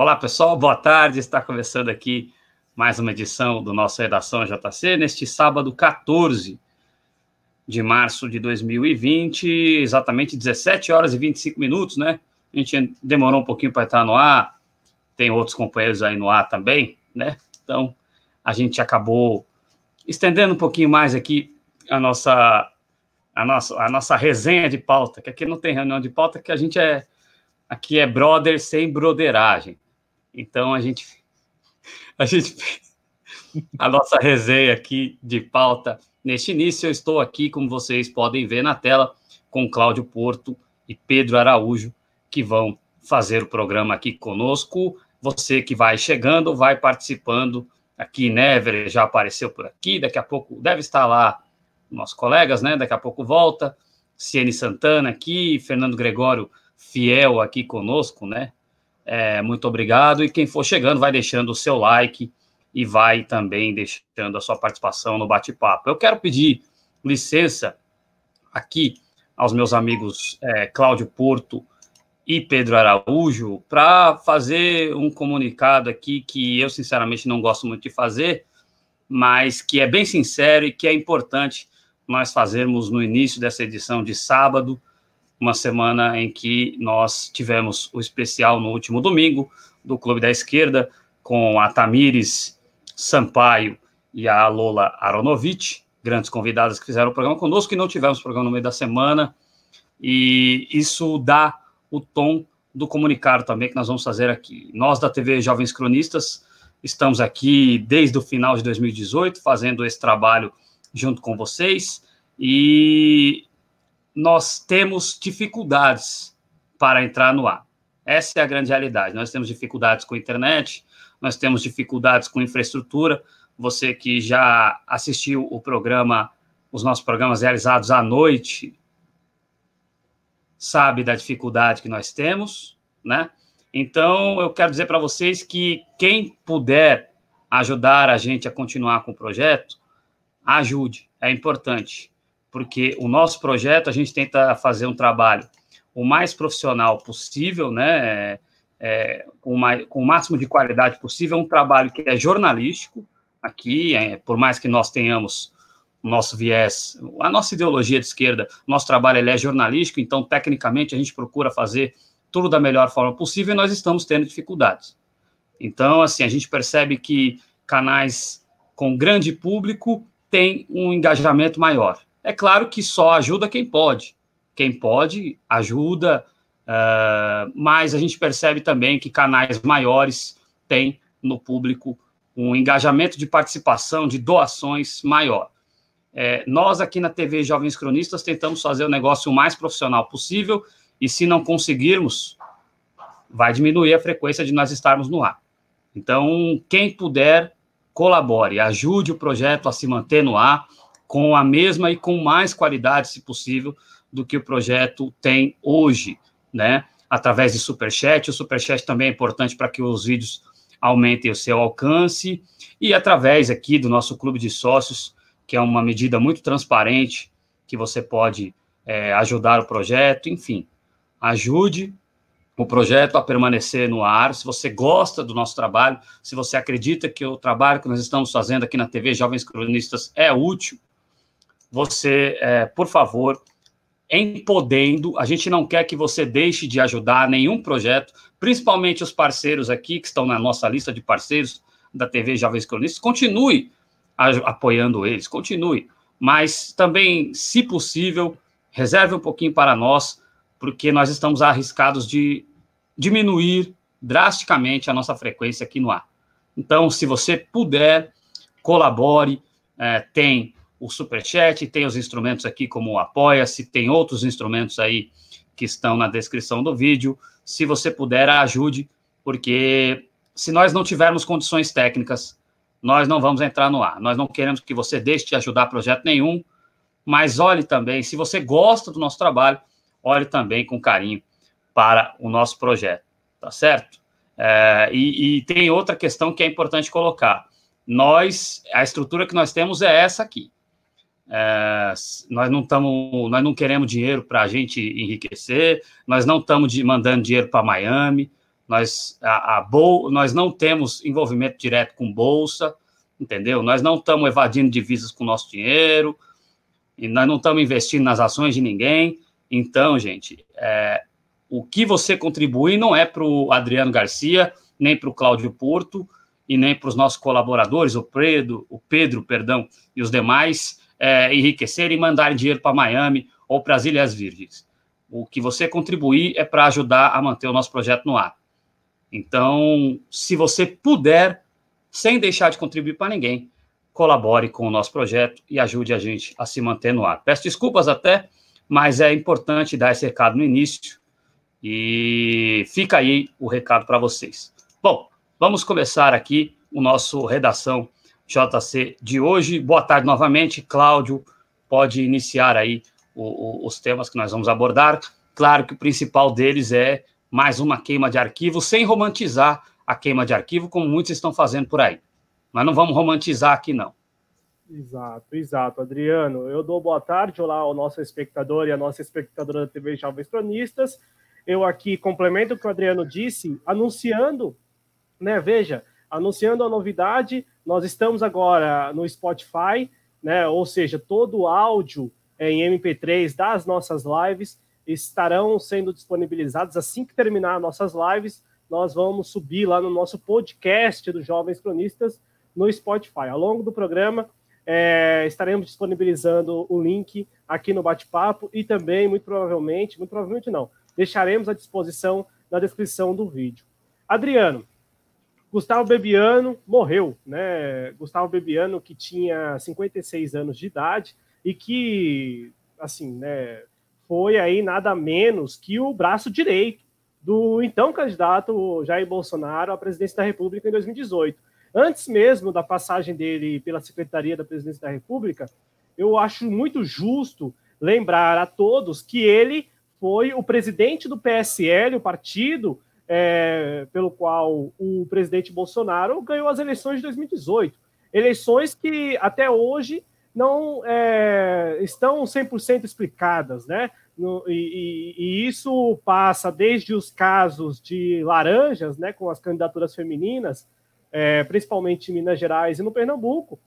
Olá, pessoal, boa tarde. Está começando aqui mais uma edição do nosso Redação JC, neste sábado 14 de março de 2020, exatamente 17 horas e 25 minutos, né? A gente demorou um pouquinho para estar no ar, tem outros companheiros aí no ar também, né? Então, a gente acabou estendendo um pouquinho mais aqui a nossa a nossa, a nossa resenha de pauta, que aqui não tem reunião de pauta, que a gente é aqui é brother sem broderagem. Então a gente a gente a nossa resenha aqui de pauta neste início eu estou aqui, como vocês podem ver na tela, com Cláudio Porto e Pedro Araújo que vão fazer o programa aqui conosco. Você que vai chegando, vai participando aqui, Never já apareceu por aqui, daqui a pouco deve estar lá nossos colegas, né? Daqui a pouco volta. Ciene Santana aqui, Fernando Gregório fiel aqui conosco, né? É, muito obrigado. E quem for chegando, vai deixando o seu like e vai também deixando a sua participação no bate-papo. Eu quero pedir licença aqui aos meus amigos é, Cláudio Porto e Pedro Araújo para fazer um comunicado aqui que eu, sinceramente, não gosto muito de fazer, mas que é bem sincero e que é importante nós fazermos no início dessa edição de sábado, uma semana em que nós tivemos o especial no último domingo do Clube da Esquerda, com a Tamires Sampaio e a Lola Aronovich, grandes convidadas que fizeram o programa conosco, e não tivemos programa no meio da semana, e isso dá o tom do comunicado também que nós vamos fazer aqui. Nós da TV Jovens Cronistas estamos aqui desde o final de 2018 fazendo esse trabalho junto com vocês e nós temos dificuldades para entrar no ar. Essa é a grande realidade. Nós temos dificuldades com internet, nós temos dificuldades com infraestrutura. Você que já assistiu o programa, os nossos programas realizados à noite, sabe da dificuldade que nós temos, né? Então, eu quero dizer para vocês que quem puder ajudar a gente a continuar com o projeto, ajude, é importante, porque o nosso projeto a gente tenta fazer um trabalho o mais profissional possível, né? É, com, uma, com o máximo de qualidade possível, um trabalho que é jornalístico aqui, é, por mais que nós tenhamos o nosso viés, a nossa ideologia de esquerda, nosso trabalho ele é jornalístico, então, tecnicamente, a gente procura fazer tudo da melhor forma possível e nós estamos tendo dificuldades. Então, assim, a gente percebe que canais com grande público tem um engajamento maior. É claro que só ajuda quem pode. Quem pode, ajuda, uh, mas a gente percebe também que canais maiores têm no público um engajamento de participação, de doações maior. É, nós aqui na TV Jovens Cronistas tentamos fazer o negócio o mais profissional possível e se não conseguirmos, vai diminuir a frequência de nós estarmos no ar. Então, quem puder colabore, ajude o projeto a se manter no ar com a mesma e com mais qualidade, se possível, do que o projeto tem hoje, né? Através de superchat, o superchat também é importante para que os vídeos aumentem o seu alcance e através aqui do nosso clube de sócios, que é uma medida muito transparente que você pode é, ajudar o projeto, enfim, ajude o projeto a permanecer no ar. Se você gosta do nosso trabalho, se você acredita que o trabalho que nós estamos fazendo aqui na TV Jovens Cronistas é útil, você, é, por favor, em podendo, a gente não quer que você deixe de ajudar nenhum projeto, principalmente os parceiros aqui que estão na nossa lista de parceiros da TV Jovens Cronistas, continue apoiando eles, continue, mas também, se possível, reserve um pouquinho para nós, porque nós estamos arriscados de diminuir drasticamente a nossa frequência aqui no ar. Então, se você puder, colabore. É, tem o Superchat, tem os instrumentos aqui como o Apoia-se, tem outros instrumentos aí que estão na descrição do vídeo. Se você puder, ajude, porque se nós não tivermos condições técnicas, nós não vamos entrar no ar. Nós não queremos que você deixe de ajudar projeto nenhum, mas olhe também, se você gosta do nosso trabalho, olhe também com carinho para o nosso projeto, tá certo? É, e, e, tem outra questão que é importante colocar. Nós, a estrutura que nós temos é essa aqui. É, nós não estamos, nós não queremos dinheiro para a gente enriquecer, nós não estamos mandando dinheiro para Miami, nós, a, a bol, nós não temos envolvimento direto com bolsa, entendeu? Nós não estamos evadindo divisas com o nosso dinheiro, e nós não estamos investindo nas ações de ninguém. Então, gente, é, o que você contribui não é para o Adriano Garcia, nem para o Cláudio Porto, e nem para os nossos colaboradores, o Pedro, o Pedro, perdão, e os demais, é, enriquecerem e mandarem dinheiro para Miami ou para as Ilhas Virgens. O que você contribuir é para ajudar a manter o nosso projeto no ar. Então, se você puder, sem deixar de contribuir para ninguém, colabore com o nosso projeto e ajude a gente a se manter no ar. Peço desculpas até, mas é importante dar esse recado no início e fica aí o recado para vocês. Bom, vamos começar aqui o nosso redação JC de hoje. Boa tarde novamente, Cláudio. Pode iniciar aí o, o, os temas que nós vamos abordar. Claro que o principal deles é mais uma queima de arquivo, sem romantizar a queima de arquivo, como muitos estão fazendo por aí. Mas não vamos romantizar aqui, não. Exato, exato, Adriano. Eu dou boa tarde, olá ao nosso espectador e à nossa espectadora da TV Jovens Cronistas. Eu aqui complemento o que o Adriano disse, anunciando, né? Veja, anunciando a novidade, nós estamos agora no Spotify, né? Ou seja, todo o áudio em MP3 das nossas lives estarão sendo disponibilizados assim que terminar nossas lives. Nós vamos subir lá no nosso podcast dos Jovens Cronistas no Spotify. Ao longo do programa, é, estaremos disponibilizando o link aqui no bate-papo e também, muito provavelmente, muito provavelmente não, deixaremos à disposição na descrição do vídeo. Adriano, Gustavo Bebiano morreu, né? Gustavo Bebiano, que tinha 56 anos de idade e que, assim, né, foi aí nada menos que o braço direito do então candidato Jair Bolsonaro à presidência da República em 2018. Antes mesmo da passagem dele pela Secretaria da Presidência da República, eu acho muito justo lembrar a todos que ele foi o presidente do PSL, o partido é, pelo qual o presidente Bolsonaro ganhou as eleições de 2018. Eleições que até hoje não é, estão 100% explicadas, né? No, e, e, isso passa desde os casos de laranjas, né, com as candidaturas femininas, é, principalmente em Minas Gerais e no Pernambuco,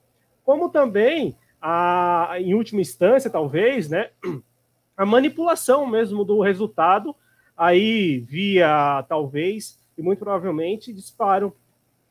como também, a, em última instância, talvez, né, a manipulação mesmo do resultado, aí via, talvez, e muito provavelmente, disparam.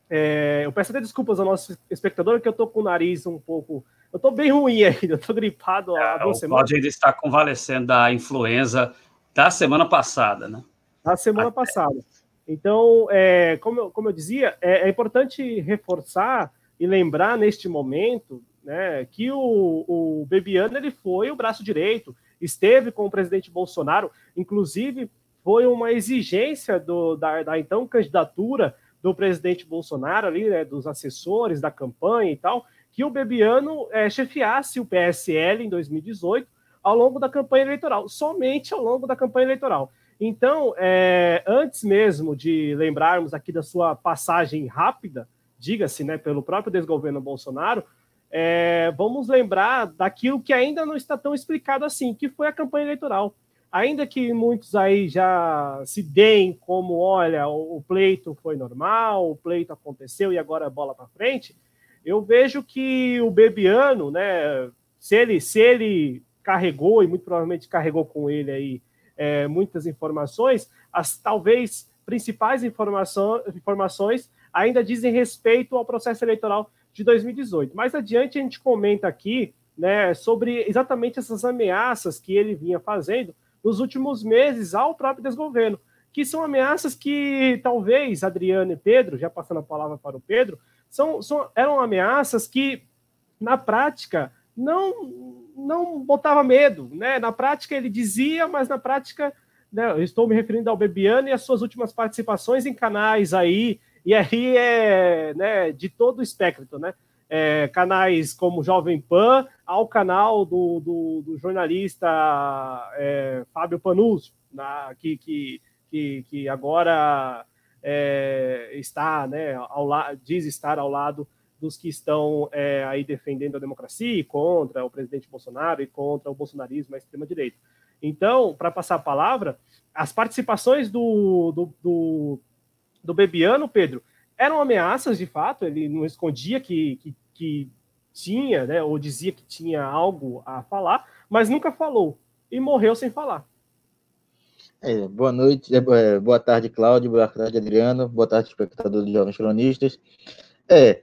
É, eu peço até desculpas ao nosso espectador, que eu estou com o nariz um pouco eu tô bem ruim ainda, tô gripado há é, duas semanas. O Claudio ainda está convalescendo da influenza da semana passada, né? Da semana Até. passada. Então, é, como, eu, como eu dizia, é, é, importante reforçar e lembrar neste momento né, que o, o Bebiano ele foi o braço direito, esteve com o presidente Bolsonaro, inclusive foi uma exigência do, da, da então candidatura do presidente Bolsonaro ali, né, dos assessores da campanha e tal, que o Bebiano é, chefiasse o PSL em 2018 ao longo da campanha eleitoral, somente ao longo da campanha eleitoral. Então, é, antes mesmo de lembrarmos aqui da sua passagem rápida, diga-se, né, pelo próprio desgoverno Bolsonaro, é, vamos lembrar daquilo que ainda não está tão explicado assim, que foi a campanha eleitoral. Ainda que muitos aí já se deem como, olha, o pleito foi normal, o pleito aconteceu e agora a bola para frente, eu vejo que o Bebiano, né, se ele, se ele carregou, e muito provavelmente carregou com ele aí é, muitas informações, as talvez principais informação, informações ainda dizem respeito ao processo eleitoral de 2018. Mais adiante a gente comenta aqui né, sobre exatamente essas ameaças que ele vinha fazendo nos últimos meses ao próprio desgoverno, que são ameaças que talvez Adriano e Pedro, já passando a palavra para o Pedro, são, são, eram ameaças que, na prática, não, não botava medo. Né? Na prática, ele dizia, mas na prática, né, eu estou me referindo ao Bebiano e às suas últimas participações em canais aí, e aí é né, de todo o espectro, né? É, canais como Jovem Pan, ao canal do, do, do jornalista é, Fábio Panuzzo, na, que, que, que, que agora é, está, né, ao la diz estar ao lado dos que estão é, aí defendendo a democracia e contra o presidente Bolsonaro e contra o bolsonarismo à extrema-direita. Então, para passar a palavra, as participações do, do, do, do Bebiano, Pedro, eram ameaças de fato, ele não escondia que, que, que tinha, né, ou dizia que tinha algo a falar, mas nunca falou e morreu sem falar. É, boa noite, é, é boa tarde, Cláudio, boa tarde, Adriano, boa tarde, espectador de Jovens Cronistas. É,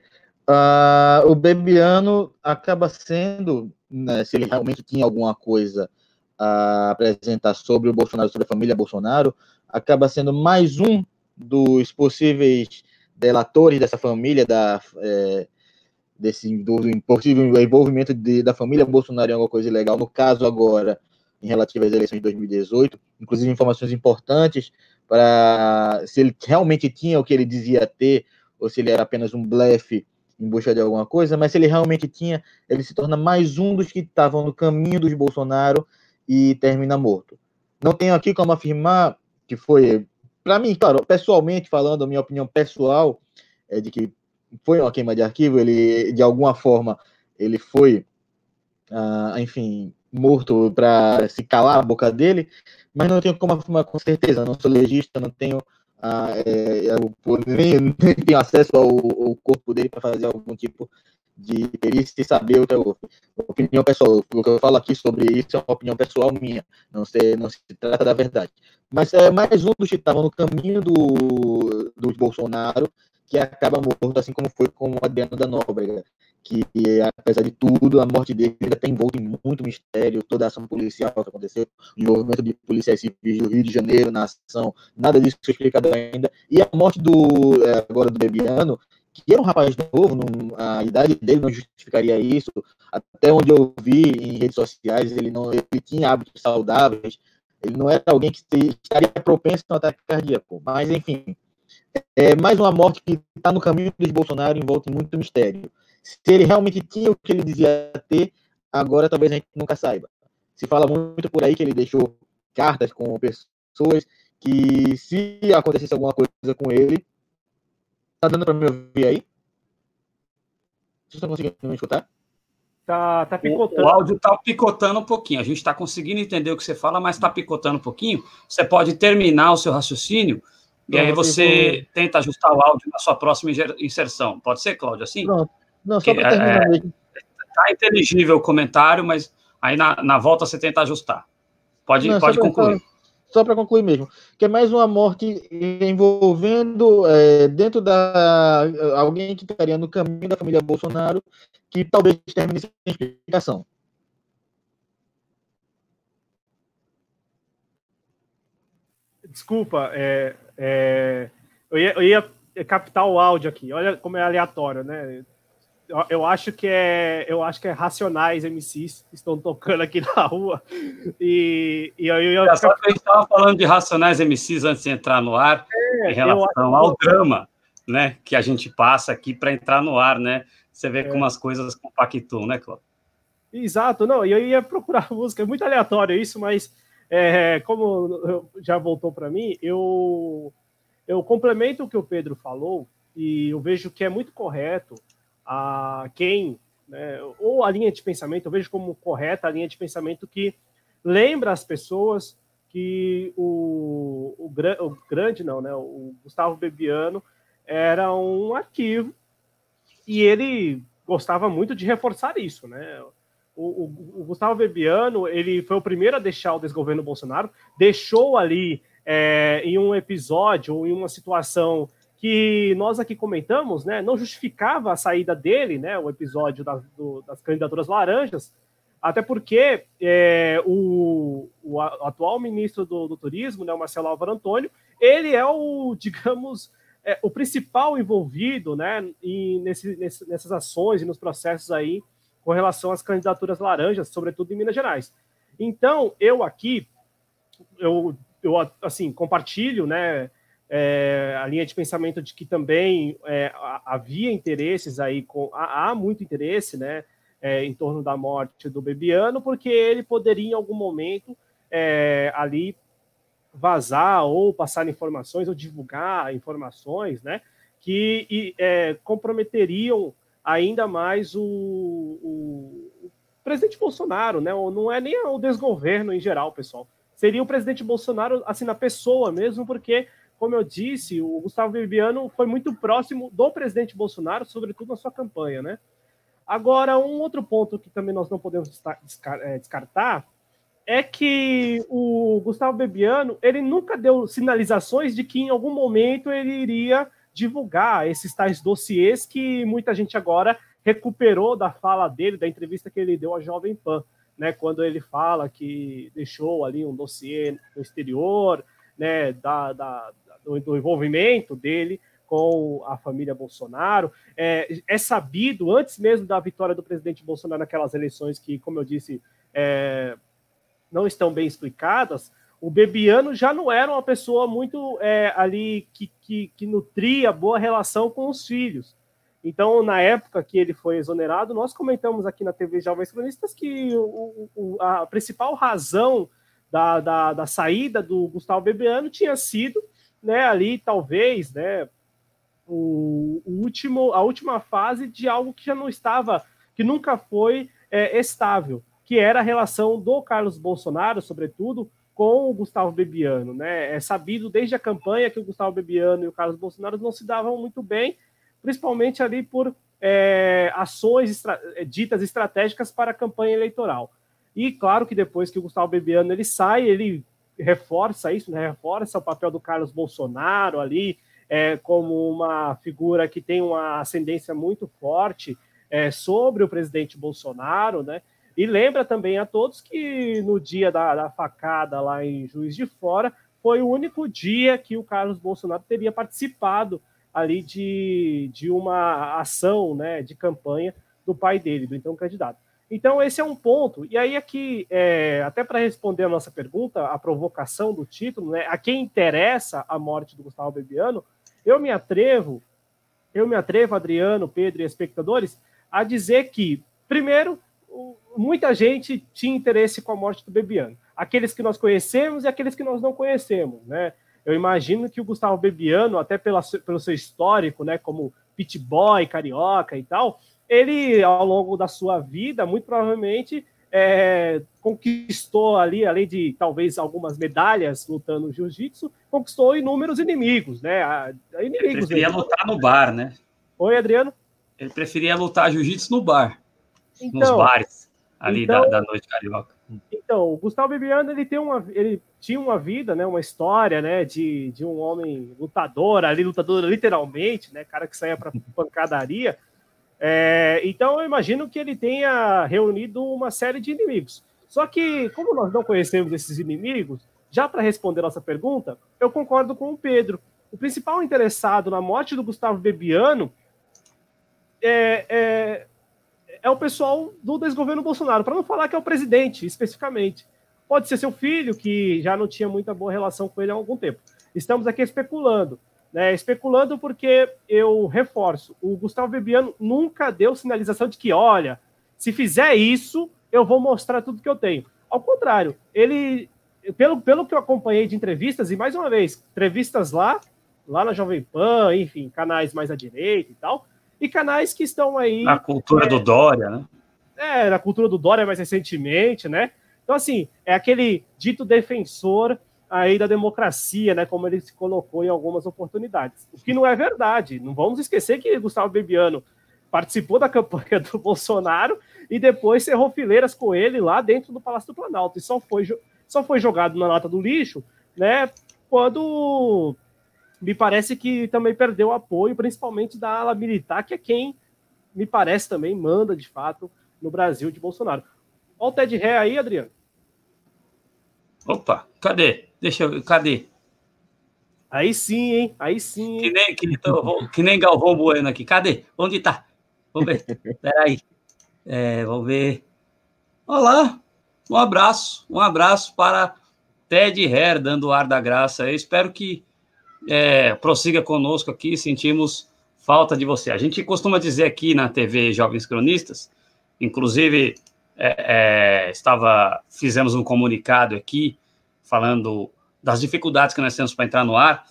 uh, o Bebiano acaba sendo, né, se ele realmente tinha alguma coisa a apresentar sobre o Bolsonaro, sobre a família Bolsonaro, acaba sendo mais um dos possíveis delatores dessa família, da, é, desse possível envolvimento de, da família Bolsonaro em alguma coisa ilegal, no caso agora, em relativo às eleições de 2018, inclusive informações importantes para se ele realmente tinha o que ele dizia ter, ou se ele era apenas um blefe em busca de alguma coisa, mas se ele realmente tinha, ele se torna mais um dos que estavam no caminho dos Bolsonaro e termina morto. Não tenho aqui como afirmar que foi, para mim, claro, pessoalmente falando, a minha opinião pessoal é de que foi uma queima de arquivo, ele, de alguma forma, ele foi, ah, enfim, morto para se calar a boca dele, mas não tenho como afirmar com certeza, não sou legista, não tenho ah, é, eu, nem, nem tenho acesso ao, ao corpo dele para fazer algum tipo de perícia e saber o que é opinião pessoal. O que eu falo aqui sobre isso é uma opinião pessoal minha, não se, não se trata da verdade. Mas é mais um dos que estavam no caminho do, do Bolsonaro que acaba morto, assim como foi com o Adriano da Nóbrega, que apesar de tudo, a morte dele ainda tem envolto em muito mistério, toda a ação policial que aconteceu, o envolvimento de policiais civis do Rio de Janeiro na ação, nada disso foi explicado ainda. E a morte do é, agora do Bebiano, que era um rapaz novo, não, a idade dele não justificaria isso. Até onde eu vi em redes sociais, ele não ele tinha hábitos saudáveis, ele não era alguém que estaria propenso a um ataque cardíaco. Mas, enfim, é mais uma morte que está no caminho de Bolsonaro, envolta em muito mistério. Se ele realmente tinha o que ele dizia ter, agora talvez a gente nunca saiba. Se fala muito por aí que ele deixou cartas com pessoas que, se acontecesse alguma coisa com ele, Tá dando para me ouvir aí? Vocês estão conseguindo me escutar? Tá, tá picotando. O, o áudio tá picotando um pouquinho. A gente está conseguindo entender o que você fala, mas está picotando um pouquinho. Você pode terminar o seu raciocínio e aí você tenta ajustar o áudio na sua próxima inserção. Pode ser, Cláudio, assim? Pronto. Não, só para terminar é, mesmo. Tá inteligível o comentário, mas aí na, na volta você tenta ajustar. Pode, Não, pode concluir só para concluir mesmo, que é mais uma morte envolvendo é, dentro da alguém que estaria no caminho da família Bolsonaro, que talvez termine sem explicação. Desculpa, é, é, eu, ia, eu ia captar o áudio aqui. Olha como é aleatório, né? Eu acho que é eu acho que é Racionais MCs que estão tocando aqui na rua. E, e eu, eu, eu... Só que a gente estava falando de Racionais MCs antes de entrar no ar é, em relação ao drama né que a gente passa aqui para entrar no ar né? Você vê é. como as coisas compactuam né Cláudio Exato, não, eu ia procurar música, é muito aleatório isso, mas é, como já voltou para mim, eu, eu complemento o que o Pedro falou e eu vejo que é muito correto a quem, né, ou a linha de pensamento, eu vejo como correta a linha de pensamento que lembra as pessoas que o, o, o grande, não, né, o Gustavo Bebiano era um arquivo e ele gostava muito de reforçar isso, né? O, o, o, Gustavo Bebiano ele foi o primeiro a deixar o desgoverno Bolsonaro, deixou ali é, em um episódio ou em uma situação que nós aqui comentamos, né, não justificava a saída dele, né, o episódio das, do, das candidaturas laranjas, até porque é, o, o, atual ministro do, do, Turismo, né, o Marcelo Álvaro Antônio, ele é o, digamos, é, o principal envolvido né, em, nesse, nesse, nessas ações e nos processos aí com relação às candidaturas laranjas, sobretudo em Minas Gerais. Então, eu aqui, eu, eu assim, compartilho, né, é, a linha de pensamento de que também é, havia interesses aí, com, há, muito interesse, né, é, em torno da morte do Bebiano, porque ele poderia em algum momento é, ali vazar ou passar informações ou divulgar informações, né, que e, é, comprometeriam ainda mais o, o, o, presidente Bolsonaro, né, não é nem o desgoverno em geral, pessoal, seria o presidente Bolsonaro assim na pessoa mesmo, porque como eu disse, o Gustavo Bebiano foi muito próximo do presidente Bolsonaro, sobretudo na sua campanha, né? Agora, um outro ponto que também nós não podemos é, descartar é que o Gustavo Bebiano ele nunca deu sinalizações de que em algum momento ele iria divulgar esses tais dossiês que muita gente agora recuperou da fala dele, da entrevista que ele deu à Jovem Pan, né, quando ele fala que deixou ali um dossiê no exterior, né, da, da do, do envolvimento dele com a família Bolsonaro. É, é, sabido, antes mesmo da vitória do presidente Bolsonaro naquelas eleições que, como eu disse, é, não estão bem explicadas, o Bebiano já não era uma pessoa muito é, ali que, que, que, nutria boa relação com os filhos. Então, na época que ele foi exonerado, nós comentamos aqui na TV Jovens Cronistas que o, o, a principal razão da, da, da, saída do Gustavo Bebiano tinha sido né, ali, talvez, né, o, o, último, a última fase de algo que já não estava, que nunca foi é, estável, que era a relação do Carlos Bolsonaro, sobretudo, com o Gustavo Bebiano. Né? É sabido desde a campanha que o Gustavo Bebiano e o Carlos Bolsonaro não se davam muito bem, principalmente ali por é, ações estra ditas estratégicas para a campanha eleitoral. E claro que depois que o Gustavo Bebiano ele sai, ele reforça isso, né? reforça o papel do Carlos Bolsonaro ali é, como uma figura que tem uma ascendência muito forte é, sobre o presidente Bolsonaro, né? E lembra também a todos que no dia da, da facada lá em Juiz de Fora foi o único dia que o Carlos Bolsonaro teria participado ali de, de uma ação né, de campanha do pai dele, do então candidato. Então, esse é um ponto. E aí, aqui, é, até para responder a nossa pergunta, a provocação do título, né, a quem interessa a morte do Gustavo Bebiano, eu me atrevo, eu me atrevo, Adriano, Pedro e espectadores, a dizer que, primeiro, muita gente tinha interesse com a morte do Bebiano. Aqueles que nós conhecemos e aqueles que nós não conhecemos, né? Eu imagino que o Gustavo Bebiano, até pela, pelo seu histórico, né, como pit boy, carioca e tal, ele, ao longo da sua vida, muito provavelmente é, conquistou ali, além de talvez algumas medalhas lutando jiu-jitsu, conquistou inúmeros inimigos, né? Inimigos ele preferia mesmo. lutar no bar, né? Oi, Adriano? Ele preferia lutar jiu-jitsu no bar, então, nos bares ali então, da, da noite carioca. Então, o Gustavo Bibiano, ele tem uma, ele tinha uma vida, né, uma história, né, de, de um homem lutador, ali lutador literalmente, né, cara que saía para pancadaria. É, então, eu imagino que ele tenha reunido uma série de inimigos. Só que, como nós não conhecemos esses inimigos, já para responder nossa pergunta, eu concordo com o Pedro. O principal interessado na morte do Gustavo Bebiano é, é, é o pessoal do desgoverno Bolsonaro, para não falar que é o presidente especificamente. Pode ser seu filho, que já não tinha muita boa relação com ele há algum tempo. Estamos aqui especulando. Né, especulando porque eu reforço, o Gustavo Bebiano nunca deu sinalização de que, olha, se fizer isso, eu vou mostrar tudo que eu tenho. Ao contrário, ele, pelo, pelo que eu acompanhei de entrevistas, e mais uma vez, entrevistas lá, lá na Jovem Pan, enfim, canais mais à direita e tal, e canais que estão aí. Na cultura é, do Dória, né? É, na cultura do Dória mais recentemente, né? Então, assim, é aquele dito defensor aí da democracia, né? Como ele se colocou em algumas oportunidades. O que não é verdade. Não vamos esquecer que Gustavo Bebiano participou da campanha do Bolsonaro e depois cerrou fileiras com ele lá dentro do Palácio do Planalto. E só foi, só foi jogado na lata do lixo, né? Quando me parece que também perdeu apoio, principalmente da ala militar, que é quem me parece também manda de fato no Brasil de Bolsonaro. Olha o Ted Ré aí, Adriano. Opa, cadê? Deixa eu. Cadê? Aí sim, hein? Aí sim. Hein? Que, nem, que, que nem Galvão Bueno aqui. Cadê? Onde tá? Vamos ver. Peraí. É, vamos ver. Olá. Um abraço. Um abraço para Ted Her, dando o ar da graça. Eu espero que é, prossiga conosco aqui, sentimos falta de você. A gente costuma dizer aqui na TV Jovens Cronistas, inclusive é, é, estava fizemos um comunicado aqui falando das dificuldades que nós temos para entrar no ar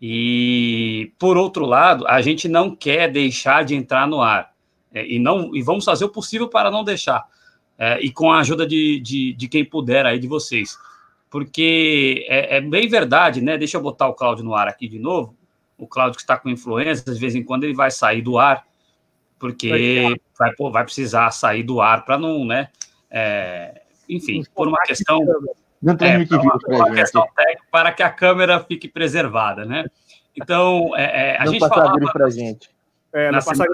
e por outro lado a gente não quer deixar de entrar no ar é, e não e vamos fazer o possível para não deixar é, e com a ajuda de, de, de quem puder aí de vocês porque é, é, bem verdade, né? Deixa eu botar o Cláudio no ar aqui de novo. O Cláudio que está com influência, de vez em quando ele vai sair do ar, porque vai, vai precisar sair do ar para não, né? É, enfim, por uma questão. Não é, uma, uma questão técnica para que a câmera fique preservada, né? Então, é, é a não gente falava... para gente. É, não passar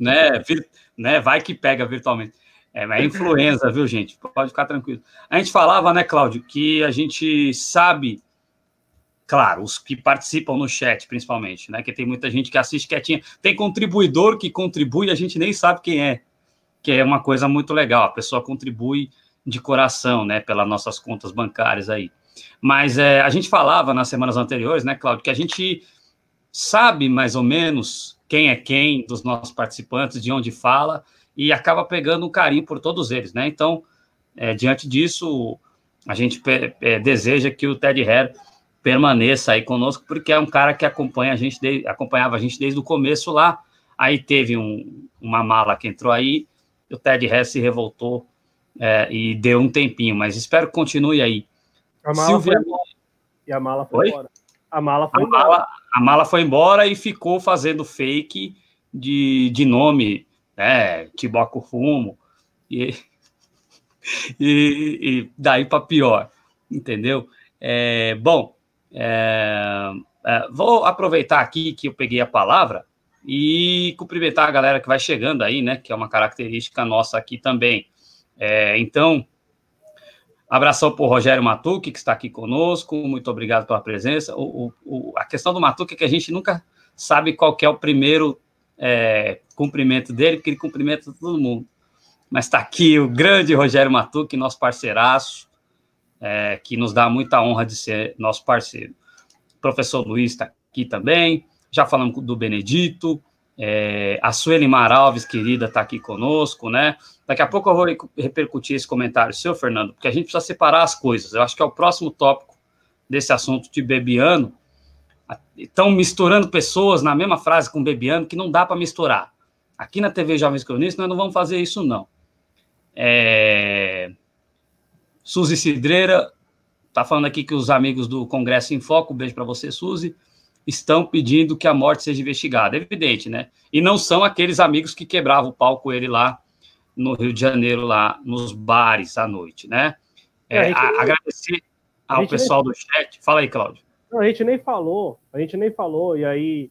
né, vir, né? Vai que pega virtualmente. É, é influenza, viu, gente? Pode ficar tranquilo. A gente falava, né, Cláudio, que a gente sabe, claro, os que participam no chat, principalmente, né? Que tem muita gente que assiste quietinha. Tem contribuidor que contribui e a gente nem sabe quem é, que é uma coisa muito legal. A pessoa contribui de coração, né, pelas nossas contas bancárias aí. Mas é, a gente falava nas semanas anteriores, né, Cláudio, que a gente sabe mais ou menos quem é quem dos nossos participantes, de onde fala, e acaba pegando um carinho por todos eles, né? Então, é, diante disso, a gente é, deseja que o Ted Hare permaneça aí conosco, porque é um cara que acompanha a gente, de, acompanhava a gente desde o começo lá. Aí teve um, uma mala que entrou aí, o Ted Hare se revoltou é, e deu um tempinho, mas espero que continue aí. A mala Silvia... foi E a mala foi Oi? embora. A mala foi a embora. Mala, a mala foi embora e ficou fazendo fake de, de nome, né? Tiboco Fumo. E, e, e daí para pior, entendeu? É, bom, é, é, vou aproveitar aqui que eu peguei a palavra e cumprimentar a galera que vai chegando aí, né? Que é uma característica nossa aqui também. É, então, abração para o Rogério Matuque, que está aqui conosco, muito obrigado pela presença. O, o, a questão do Matuque é que a gente nunca sabe qual é o primeiro é, cumprimento dele, porque ele cumprimenta todo mundo. Mas está aqui o grande Rogério Matuque, nosso parceiraço, é, que nos dá muita honra de ser nosso parceiro. O professor Luiz está aqui também, já falamos do Benedito, é, a Sueli Maralves, querida, está aqui conosco, né? Daqui a pouco eu vou repercutir esse comentário seu, Fernando, porque a gente precisa separar as coisas. Eu acho que é o próximo tópico desse assunto de Bebiano. Estão misturando pessoas na mesma frase com Bebiano, que não dá para misturar. Aqui na TV Jovens Cronistas nós não vamos fazer isso, não. É... Suzy Cidreira está falando aqui que os amigos do Congresso em Foco, um beijo para você, Suzy estão pedindo que a morte seja investigada. É evidente, né? E não são aqueles amigos que quebravam o pau com ele lá no Rio de Janeiro, lá nos bares à noite, né? É, é, a, agradecer ao pessoal nem... do chat. Fala aí, Cláudio. Não, a gente nem falou, a gente nem falou, e aí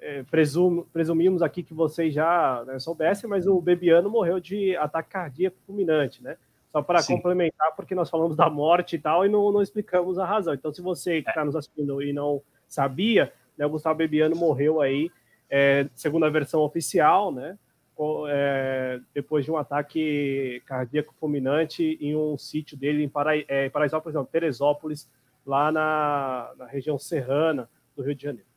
é, presumo, presumimos aqui que vocês já né, soubessem, mas o Bebiano morreu de ataque cardíaco fulminante, né? Só para complementar, porque nós falamos da morte e tal, e não, não explicamos a razão. Então, se você que está é. nos assistindo e não sabia, né, o Gustavo Bebiano morreu aí, é, segundo a versão oficial, né, é, depois de um ataque cardíaco fulminante em um sítio dele em Para, é, Paraisópolis, não, Teresópolis, lá na, na, região serrana do Rio de Janeiro.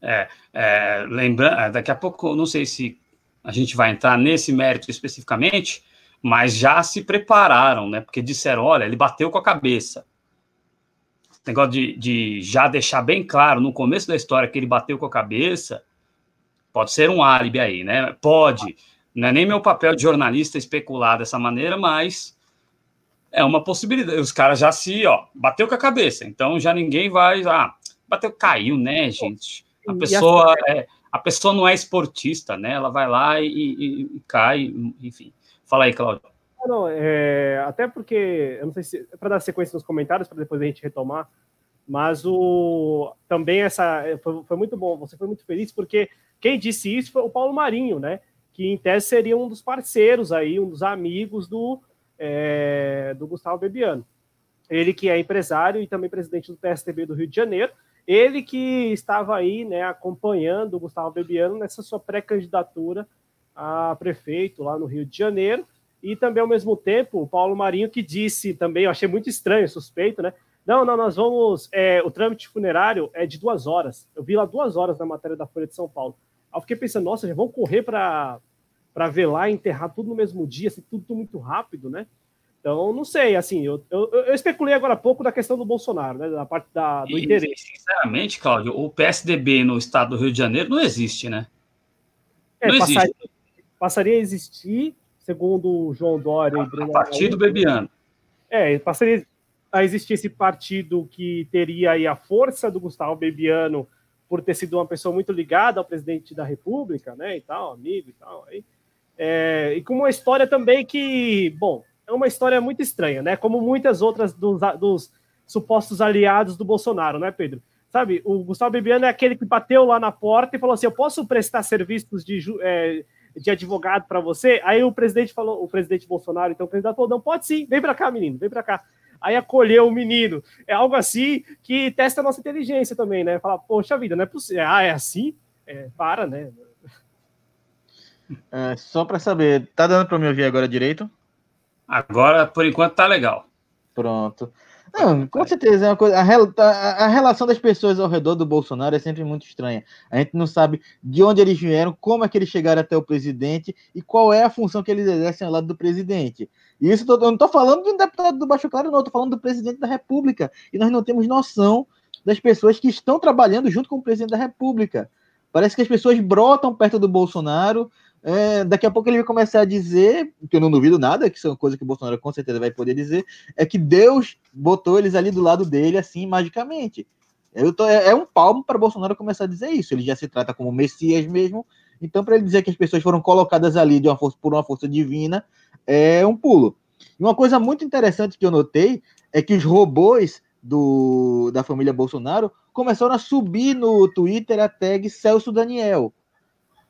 É, é é, daqui a pouco, não sei se a gente vai entrar nesse mérito especificamente, mas já se prepararam, né? Porque disseram, olha, ele bateu com a cabeça negócio de, de já deixar bem claro no começo da história que ele bateu com a cabeça, pode ser um álibi aí, né? Pode. Não é nem meu papel de jornalista especular dessa maneira, mas é uma possibilidade. Os caras já se, ó, bateu com a cabeça, então já ninguém vai, ah, bateu, caiu, né, gente? A pessoa é, a pessoa não é esportista, né? Ela vai lá e, e, e cai, enfim. Fala aí, Cláudio. Não, é, até porque, eu não sei se, para dar sequência nos comentários, para depois a gente retomar, mas o, também essa, foi, foi, muito bom, você foi muito feliz, porque quem disse isso foi o Paulo Marinho, né, que em tese seria um dos parceiros aí, um dos amigos do, é, do Gustavo Bebiano. Ele que é empresário e também presidente do PSDB do Rio de Janeiro, ele que estava aí, né, acompanhando o Gustavo Bebiano nessa sua pré-candidatura a prefeito lá no Rio de Janeiro, e também, ao mesmo tempo, o Paulo Marinho que disse também, eu achei muito estranho, suspeito, né? Não, não, nós vamos. É, o trâmite funerário é de duas horas. Eu vi lá duas horas na matéria da Folha de São Paulo. Aí eu fiquei pensando, nossa, já vão correr para ver lá e enterrar tudo no mesmo dia, assim, tudo, tudo muito rápido, né? Então, não sei, assim, eu, eu, eu, especulei agora há pouco da questão do Bolsonaro, né? Da parte da, do e, interesse. Sinceramente, Cláudio, o PSDB no estado do Rio de Janeiro não existe, né? É, não passaria, existe. passaria a existir segundo o João Dória e Bruno A partir do Bebiano. É, passaria a existir esse partido que teria aí a força do Gustavo Bebiano por ter sido uma pessoa muito ligada ao presidente da República, né, e tal, amigo e tal, aí. É, e com uma história também que, bom, é uma história muito estranha, né, como muitas outras dos, dos supostos aliados do Bolsonaro, né, Pedro? Sabe, o Gustavo Bebiano é aquele que bateu lá na porta e falou assim: Eu posso prestar serviços de, é, de advogado para você? Aí o presidente falou, o presidente Bolsonaro, então o presidente falou: Não, pode sim, vem para cá, menino, vem para cá. Aí acolheu o menino. É algo assim que testa a nossa inteligência também, né? Fala, poxa vida, não é possível. Ah, é assim? É, para, né? É, só para saber, tá dando para me ouvir agora direito? Agora, por enquanto, tá legal. Pronto. Não, com certeza, é uma coisa, a, a, relação das pessoas ao redor do Bolsonaro é sempre muito estranha. A gente não sabe de onde eles vieram, como é que eles chegaram até o presidente e qual é a função que eles exercem ao lado do presidente. E isso eu não estou falando de um deputado do Baixo Claro, não, estou falando do presidente da República. E nós não temos noção das pessoas que estão trabalhando junto com o presidente da República. Parece que as pessoas brotam perto do Bolsonaro, é, daqui a pouco ele vai começar a dizer, que eu não duvido nada, que isso é uma coisa que o Bolsonaro com certeza vai poder dizer, é que Deus botou eles ali do lado dele, assim, magicamente. Eu tô, é, é um palmo para Bolsonaro começar a dizer isso. Ele já se trata como Messias mesmo. Então, para ele dizer que as pessoas foram colocadas ali de uma força, por uma força divina, é um pulo. E uma coisa muito interessante que eu notei é que os robôs do, da família Bolsonaro começaram a subir no Twitter a tag Celso Daniel.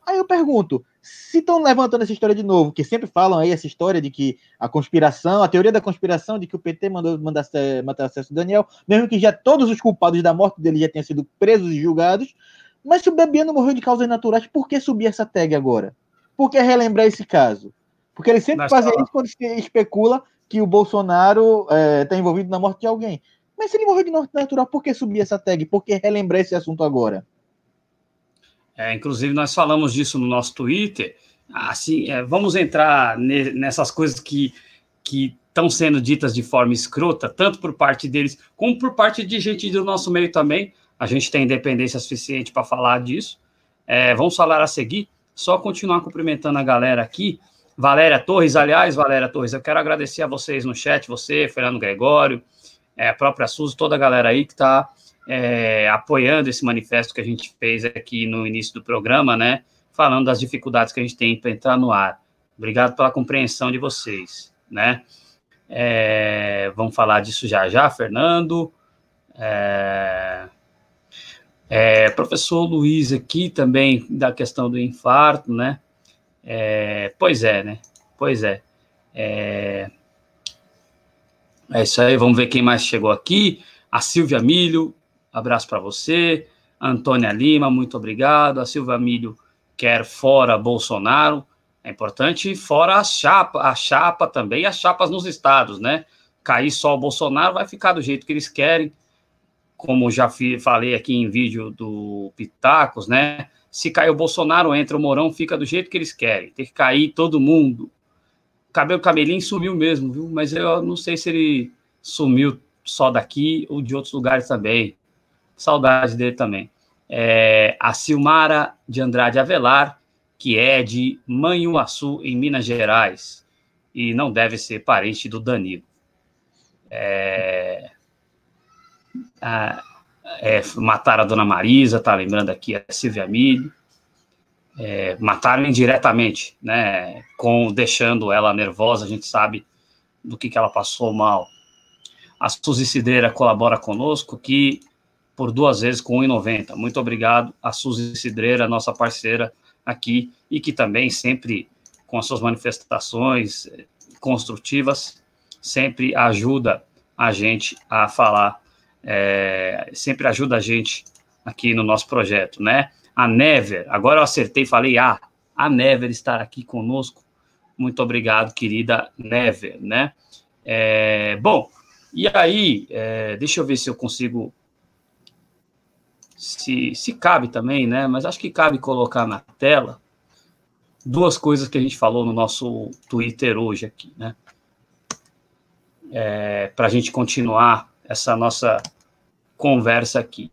Aí eu pergunto, se estão levantando essa história de novo, que sempre falam aí essa história de que a conspiração, a teoria da conspiração de que o PT mandou mandar matar Celso Daniel, mesmo que já todos os culpados da morte dele já tenham sido presos e julgados, mas se o Bebiano morreu de causas naturais, por que subir essa tag agora? Por que relembrar esse caso? Porque ele sempre faz isso quando se especula que o Bolsonaro está é, tá envolvido na morte de alguém. Mas se ele morreu de morte natural, por que subir essa tag? Por que relembrar esse assunto agora? É, inclusive, nós falamos disso no nosso Twitter. Assim, é, vamos entrar ne, nessas coisas que estão sendo ditas de forma escrota, tanto por parte deles, como por parte de gente do nosso meio também. A gente tem independência suficiente para falar disso. É, vamos falar a seguir. Só continuar cumprimentando a galera aqui. Valéria Torres, aliás, Valéria Torres, eu quero agradecer a vocês no chat, você, Fernando Gregório, é, a própria Suzy, toda a galera aí que está é, apoiando esse manifesto que a gente fez aqui no início do programa, né? Falando das dificuldades que a gente tem para entrar no ar. Obrigado pela compreensão de vocês, né? É, vamos falar disso já já, Fernando. É, é, professor Luiz aqui também da questão do infarto, né? É, pois é, né? Pois é. é. É isso aí, vamos ver quem mais chegou aqui. A Silvia Milho, abraço para você. Antônia Lima, muito obrigado. A Silva Milho quer fora Bolsonaro. É importante fora a chapa, a chapa também, as chapas nos estados, né? Cair só o Bolsonaro vai ficar do jeito que eles querem. Como já falei aqui em vídeo do Pitacos, né? Se cair o Bolsonaro, entra o Mourão, fica do jeito que eles querem. Tem que cair todo mundo. Cabelo camelinho sumiu mesmo, viu? Mas eu não sei se ele sumiu só daqui ou de outros lugares também. Saudade dele também. É, a Silmara de Andrade Avelar, que é de Manhuaçu, em Minas Gerais, e não deve ser parente do Danilo. É, a, é, mataram a Dona Marisa, tá lembrando aqui a Silvia Milho. É, mataram indiretamente, né, com deixando ela nervosa, a gente sabe do que, que ela passou mal. A Suzy Cidreira colabora conosco aqui por duas vezes com 1,90. Muito obrigado a Suzy Cidreira, nossa parceira aqui, e que também sempre, com as suas manifestações eh, construtivas, sempre ajuda a gente a falar, é, sempre ajuda a gente aqui no nosso projeto, né? A Never, agora eu acertei, falei, ah, a Never estar aqui conosco. Muito obrigado, querida Never, né? É, bom, e aí, é, deixa eu ver se eu consigo se, se cabe também, né? Mas acho que cabe colocar na tela duas coisas que a gente falou no nosso Twitter hoje aqui, né? É, Para a gente continuar essa nossa conversa aqui.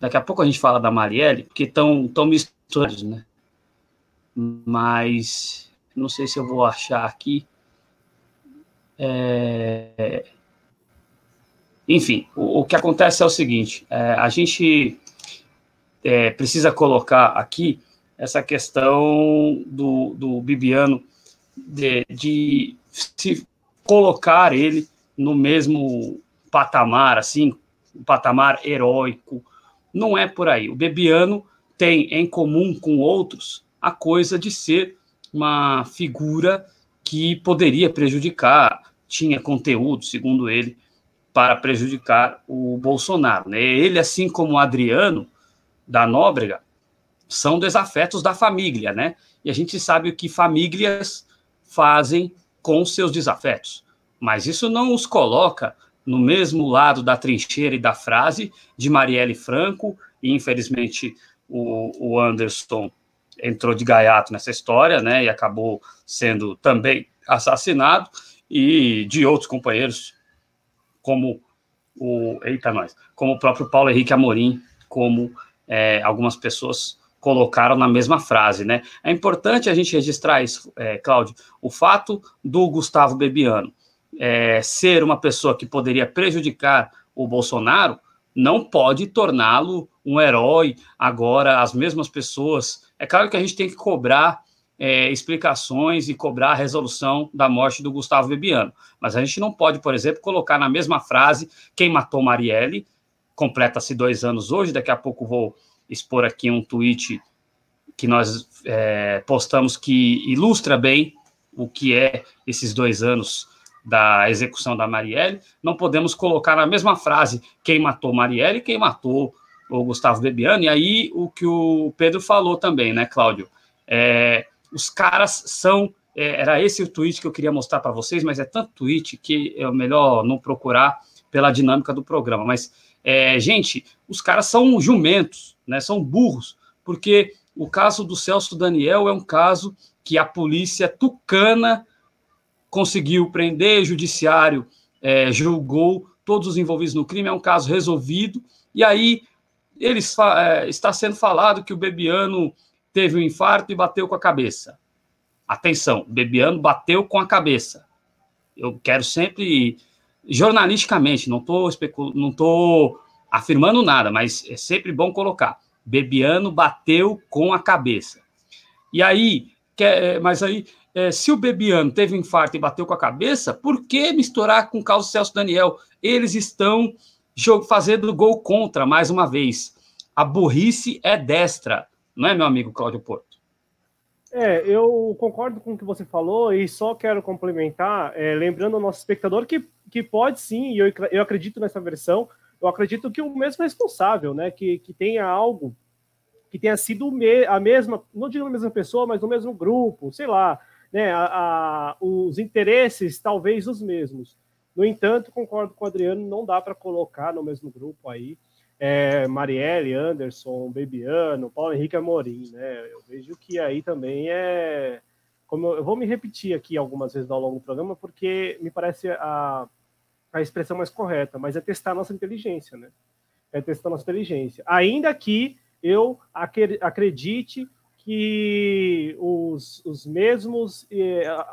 Daqui a pouco a gente fala da Marielle, porque estão tão misturados, né? Mas não sei se eu vou achar aqui. É... Enfim, o, o, que acontece é o seguinte: é, a gente é, precisa colocar aqui essa questão do, do Bibiano de, de se colocar ele no mesmo patamar, assim, um patamar heróico. Não é por aí. O Bebiano tem em comum com outros a coisa de ser uma figura que poderia prejudicar, tinha conteúdo, segundo ele, para prejudicar o Bolsonaro. Né? Ele, assim como o Adriano da Nóbrega, são desafetos da família, né? E a gente sabe o que famílias fazem com seus desafetos. Mas isso não os coloca no mesmo lado da trincheira e da frase de Marielle Franco, e infelizmente o, o Anderson entrou de gaiato nessa história, né, e acabou sendo também assassinado, e de outros companheiros, como o, eita nós, como o próprio Paulo Henrique Amorim, como é, algumas pessoas colocaram na mesma frase, né? É importante a gente registrar isso, é, Cláudio, o fato do Gustavo Bebiano é, ser uma pessoa que poderia prejudicar o Bolsonaro não pode torná-lo um herói. Agora, as mesmas pessoas. É claro que a gente tem que cobrar é, explicações e cobrar a resolução da morte do Gustavo Bebiano, mas a gente não pode, por exemplo, colocar na mesma frase quem matou Marielle. Completa-se dois anos hoje. Daqui a pouco vou expor aqui um tweet que nós é, postamos que ilustra bem o que é esses dois anos da execução da Marielle, não podemos colocar na mesma frase quem matou Marielle e quem matou o Gustavo Bebiano, e aí o que o Pedro falou também, né, Cláudio? É, os caras são. É, era esse o tweet que eu queria mostrar para vocês, mas é tanto tweet que é melhor não procurar pela dinâmica do programa. Mas, é, gente, os caras são jumentos, né, são burros, porque o caso do Celso Daniel é um caso que a polícia tucana conseguiu prender, judiciário é, julgou todos os envolvidos no crime, é um caso resolvido, e aí eles, é, está sendo falado que o Bebiano teve um infarto e bateu com a cabeça. Atenção, Bebiano bateu com a cabeça. Eu quero sempre, jornalisticamente, não estou não tô afirmando nada, mas é sempre bom colocar. Bebiano bateu com a cabeça. E aí, quer, mas aí é, se o Bebiano teve um infarto e bateu com a cabeça, por que misturar com o caso Celso Daniel? Eles estão fazendo gol contra, mais uma vez. A burrice é destra, não é, meu amigo Cláudio Porto? É, eu concordo com o que você falou e só quero complementar, é, lembrando ao nosso espectador que, que pode sim, e eu, eu acredito nessa versão, eu acredito que o mesmo responsável, né, que, que tenha algo, que tenha sido a mesma, não digo a mesma pessoa, mas no mesmo grupo, sei lá, né, a, a, os interesses talvez os mesmos. No entanto, concordo com o Adriano, não dá para colocar no mesmo grupo aí é, Marielle, Anderson, Bebiano, Paulo Henrique Amorim, né? Eu vejo que aí também é. Como eu, eu, vou me repetir aqui algumas vezes ao longo do programa, porque me parece a, a expressão mais correta, mas é testar nossa inteligência, né? É testar nossa inteligência. Ainda que eu acredite que os, os mesmos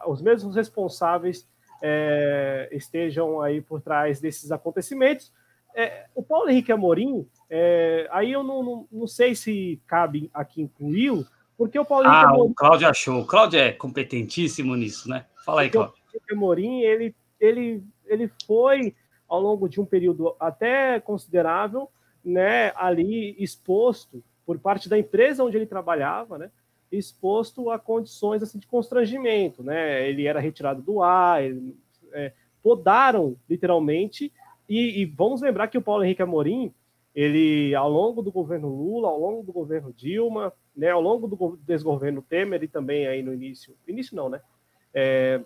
os mesmos responsáveis é, estejam aí por trás desses acontecimentos. É, o Paulo Henrique Amorim, é, aí eu não, não, não, sei se cabe aqui incluí-lo, porque o Paulo Henrique ah, Amorim... o Cláudio achou. O Cláudio é competentíssimo nisso, né? Fala aí, Cláudio. O Paulo Henrique Amorim, ele, ele, ele foi, ao longo de um período até considerável, né, ali exposto por parte da empresa onde ele trabalhava, né, exposto a condições assim, de constrangimento. Né? Ele era retirado do ar, ele, é, podaram literalmente. E, e, vamos lembrar que o Paulo Henrique Amorim, ele, ao longo do governo Lula, ao longo do governo Dilma, né, ao longo do desgoverno Temer e também aí no início, início não, né? É,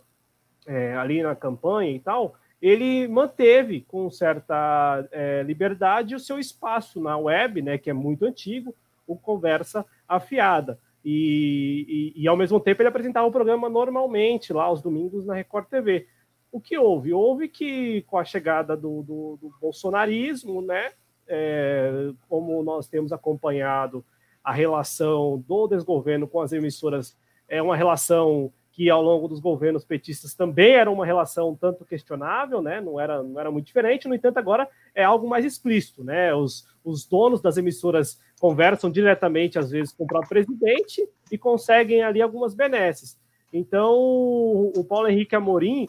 é, ali na campanha e tal, ele manteve com certa é, liberdade o seu espaço na web, né, que é muito antigo, o Conversa Afiada. E, e, e, ao mesmo tempo ele apresentava o programa normalmente lá aos domingos na Record TV. O que houve? Houve que com a chegada do, do, do bolsonarismo, né, é, como nós temos acompanhado a relação do desgoverno com as emissoras, é uma relação que ao longo dos governos petistas também era uma relação tanto questionável, né? Não era, não era muito diferente. No entanto, agora é algo mais explícito, né? Os, os donos das emissoras conversam diretamente, às vezes, com o próprio presidente e conseguem ali algumas benesses. Então, o Paulo Henrique Amorim,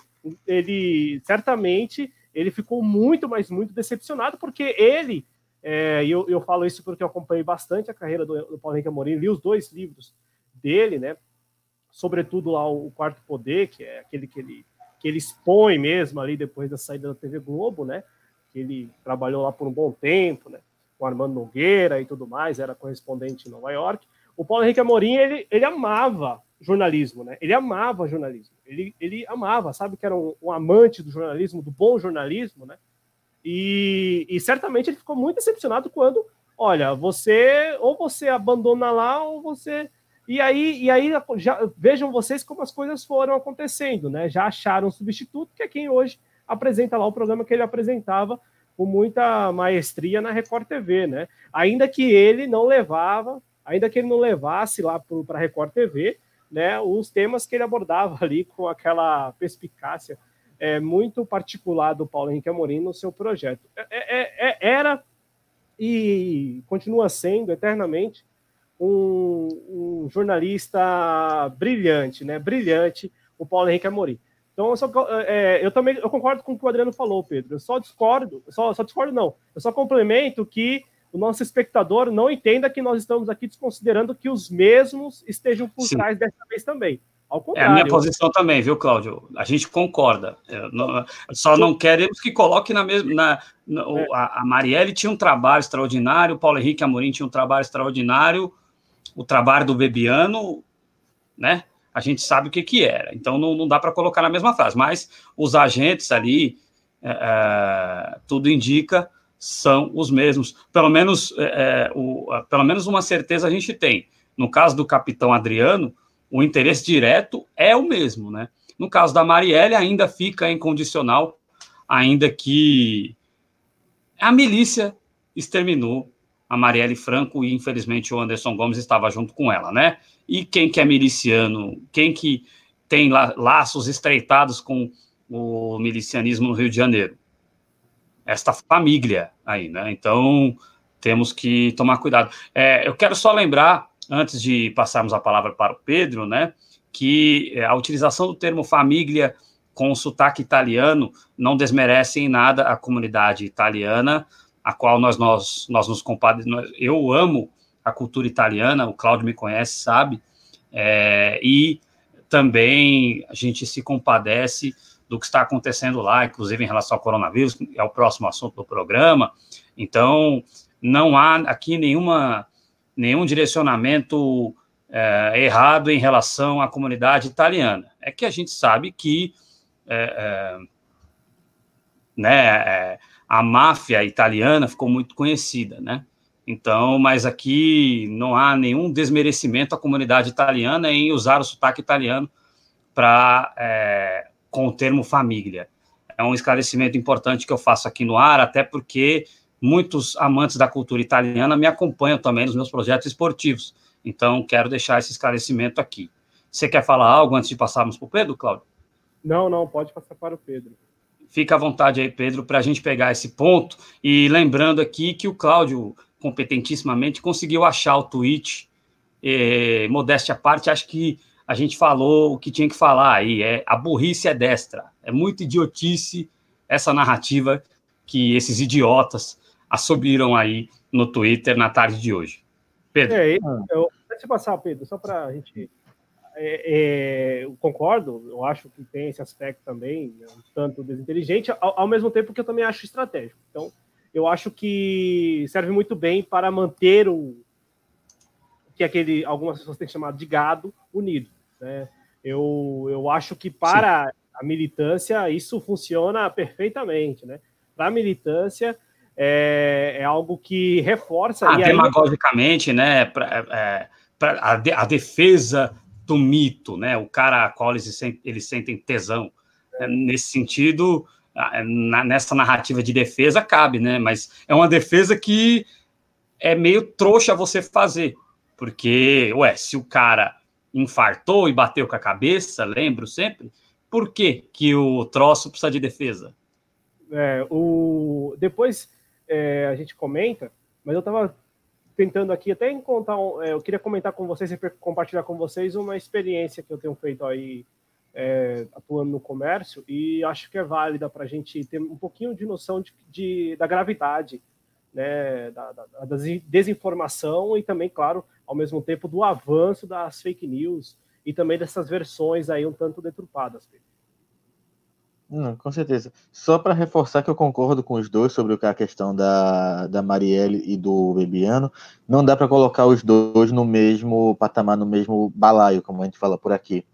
ele certamente ele ficou muito, mas muito decepcionado, porque ele, é, eu, eu falo isso porque eu acompanhei bastante a carreira do, do Paulo Henrique Amorim, li os dois livros dele, né? Sobretudo lá o Quarto Poder, que é aquele que ele, que ele expõe mesmo ali depois da saída da TV Globo, né? Que ele trabalhou lá por um bom tempo, né? Com Armando Nogueira e tudo mais, era correspondente em Nova York. O Paulo Henrique Amorim, ele, ele amava jornalismo, né? Ele amava jornalismo. Ele, ele amava, sabe que era um, um amante do jornalismo, do bom jornalismo, né? E, e, certamente ele ficou muito decepcionado quando, olha, você ou você abandona lá ou você e aí e aí já vejam vocês como as coisas foram acontecendo, né? Já acharam um substituto que é quem hoje apresenta lá o programa que ele apresentava com muita maestria na Record TV, né? Ainda que ele não levava, ainda que ele não levasse lá para a Record TV, né, os temas que ele abordava ali com aquela perspicácia é, muito particular do Paulo Henrique Amorim no seu projeto. É, é, é, era e continua sendo eternamente um, um, jornalista brilhante, né? Brilhante, o Paulo Henrique Amorim. Então, eu, só, é, eu também eu concordo com o que o Adriano falou, Pedro. Eu só discordo, só, só discordo não. Eu só complemento que o nosso espectador não entenda que nós estamos aqui desconsiderando que os mesmos estejam por Sim. trás dessa vez também. Ao contrário. É a minha posição também, viu, Cláudio? A gente concorda. Não, só não queremos que coloque na mesma. Na, na é. a, a Marielle tinha um trabalho extraordinário, o Paulo Henrique Amorim tinha um trabalho extraordinário, o trabalho do Bebiano, né? A gente sabe o que, que era. Então não, não dá para colocar na mesma frase, mas os agentes ali, é, é tudo indica são os mesmos. Pelo menos, é, é o, pelo menos uma certeza a gente tem. No caso do capitão Adriano, o interesse direto é o mesmo, né? No caso da Marielle, ainda fica incondicional, ainda que a milícia exterminou a Marielle Franco e, infelizmente, o Anderson Gomes estava junto com ela, né? E quem que é miliciano, quem que tem laços estreitados com o milicianismo no Rio de Janeiro? Esta família aí, né? Então temos que tomar cuidado. É, eu quero só lembrar, antes de passarmos a palavra para o Pedro, né, que é, a utilização do termo família com sotaque italiano não desmerece em nada a comunidade italiana, a qual nós, nós, nós nos compadecemos. Eu amo a cultura italiana, o Cláudio me conhece, sabe, é, e também a gente se compadece do que está acontecendo lá, inclusive em relação ao coronavírus, que é o próximo assunto do programa. Então, não há aqui nenhuma, nenhum direcionamento é, errado em relação à comunidade italiana. É que a gente sabe que é, é, né, a máfia italiana ficou muito conhecida, né? Então, mas aqui não há nenhum desmerecimento à comunidade italiana em usar o sotaque italiano para com o termo família. É um esclarecimento importante que eu faço aqui no ar, até porque muitos amantes da cultura italiana me acompanham também nos meus projetos esportivos. Então, quero deixar esse esclarecimento aqui. Você quer falar algo antes de passarmos para o Pedro, Cláudio? Não, não, pode passar para o Pedro. Fica à vontade aí, Pedro, para a gente pegar esse ponto. E lembrando aqui que o Cláudio, competentissimamente, conseguiu achar o tweet. Eh, modéstia à parte, acho que a gente falou o que tinha que falar aí. É, a burrice é destra. É muito idiotice essa narrativa que esses idiotas assumiram aí no Twitter na tarde de hoje. Pedro. É, eu, deixa eu passar, Pedro, só para a gente. É, é, eu concordo, eu acho que tem esse aspecto também, né, um tanto desinteligente, ao, ao mesmo tempo que eu também acho estratégico. Então, eu acho que serve muito bem para manter o que aquele algumas pessoas têm chamado de gado unido. Né? Eu, eu acho que para Sim. a militância isso funciona perfeitamente. Né? Para a militância é, é, algo que reforça. Ah, demagogicamente, aí... né? Pra, é, pra a, de, a, defesa do mito, né? O cara a qual eles, sentem, eles sentem tesão. É. Nesse sentido, na, nessa narrativa de defesa cabe, né? Mas é uma defesa que é meio trouxa você fazer. Porque, ué, se o cara infartou e bateu com a cabeça, lembro sempre. Por que, que o troço precisa de defesa? É, o... Depois é, a gente comenta, mas eu estava tentando aqui até encontrar. Um, é, eu queria comentar com vocês e compartilhar com vocês uma experiência que eu tenho feito aí é, atuando no comércio e acho que é válida para a gente ter um pouquinho de noção de, de da gravidade né, da, da, da, desinformação e também, claro, ao mesmo tempo do avanço das fake news e também dessas versões aí um tanto deturpadas. Com certeza. Só para reforçar que eu concordo com os dois sobre a questão da, da Marielle e do Bebiano, não dá para colocar os dois no mesmo patamar, no mesmo balaio, como a gente fala por aqui.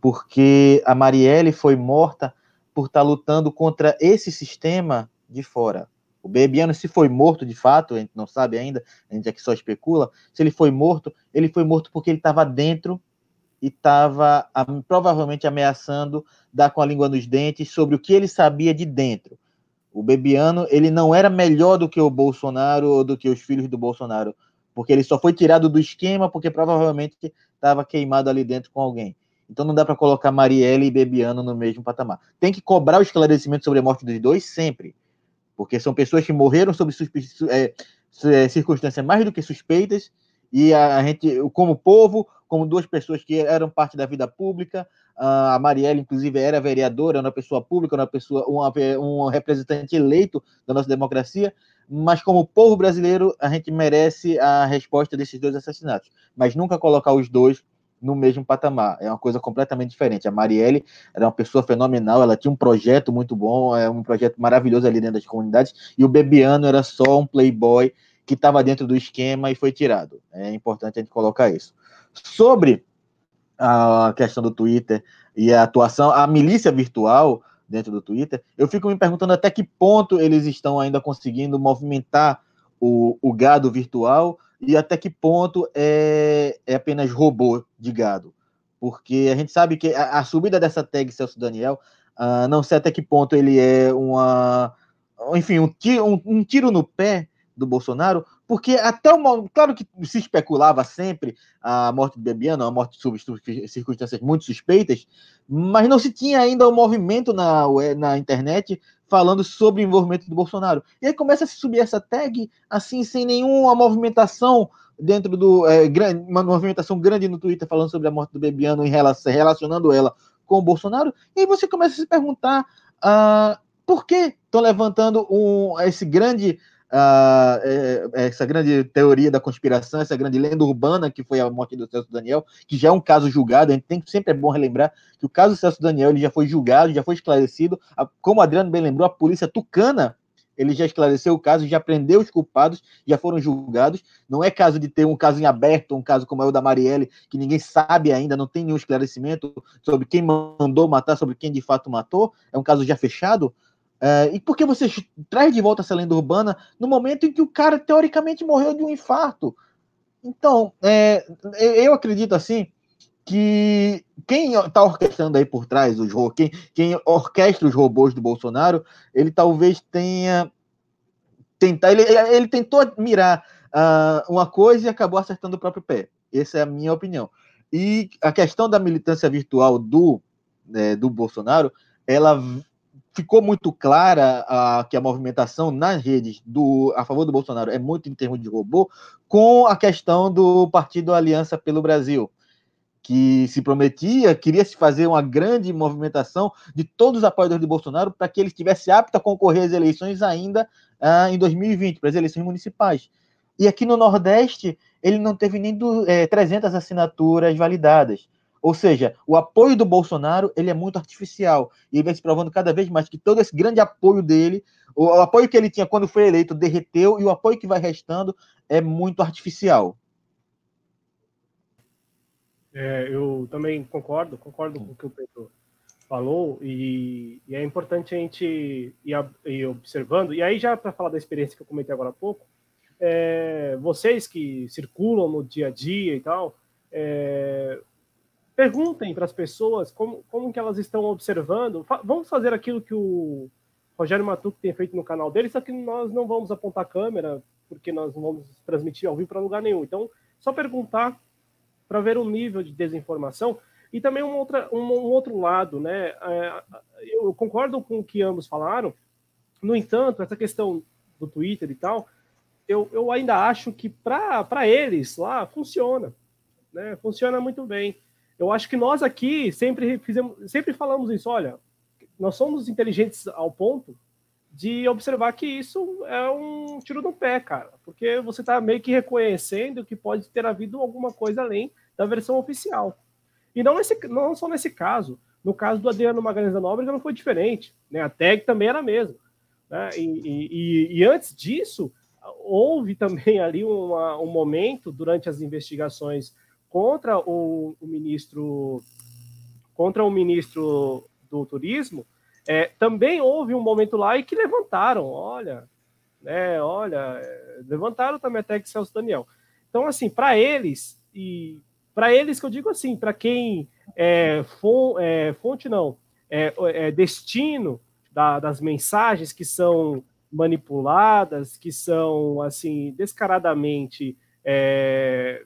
Porque a Marielle foi morta por estar tá lutando contra esse sistema de fora. O Bebiano, se foi morto de fato, a gente não sabe ainda, a gente aqui só especula. Se ele foi morto, ele foi morto porque ele estava dentro e estava provavelmente ameaçando dar com a língua nos dentes sobre o que ele sabia de dentro. O Bebiano, ele não era melhor do que o Bolsonaro ou do que os filhos do Bolsonaro, porque ele só foi tirado do esquema porque provavelmente estava queimado ali dentro com alguém. Então não dá para colocar Marielle e Bebiano no mesmo patamar. Tem que cobrar o esclarecimento sobre a morte dos dois sempre, porque são pessoas que morreram sob é, é, circunstâncias mais do que suspeitas e a gente, como povo, como duas pessoas que eram parte da vida pública. A Marielle, inclusive, era vereadora, uma pessoa pública, uma pessoa, um representante eleito da nossa democracia. Mas, como povo brasileiro, a gente merece a resposta desses dois assassinatos. Mas nunca colocar os dois no mesmo patamar. É uma coisa completamente diferente. A Marielle era uma pessoa fenomenal, ela tinha um projeto muito bom, é um projeto maravilhoso ali dentro das comunidades, e o Bebiano era só um playboy que estava dentro do esquema e foi tirado. É importante a gente colocar isso. Sobre a questão do Twitter e a atuação, a milícia virtual dentro do Twitter, eu fico me perguntando até que ponto eles estão ainda conseguindo movimentar o, o gado virtual e até que ponto é, é apenas robô de gado. Porque a gente sabe que a, a subida dessa tag Celso Daniel, uh, não sei até que ponto ele é uma. Enfim, um tiro, um, um tiro no pé do Bolsonaro, porque até o claro que se especulava sempre a morte do Bebiano, a morte sob circunstâncias muito suspeitas, mas não se tinha ainda o um movimento na, na internet falando sobre o envolvimento do Bolsonaro. E aí começa a se subir essa tag assim, sem nenhuma movimentação dentro do. É, uma movimentação grande no Twitter falando sobre a morte do Bebiano relação, relacionando ela com o Bolsonaro, e aí você começa a se perguntar uh, por que estão levantando um, esse grande uh, essa grande teoria da conspiração, essa grande lenda urbana que foi a morte do Celso Daniel, que já é um caso julgado, a gente tem que sempre é bom relembrar que o caso do Celso Daniel ele já foi julgado, já foi esclarecido, como o Adriano bem lembrou, a polícia tucana ele já esclareceu o caso, já prendeu os culpados, já foram julgados. Não é caso de ter um caso em aberto, um caso como é o da Marielle, que ninguém sabe ainda, não tem nenhum esclarecimento sobre quem mandou matar, sobre quem de fato matou. É um caso já fechado. É, e por que você traz de volta essa lenda urbana no momento em que o cara teoricamente morreu de um infarto? Então, é, eu acredito assim que quem está orquestrando aí por trás os quem, quem orquestra os robôs do Bolsonaro, ele talvez tenha tentar ele, ele tentou mirar uh, uma coisa e acabou acertando o próprio pé. Essa é a minha opinião. E a questão da militância virtual do é, do Bolsonaro, ela ficou muito clara a, que a movimentação nas redes do, a favor do Bolsonaro é muito em termos de robô, com a questão do partido Aliança pelo Brasil, que se prometia, queria se fazer uma grande movimentação de todos os apoiadores de Bolsonaro para que ele estivesse apto a concorrer às eleições ainda ah, em 2020, para as eleições municipais. E aqui no Nordeste, ele não teve nem do, é, 300 assinaturas validadas. Ou seja, o apoio do Bolsonaro ele é muito artificial e ele vem se provando cada vez mais que todo esse grande apoio dele, o, o, apoio que ele tinha quando foi eleito derreteu e o apoio que vai restando é muito artificial. É, eu também concordo, concordo com o que o Pedro falou e, e é importante a gente ir, ir, observando. E aí já para falar da experiência que eu comentei agora há pouco, é, vocês que circulam no dia a dia e tal, é, perguntem para as pessoas como, como que elas estão observando. Fa vamos fazer aquilo que o Rogério Matuco tem feito no canal dele, só que nós não vamos apontar a câmera, porque nós não vamos transmitir ao vivo para lugar nenhum. Então, só perguntar para ver o nível de desinformação e também um, outra, um, um outro lado, né? É, eu concordo com o que ambos falaram. No entanto, essa questão do Twitter e tal, eu, eu ainda acho que para eles lá funciona, né? Funciona muito bem. Eu acho que nós aqui sempre fizemos, sempre falamos isso. Olha, nós somos inteligentes ao ponto de observar que isso é um tiro no pé, cara, porque você está meio que reconhecendo que pode ter havido alguma coisa além da versão oficial. E não, nesse, não só nesse caso. No caso do Adriano Magalhães da Nóbrega não foi diferente. Né? A tag também era a mesma. Né? E, e, e, antes disso, houve também ali uma, um momento durante as investigações contra o, o, ministro contra o ministro do turismo, é, também houve um momento lá e que levantaram, olha, né, olha, levantaram também até que Celso Daniel. Então, assim, para eles, e para eles que eu digo assim, para quem é, é, fonte não, é, é destino da, das mensagens que são manipuladas, que são assim descaradamente é,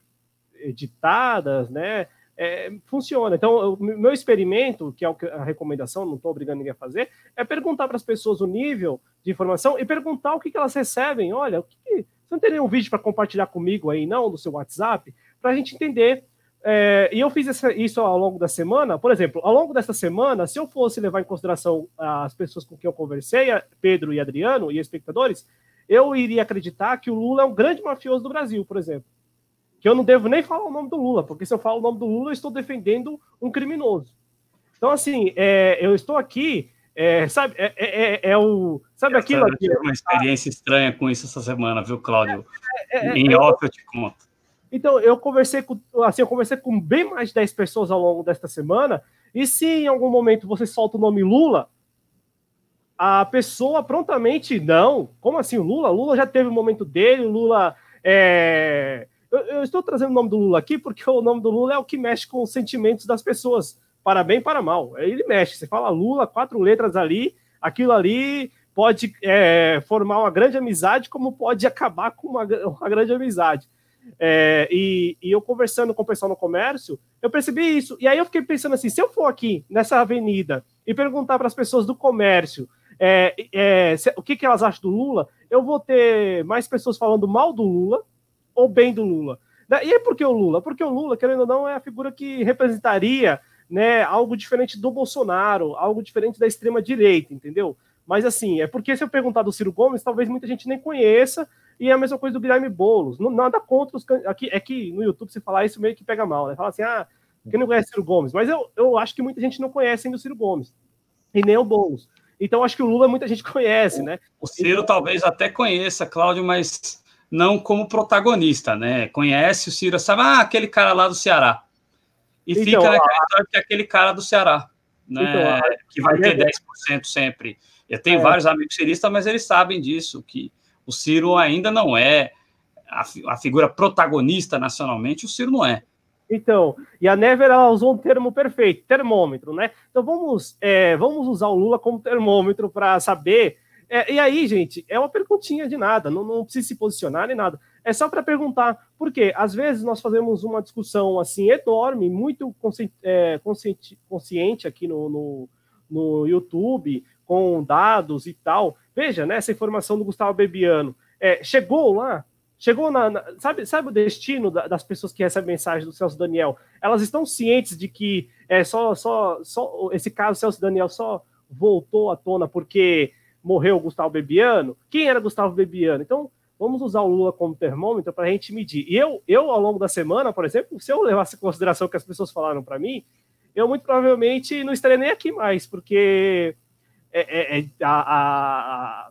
editadas, né? É, funciona. Então, o meu experimento, que é a recomendação, não estou obrigando ninguém a fazer, é perguntar para as pessoas o nível de informação e perguntar o que, que elas recebem. Olha, o que, que... você não teria um vídeo para compartilhar comigo aí, não, no seu WhatsApp, para a gente entender é, e eu fiz essa, isso ao longo da semana. Por exemplo, ao longo dessa semana, se eu fosse levar em consideração as pessoas com quem eu conversei, Pedro e Adriano e espectadores, eu iria acreditar que o Lula é um grande mafioso do Brasil, por exemplo. Que eu não devo nem falar o nome do Lula, porque se eu falo o nome do Lula, eu estou defendendo um criminoso. Então, assim, é, eu estou aqui, é, sabe, é, é, é, é o. Sabe aquilo? Eu tive uma experiência estranha com isso essa semana, viu, Cláudio? em off eu te conto. Então, eu conversei com, assim, eu conversei com bem mais de 10 pessoas ao longo desta semana, e se em algum momento você solta o nome Lula, a pessoa prontamente, não, como assim, Lula? Lula já teve o momento dele, o Lula é... Eu, eu, estou trazendo o nome do Lula aqui porque o nome do Lula é o que mexe com os sentimentos das pessoas, para bem para mal. Ele mexe, você fala Lula, quatro letras ali, aquilo ali pode é, formar uma grande amizade, como pode acabar com uma, uma grande amizade. É, e, e, eu conversando com o pessoal no comércio, eu percebi isso. E aí eu fiquei pensando assim: se eu for aqui nessa avenida e perguntar para as pessoas do comércio é, é, se, o que, que elas acham do Lula, eu vou ter mais pessoas falando mal do Lula ou bem do Lula. E aí por que o Lula? Porque o Lula, querendo ou não, é a figura que representaria né, algo diferente do Bolsonaro, algo diferente da extrema-direita, entendeu? Mas assim, é porque se eu perguntar do Ciro Gomes, talvez muita gente nem conheça, e é a mesma coisa do Guilherme Boulos. Não, nada contra os aqui É que no YouTube se falar isso meio que pega mal, né? Fala assim, ah, quem não conhece Ciro Gomes? Mas eu, eu acho que muita gente não conhece ainda o Ciro Gomes. E nem o Boulos. Então acho que o Lula muita gente conhece, né? O Ciro então... talvez até conheça, Cláudio, mas não como protagonista, né? Conhece o Ciro, sabe, ah, aquele cara lá do Ceará. E então, fica naquela a... história que é aquele cara do Ceará, né? Então, a... Que vai ter 10% sempre. Eu tenho é. vários amigos ciristas, mas eles sabem disso, que o Ciro ainda não é a, a figura protagonista nacionalmente, o Ciro não é. Então, e a Never ela usou um termo perfeito, termômetro, né? Então vamos, é, vamos usar o Lula como termômetro para saber. É, e aí, gente, é uma perguntinha de nada, não, não precisa se posicionar nem nada. É só para perguntar, porque às vezes nós fazemos uma discussão assim enorme, muito consciente, é, consciente, consciente aqui no, no, no YouTube, com dados e tal. Veja, né, essa informação do Gustavo Bebiano. É, chegou lá, chegou na, na, sabe, sabe o destino da, das pessoas que recebem mensagem do Celso Daniel? Elas estão cientes de que é só, só, só esse caso Celso Daniel só voltou à tona porque morreu Gustavo Bebiano? Quem era Gustavo Bebiano? Então, vamos usar o Lula como termômetro para a gente medir. E eu, eu, ao longo da semana, por exemplo, se eu levasse em consideração o que as pessoas falaram para mim, eu muito provavelmente não estaria nem aqui mais, porque é, é, é a, a,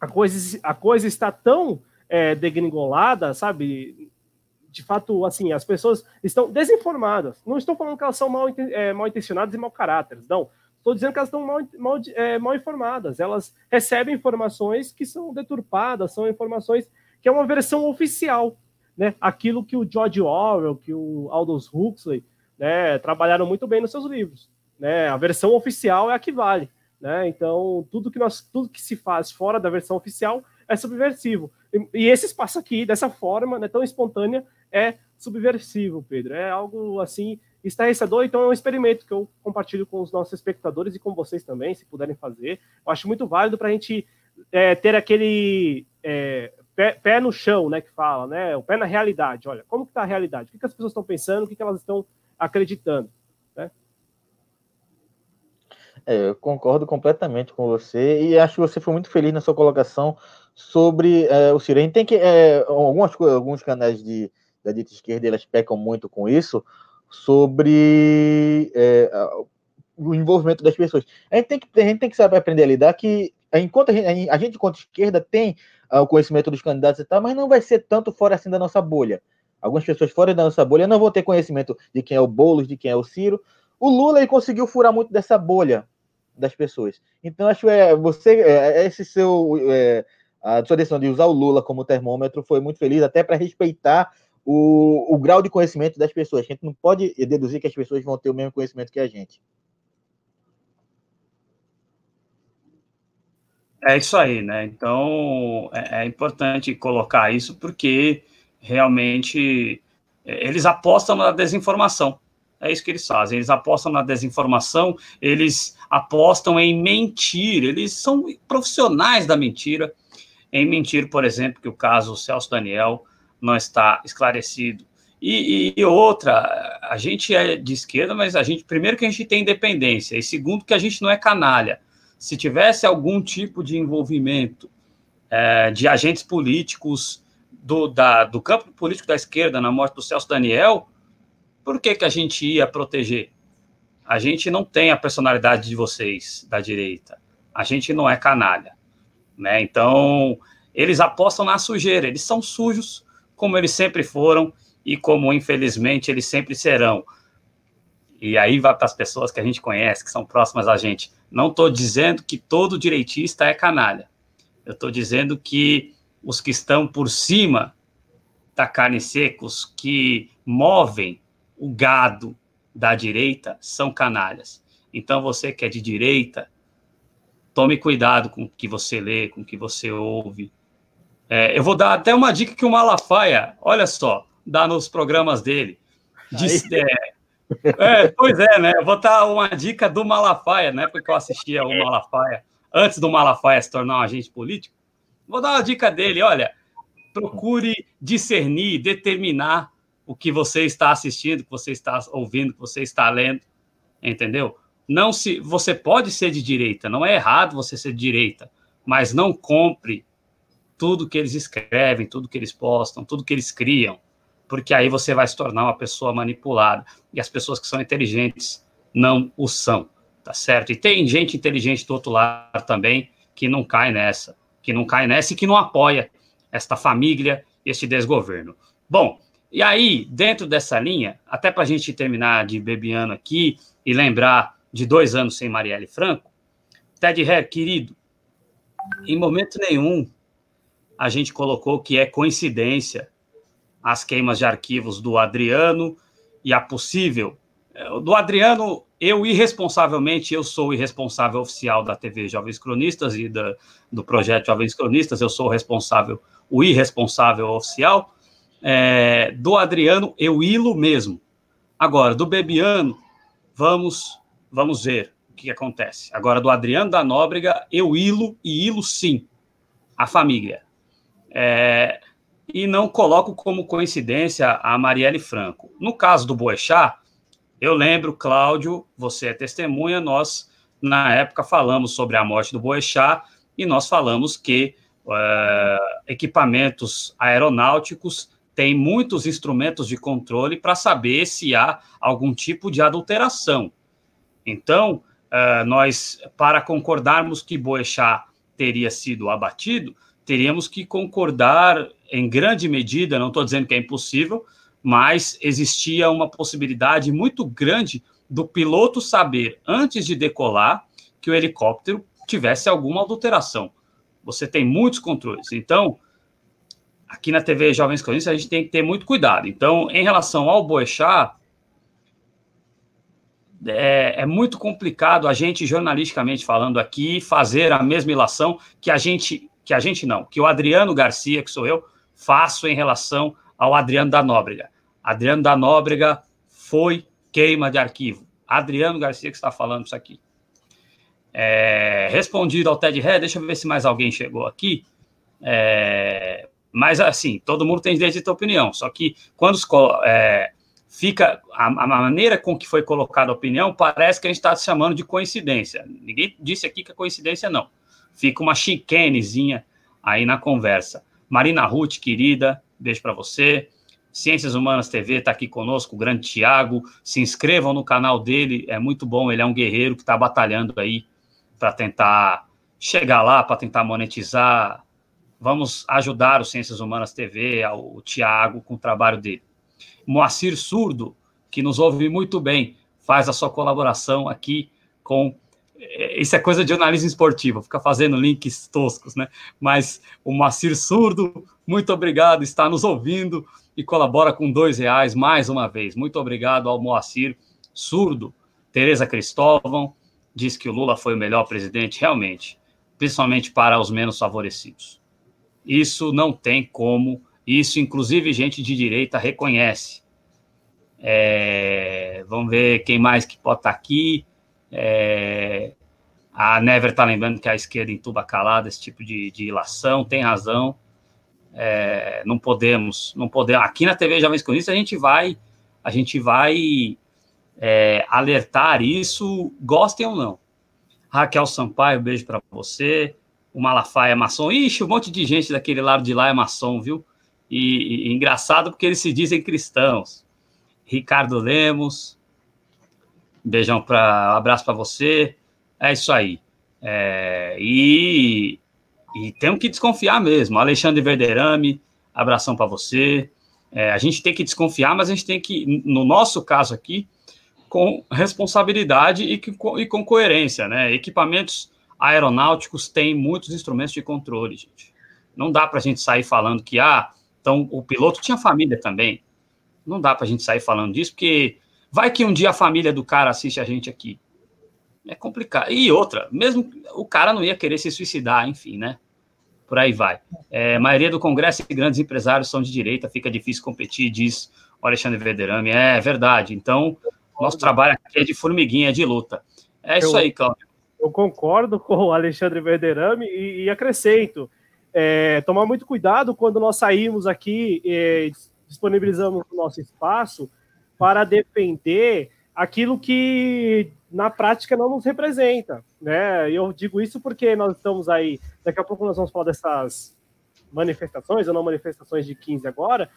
a, coisa, a coisa está tão é, degringolada, sabe? De fato, assim, as pessoas estão desinformadas. Não estou falando que elas são mal, é, mal intencionadas e mau caráter, não. Estou dizendo que elas estão mal, mal, é, mal informadas. Elas recebem informações que são deturpadas, são informações que é uma versão oficial. Né? Aquilo que o George Orwell, que o Aldous Huxley né, trabalharam muito bem nos seus livros. Né? A versão oficial é a que vale. Né? Então, tudo que, nós, tudo que se faz fora da versão oficial é subversivo. E, e esse espaço aqui, dessa forma, né, tão espontânea, é subversivo, Pedro. É algo assim estarrecedor, então é um experimento que eu compartilho com os nossos espectadores e com vocês também, se puderem fazer. Eu acho muito válido para a gente é, ter aquele é, pé, pé, no chão, né, que fala, né, o pé na realidade. Olha, como que está a realidade? O que, que as pessoas estão pensando? O que, que elas estão acreditando? Né? É, eu concordo completamente com você e acho que você foi muito feliz na sua colocação sobre é, o gente tem que é, algumas alguns canais de da dita esquerda elas pecam muito com isso sobre é, o envolvimento das pessoas. A gente tem que a gente tem que saber aprender a lidar que enquanto a gente, a gente enquanto esquerda tem uh, o conhecimento dos candidatos e tal, mas não vai ser tanto fora assim da nossa bolha. Algumas pessoas fora da nossa bolha não vão ter conhecimento de quem é o Boulos, de quem é o Ciro. O Lula ele conseguiu furar muito dessa bolha das pessoas. Então acho é você é, esse seu é, a sua decisão de usar o Lula como termômetro foi muito feliz até para respeitar o, o grau de conhecimento das pessoas. A gente não pode deduzir que as pessoas vão ter o mesmo conhecimento que a gente. É isso aí, né? Então é, é importante colocar isso porque realmente eles apostam na desinformação. É isso que eles fazem. Eles apostam na desinformação, eles apostam em mentir, eles são profissionais da mentira. Em mentir, por exemplo, que o caso Celso Daniel não está esclarecido. E, e, outra, a gente é de esquerda, mas a gente, primeiro, que a gente tem independência, e segundo, que a gente não é canalha se tivesse algum tipo de envolvimento é, de agentes políticos do, da, do campo político da esquerda na morte do Celso Daniel, por que, que a gente ia proteger? A gente não tem a personalidade de vocês da direita. A gente não é canalha. Né? Então, eles apostam na sujeira. Eles são sujos, como eles sempre foram e como, infelizmente, eles sempre serão. E aí vai para as pessoas que a gente conhece, que são próximas a gente. Não estou dizendo que todo direitista é canalha. Eu estou dizendo que os que estão por cima da carne seca, os que movem o gado da direita, são canalhas. Então, você que é de direita, tome cuidado com o que você lê, com o que você ouve. É, eu vou dar até uma dica que o Malafaia, olha só, dá nos programas dele. Diz, é, é, pois é, né? Eu vou dar uma dica do Malafaia, né? Porque eu assistia o Malafaia antes do Malafaia se tornar um agente político. Vou dar uma dica dele: olha, procure discernir, determinar o que você está assistindo, o que você está ouvindo, o que você está lendo, entendeu? Não se você pode ser de direita, não é errado você ser de direita, mas não compre tudo que eles escrevem, tudo que eles postam, tudo que eles criam porque aí você vai se tornar uma pessoa manipulada. E as pessoas que são inteligentes não o são, tá certo? E tem gente inteligente do outro lado também que não cai nessa, que não cai nessa e que não apoia esta família, este desgoverno. Bom, e aí, dentro dessa linha, até para a gente terminar de bebiano aqui e lembrar de dois anos sem Marielle Franco, Ted Herr, querido, em momento nenhum a gente colocou que é coincidência as queimas de arquivos do Adriano e a possível. É, do Adriano, eu irresponsavelmente, eu sou o irresponsável oficial da TV Jovens Cronistas e da, do projeto Jovens Cronistas, eu sou o responsável, o irresponsável oficial. É, do Adriano, eu ilo mesmo. Agora, do Bebiano, vamos, vamos ver o que acontece. Agora, do Adriano da Nóbrega, eu ilo e ilo sim a família. É, e não coloco como coincidência a Marielle Franco. No caso do Boechat, eu lembro, Cláudio, você é testemunha, nós, na época, falamos sobre a morte do Boechat e nós falamos que uh, equipamentos aeronáuticos têm muitos instrumentos de controle para saber se há algum tipo de adulteração. Então, uh, nós, para concordarmos que Boechat teria sido abatido, teríamos que concordar em grande medida, não estou dizendo que é impossível, mas existia uma possibilidade muito grande do piloto saber, antes de decolar, que o helicóptero tivesse alguma adulteração. Você tem muitos controles. Então, aqui na TV Jovens Cronistas, a gente tem que ter muito cuidado. Então, em relação ao Boechat, é, é, muito complicado a gente, jornalisticamente falando aqui, fazer a mesma ilação que a gente que a gente não, que o Adriano Garcia, que sou eu, faço em relação ao Adriano da Nóbrega. Adriano da Nóbrega foi queima de arquivo. Adriano Garcia que está falando isso aqui. É, respondido ao Ted Ré, deixa eu ver se mais alguém chegou aqui. É, mas, assim, todo mundo tem direito de ter opinião, só que quando é, fica a, a, maneira com que foi colocada a opinião, parece que a gente está se chamando de coincidência. Ninguém disse aqui que é coincidência, não. Fica uma chiquenezinha aí na conversa. Marina Ruth, querida, beijo para você. Ciências Humanas TV está aqui conosco, o grande Tiago. Se inscrevam no canal dele, é muito bom. Ele é um guerreiro que está batalhando aí para tentar chegar lá, para tentar monetizar. Vamos ajudar o Ciências Humanas TV, o Tiago, com o trabalho dele. Moacir Surdo, que nos ouve muito bem, faz a sua colaboração aqui com. Eh, isso é coisa de jornalismo esportivo, fica fazendo links toscos, né? Mas o Moacir Surdo, muito obrigado, está nos ouvindo e colabora com dois reais mais uma vez. Muito obrigado ao Moacir Surdo. Tereza Cristóvão diz que o Lula foi o melhor presidente, realmente, principalmente para os menos favorecidos. Isso não tem como isso, inclusive, gente de direita reconhece. É, vamos ver quem mais que pode estar aqui. É, a Never está lembrando que a esquerda entuba calada esse tipo de, de ilação, tem razão. É, não podemos, não podemos. Aqui na TV Jovens Cronistas a gente vai, a gente vai é, alertar isso, gostem ou não. Raquel Sampaio, beijo para você. O Malafaia é maçom. Ixi, um monte de gente daquele lado de lá é maçom, viu? E, e engraçado porque eles se dizem cristãos. Ricardo Lemos, beijão para, abraço para você. É isso aí. É, e, e temos que desconfiar mesmo. Alexandre Verderame, abração para você. É, a gente tem que desconfiar, mas a gente tem que, no nosso caso aqui, com responsabilidade e, com, e com coerência, né? Equipamentos aeronáuticos têm muitos instrumentos de controle, gente. Não dá para a gente sair falando que, ah, então, o piloto tinha família também. Não dá para a gente sair falando disso, porque vai que um dia a família do cara assiste a gente aqui. É complicado. E outra, mesmo o cara não ia querer se suicidar, enfim, né? Por aí vai. É, a maioria do Congresso e grandes empresários são de direita, fica difícil competir, diz o Alexandre Verderame. É verdade. Então, nosso trabalho aqui é de formiguinha, é de luta. É isso eu, aí, Cláudio. Eu concordo com o Alexandre Verderame e, e acrescento é, tomar muito cuidado quando nós saímos aqui e disponibilizamos o nosso espaço para defender aquilo que na prática não nos representa, né? Eu digo isso porque nós estamos aí, daqui a pouco nós vamos falar dessas manifestações ou não manifestações de 15 agora,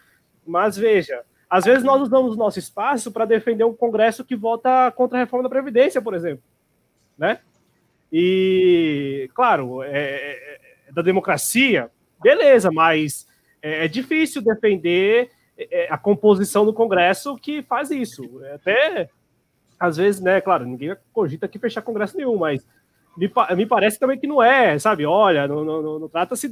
mas veja, às vezes nós usamos o nosso espaço para defender um congresso que vota contra a reforma da previdência, por exemplo, né? E claro, é, é da democracia, beleza, mas é, é difícil defender é, a composição do Congresso que faz isso. Até, às vezes, né, claro, ninguém cogita que fechar Congresso nenhum, mas me, me parece também que não é, sabe? Olha, não, não, não trata-se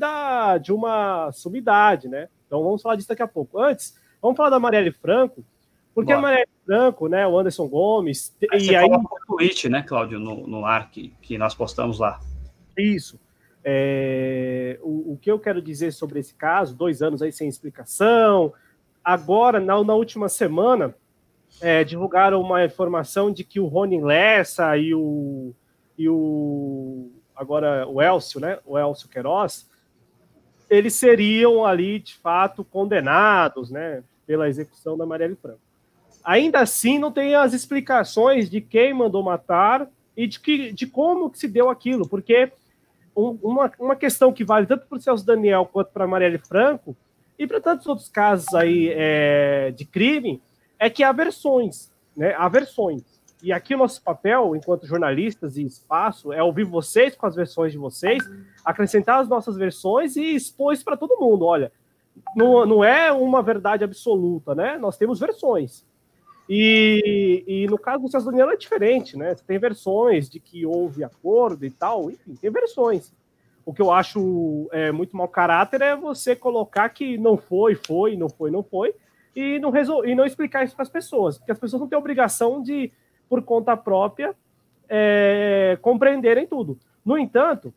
de uma sumidade, né? Então vamos falar disso daqui a pouco. Antes, vamos falar da Marielle Franco, porque Bora. a Marielle Franco, né, o Anderson Gomes... Aí e aí... o tweet, né, Cláudio, no, no ar que, que nós postamos lá. Isso. É, o, o, que eu quero dizer sobre esse caso, dois anos aí sem explicação. Agora, na, na última semana, é, divulgaram uma informação de que o Rony Lessa e o, e o agora o Elcio, né? O Elcio Queiroz, eles seriam ali de fato condenados, né? Pela execução da Marielle Franco. Ainda assim, não tem as explicações de quem mandou matar e de, que, de como que se deu aquilo, porque um, uma, uma questão que vale tanto para o Celso Daniel quanto para a Marielle Franco e para tantos outros casos aí é, de crime é que há versões, né? Há versões. E aqui o nosso papel, enquanto jornalistas e espaço, é ouvir vocês com as versões de vocês, acrescentar as nossas versões e expor isso para todo mundo. Olha, não, não é uma verdade absoluta, né? Nós temos versões. E, e, no caso do Celso Daniel é diferente, né? Tem versões de que houve acordo e tal, enfim, tem versões. O que eu acho é, muito mau caráter é você colocar que não foi, foi, não foi, não foi, e não, resol... e não explicar isso para as pessoas, porque as pessoas não têm obrigação de, por conta própria, é, compreenderem tudo. No entanto,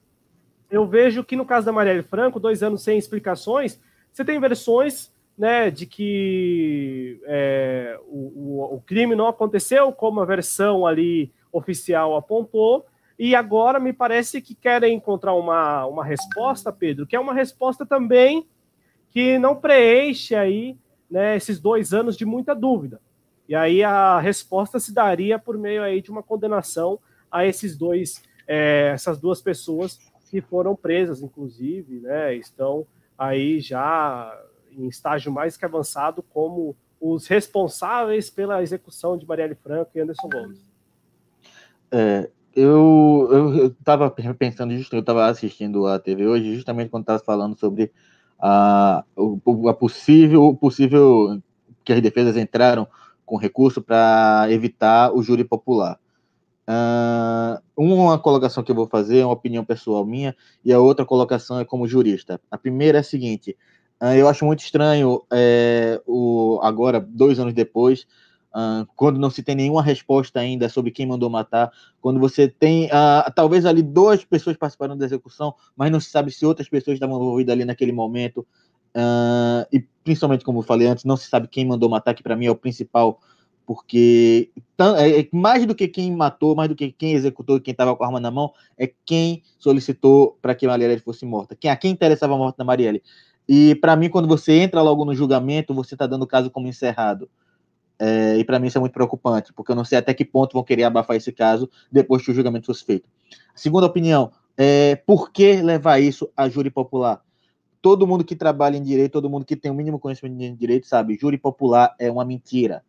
eu vejo que no caso da Marielle Franco, dois anos sem explicações, você tem versões né, de que é, o, o, o, crime não aconteceu como a versão ali oficial apontou, e agora me parece que querem encontrar uma, uma resposta, Pedro, que é uma resposta também que não preenche aí né, esses dois anos de muita dúvida. E aí a resposta se daria por meio aí de uma condenação a esses dois, é, essas duas pessoas que foram presas, inclusive, né, estão aí já em estágio mais que avançado como os responsáveis pela execução de Marielle Franco e Anderson Gomes. É, eu estava pensando, justo, eu estava assistindo a TV hoje, justamente quando estava falando sobre a, a possível, possível que as defesas entraram com recurso para evitar o júri popular. Uh, uma colocação que eu vou fazer é uma opinião pessoal minha, e a outra colocação é como jurista. A primeira é a seguinte: uh, eu acho muito estranho, é, o, agora, dois anos depois, uh, quando não se tem nenhuma resposta ainda sobre quem mandou matar, quando você tem, talvez ali duas pessoas participaram da execução, mas não se sabe se outras pessoas estavam envolvidas ali naquele momento, e principalmente, como eu falei antes, não se sabe quem mandou matar, que para mim é o principal porque é, é, mais do que quem matou, mais do que quem executou, quem estava com a arma na mão, é quem solicitou para que Marielle fosse morta, quem a quem interessava a morte da Marielle. E para mim, quando você entra logo no julgamento, você está dando o caso como encerrado. É, e para mim isso é muito preocupante, porque eu não sei até que ponto vão querer abafar esse caso depois que o julgamento fosse feito. Segunda opinião, é, por que levar isso a júri popular? Todo mundo que trabalha em direito, todo mundo que tem o mínimo conhecimento de direito sabe, júri popular é uma mentira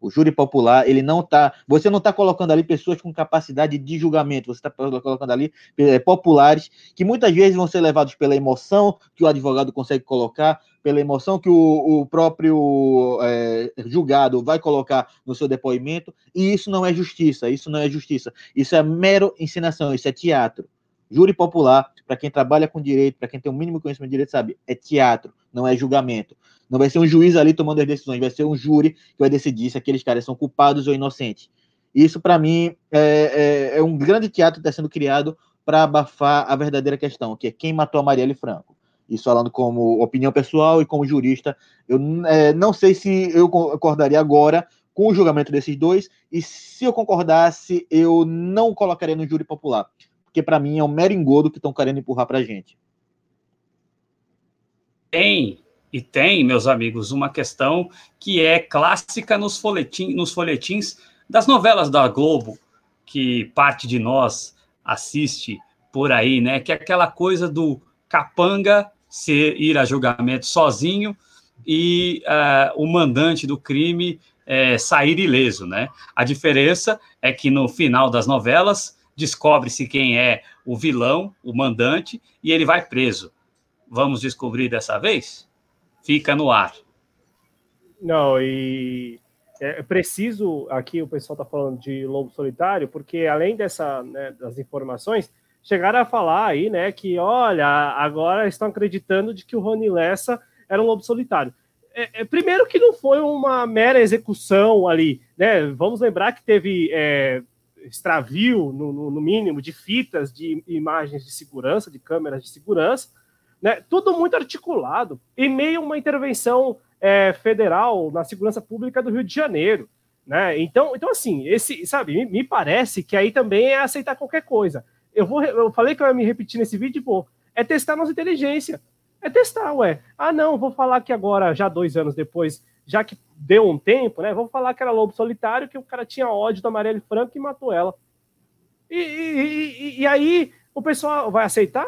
o júri popular, ele não está. Você não está colocando ali pessoas com capacidade de julgamento, você está colocando ali é, populares que muitas vezes vão ser levados pela emoção que o advogado consegue colocar, pela emoção que o, o próprio é, julgado vai colocar no seu depoimento, e isso não é justiça, isso não é justiça, isso é mero ensinação, isso é teatro. Júri popular, para quem trabalha com direito, para quem tem o mínimo conhecimento de direito, sabe, é teatro, não é julgamento. Não vai ser um juiz ali tomando as decisões, vai ser um júri que vai decidir se aqueles caras são culpados ou inocentes. Isso, para mim, é, é, é, um grande teatro que está sendo criado para abafar a verdadeira questão, que é quem matou a Marielle Franco. Isso falando como opinião pessoal e como jurista, eu é, não sei se eu concordaria agora com o julgamento desses dois, e se eu concordasse, eu não colocaria no júri popular porque para mim é um mero engodo que estão querendo empurrar para a gente. Tem, e tem, meus amigos, uma questão que é clássica nos, folhetim, nos folhetins das novelas da Globo, que parte de nós assiste por aí, né? Que é aquela coisa do capanga ser, ir a julgamento sozinho e uh, o mandante do crime é, sair ileso, né? A diferença é que no final das novelas descobre-se quem é o vilão, o mandante, e ele vai preso. Vamos descobrir dessa vez? Fica no ar. Não, e é preciso, aqui o pessoal está falando de Lobo Solitário, porque além dessa, né, das informações, chegaram a falar aí, né, que olha, agora estão acreditando de que o Rony Lessa era um lobo solitário. É, é, primeiro que não foi uma mera execução ali, né? Vamos lembrar que teve é, extravio, no, no, mínimo, de fitas de imagens de segurança, de câmeras de segurança, né? tudo muito articulado, e meio uma intervenção é, federal na segurança pública do Rio de Janeiro. Né? Então, então, assim, esse, sabe, me, me parece que aí também é aceitar qualquer coisa. Eu, vou, eu falei que eu ia me repetir nesse vídeo, pô, é testar nossa inteligência. É testar, ué. Ah, não, vou falar que agora, já dois anos depois, já que deu um tempo, né? Vamos falar que era lobo solitário, que o cara tinha ódio da Marielle Franco e matou ela. E, e, e, e, aí o pessoal vai aceitar?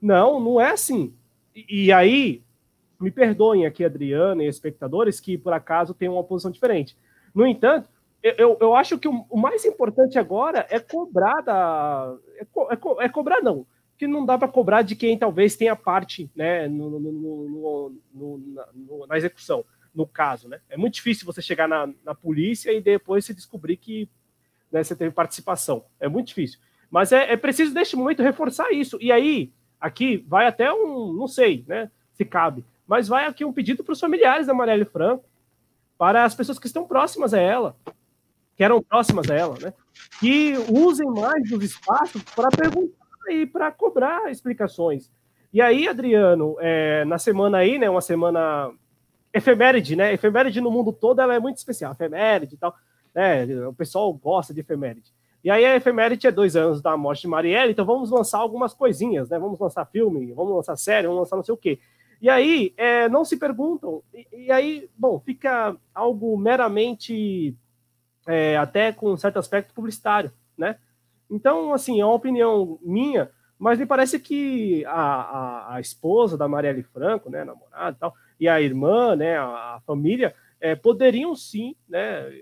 Não, não é assim. E, aí, me perdoem aqui, Adriana e espectadores, que por acaso tem uma posição diferente. No entanto, eu, eu acho que o, o mais importante agora é cobrar da. É, co, é, co, é cobrar, não. Que não dá para cobrar de quem talvez tenha parte né, no, no, no, na, na execução no caso, né? É muito difícil você chegar na, na polícia e depois se descobrir que né, você teve participação. É muito difícil. Mas é, é preciso, neste momento, reforçar isso. E aí, aqui, vai até um, não sei, né, se cabe, mas vai aqui um pedido para os familiares da Marielle Franco, para as pessoas que estão próximas a ela, que eram próximas a ela, né, que usem mais os espaços para perguntar aí para cobrar explicações. E aí, Adriano, é, na semana aí, né, uma semana efeméride, né? Efeméride no mundo todo ela é muito especial, efeméride e tal. Né? O pessoal gosta de efeméride. E aí a efeméride é dois anos da morte de Marielle, então vamos lançar algumas coisinhas, né? Vamos lançar filme, vamos lançar série, vamos lançar não sei o quê. E aí é, não se perguntam, e, e, aí, bom, fica algo meramente é, até com um certo aspecto publicitário, né? Então, assim, é uma opinião minha, mas me parece que a, a, a esposa da Marielle Franco, né, namorada e tal, e a irmã, né, a, a família, é, poderiam sim, né,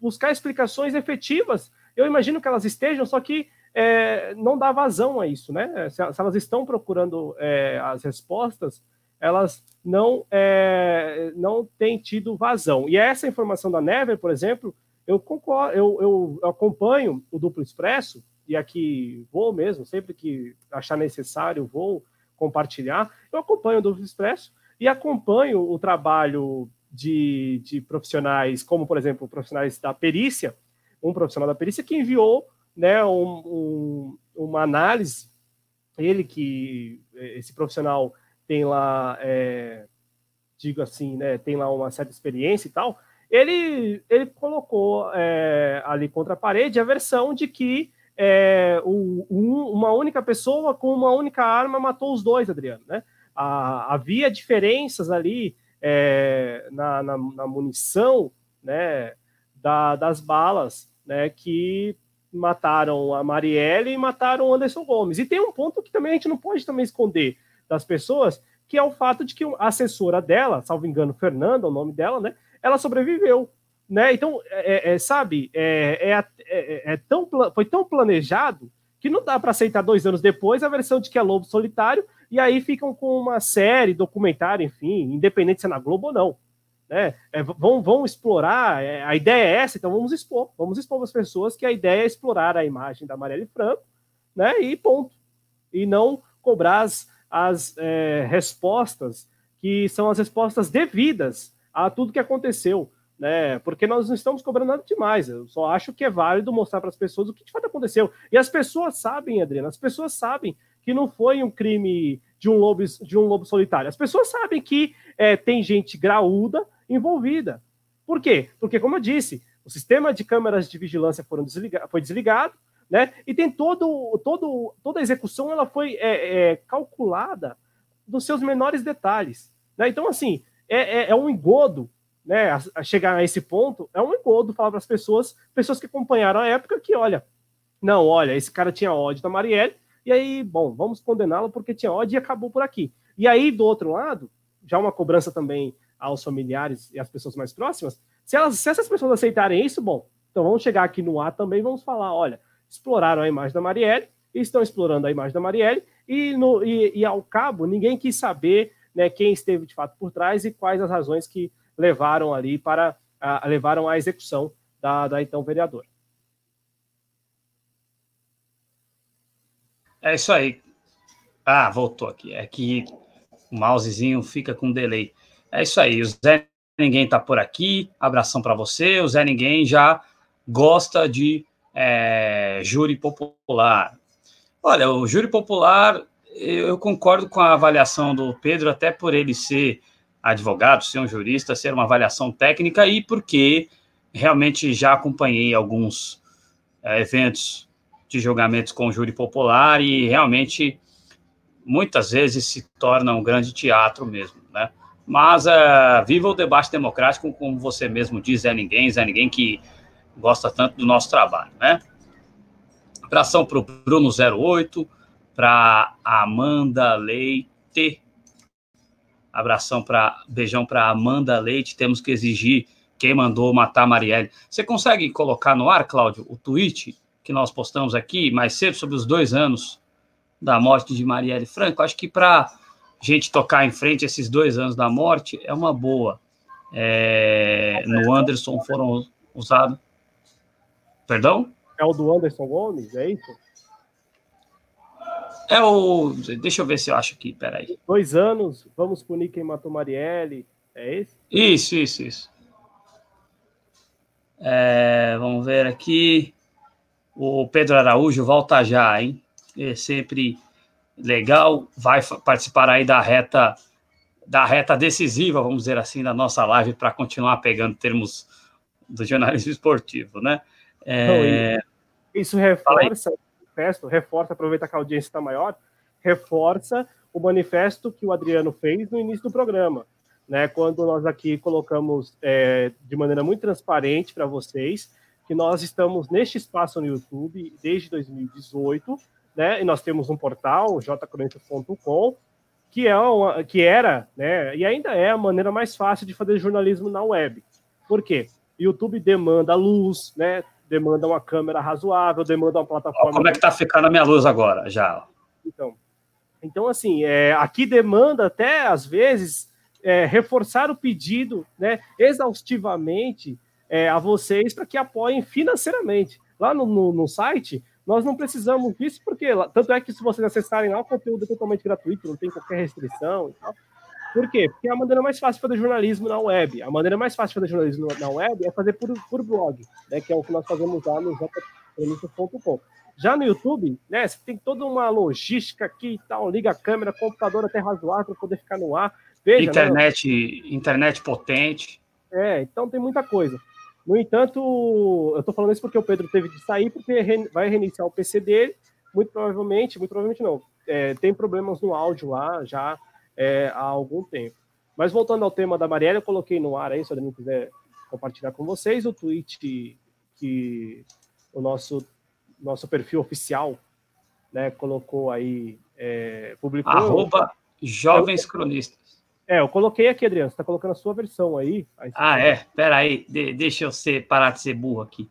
buscar explicações efetivas. Eu imagino que elas estejam, só que é, não dá vazão a isso, né? Se, se elas estão procurando é, as respostas, elas não é, não têm tido vazão. E essa informação da Never, por exemplo, eu concordo, eu, eu acompanho o duplo expresso e aqui vou mesmo, sempre que achar necessário, vou compartilhar. Eu acompanho o duplo expresso e acompanho o trabalho de, de profissionais, como, por exemplo, profissionais da perícia, um profissional da perícia que enviou né, um, um, uma análise, ele que, esse profissional tem lá, é, digo assim, né, tem lá uma certa experiência e tal, ele, ele colocou é, ali contra a parede a versão de que é, o, um, uma única pessoa com uma única arma matou os dois, Adriano, né? A, havia diferenças ali é, na, na, na, munição né, da, das balas né, que mataram a Marielle e mataram o Anderson Gomes. E tem um ponto que também a gente não pode também esconder das pessoas, que é o fato de que a assessora dela, salvo engano, Fernanda, o nome dela, né, ela sobreviveu. Né? Então, é, é, sabe, é, é, é, é tão, foi tão planejado que não dá para aceitar dois anos depois a versão de que é Lobo Solitário e aí ficam com uma série, documentário, enfim, independente se é na Globo ou não. Né? É, vão, vão explorar, é, a ideia é essa, então vamos expor, vamos expor as pessoas que a ideia é explorar a imagem da Marielle Franco, né? E ponto. E não cobrar as, as é, respostas que são as respostas devidas a tudo que aconteceu, né? Porque nós não estamos cobrando nada demais. Eu só acho que é válido mostrar para as pessoas o que de fato aconteceu. E as pessoas sabem, Adriana, as pessoas sabem que não foi um crime de um lobo, de um lobo solitário. As pessoas sabem que é, tem gente graúda envolvida. Por quê? Porque, como eu disse, o sistema de câmeras de vigilância foram foi desligado, né? E tem todo, todo, toda a execução ela foi é, é, calculada nos seus menores detalhes. Né? Então, assim, é, é, é um engodo né, a, a, chegar a esse ponto, é um engodo falar para as pessoas, pessoas que acompanharam a época, que olha, não, olha, esse cara tinha ódio da Marielle, e aí, bom, vamos condená-lo porque tinha ódio e acabou por aqui. E aí, do outro lado, já uma cobrança também aos familiares e às pessoas mais próximas, se, elas, se essas pessoas aceitarem isso, bom, então vamos chegar aqui no ar também, vamos falar, olha, exploraram a imagem da Marielle, estão explorando a imagem da Marielle, e, no, e, e ao cabo, ninguém quis saber né, quem esteve de fato por trás e quais as razões que levaram ali para a, levaram à execução da, da então vereadora. É isso aí. Ah, voltou aqui. É que o mousezinho fica com delay. É isso aí. O Zé Ninguém tá por aqui. Abração para você. O Zé Ninguém já gosta de é, júri popular. Olha, o júri popular, eu concordo com a avaliação do Pedro, até por ele ser advogado, ser um jurista, ser uma avaliação técnica e porque realmente já acompanhei alguns é, eventos de julgamentos com júri popular e realmente muitas vezes se torna um grande teatro mesmo, né? Mas uh, viva o debate democrático, como você mesmo diz, é ninguém, é ninguém que gosta tanto do nosso trabalho, né? Abração para o Bruno 08, para Amanda Leite. Abração para beijão para Amanda Leite. Temos que exigir quem mandou matar Marielle. Você consegue colocar no ar, Cláudio, o tweet que nós postamos aqui mais cedo sobre os dois anos da morte de Marielle Franco, acho que para gente tocar em frente esses dois anos da morte é uma boa. É, no Anderson foram usados. Perdão? É o do Anderson Gomes, é isso? É o. Deixa eu ver se eu acho aqui, peraí. Dois anos, vamos punir quem matou Marielle. É esse? Isso, isso, isso. É, vamos ver aqui. O Pedro Araújo volta já, hein? é sempre legal, vai participar aí da reta da reta decisiva, vamos dizer assim, da nossa live para continuar pegando termos do jornalismo esportivo, né? É... Isso reforça o manifesto, reforça, aproveita que a audiência está maior, reforça o manifesto que o Adriano fez no início do programa, né? Quando nós aqui colocamos é, de maneira muito transparente para vocês que nós estamos neste espaço no YouTube desde 2018, né? E nós temos um portal, jcorinthians.com, que, é uma, que era, né, e ainda é a maneira mais fácil de fazer jornalismo na web. Por quê? YouTube demanda luz, né? Demanda uma câmera razoável, demanda uma plataforma. Como é que tá ficando a minha luz agora, já? Então, então assim, é, aqui demanda até às vezes é, reforçar o pedido, né, exaustivamente é, a vocês para que apoiem financeiramente. Lá no, no, no site nós não precisamos disso, porque tanto é que se vocês acessarem lá, o conteúdo é totalmente gratuito, não tem qualquer restrição e tal. Por quê? Porque é a maneira mais fácil de fazer jornalismo na web. A maneira mais fácil de fazer jornalismo na web é fazer por, por blog, né, que é o que nós fazemos lá no jpronúncia.com. Já no YouTube, né, você tem toda uma logística aqui e tal, liga a câmera, computador até razoável para poder ficar no ar. Veja, né, internet, né? internet potente. É, então tem muita coisa. No entanto, eu estou falando isso porque o Pedro teve de sair, porque vai reiniciar o PC dele, muito provavelmente, muito provavelmente não, é, tem problemas no áudio lá já é, há algum tempo. Mas voltando ao tema da Marielle, eu coloquei no ar aí, se alguém quiser compartilhar com vocês, o tweet que o nosso, nosso perfil oficial né, colocou aí, é, publicou. Arroba Jovens Cronistas. É, eu coloquei aqui, Adriano. Você está colocando a sua versão aí. aí ah, é? Pera aí. De deixa eu ser, parar de ser burro aqui.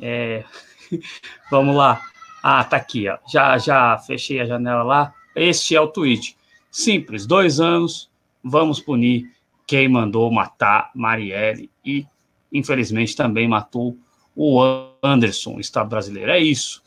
É... Vamos lá. Ah, tá aqui, ó. Já, já fechei a janela lá. Este é o tweet. Simples. Dois anos, vamos punir quem mandou matar Marielle e, infelizmente, também matou o Anderson, Estado brasileiro. É isso,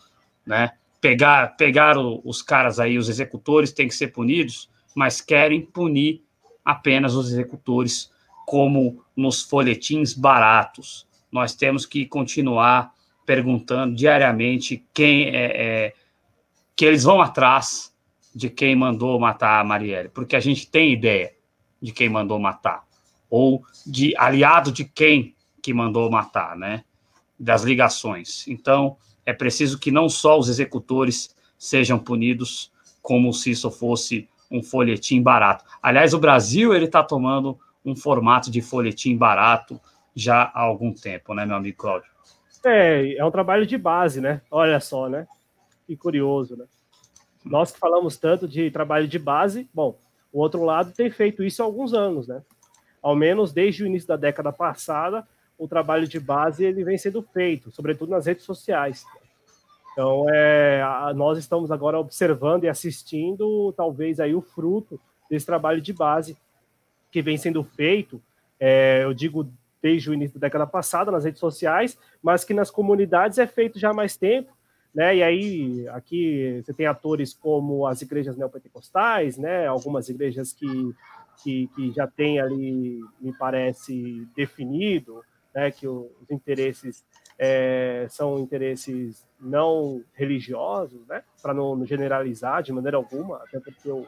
né? Pegar, pegar os caras aí, os executores, têm que ser punidos, mas querem punir apenas os executores, como nos folhetins baratos. Nós temos que continuar perguntando diariamente quem é, é que eles vão atrás de quem mandou matar a Marielle, porque a gente tem ideia de quem mandou matar, ou de aliado de quem que mandou matar, né? Das ligações. Então, é preciso que não só os executores sejam punidos, como se isso fosse um folhetim barato. Aliás, o Brasil ele está tomando um formato de folhetim barato já há algum tempo, né, meu amigo Cláudio? É, é um trabalho de base, né? Olha só, né? Que curioso, né? Nós que falamos tanto de trabalho de base, bom, o outro lado tem feito isso há alguns anos, né? Ao menos desde o início da década passada, o trabalho de base ele vem sendo feito, sobretudo nas redes sociais. Então, é, nós estamos agora observando e assistindo, talvez, aí o fruto desse trabalho de base que vem sendo feito, é, eu digo desde o início da década passada, nas redes sociais, mas que nas comunidades é feito já há mais tempo, né? E aí, aqui você tem atores como as igrejas neopentecostais, né? Algumas igrejas que, que, que já têm ali, me parece, definido, né? Que os interesses é, são interesses não religiosos, né? Para não generalizar de maneira alguma, até porque eu,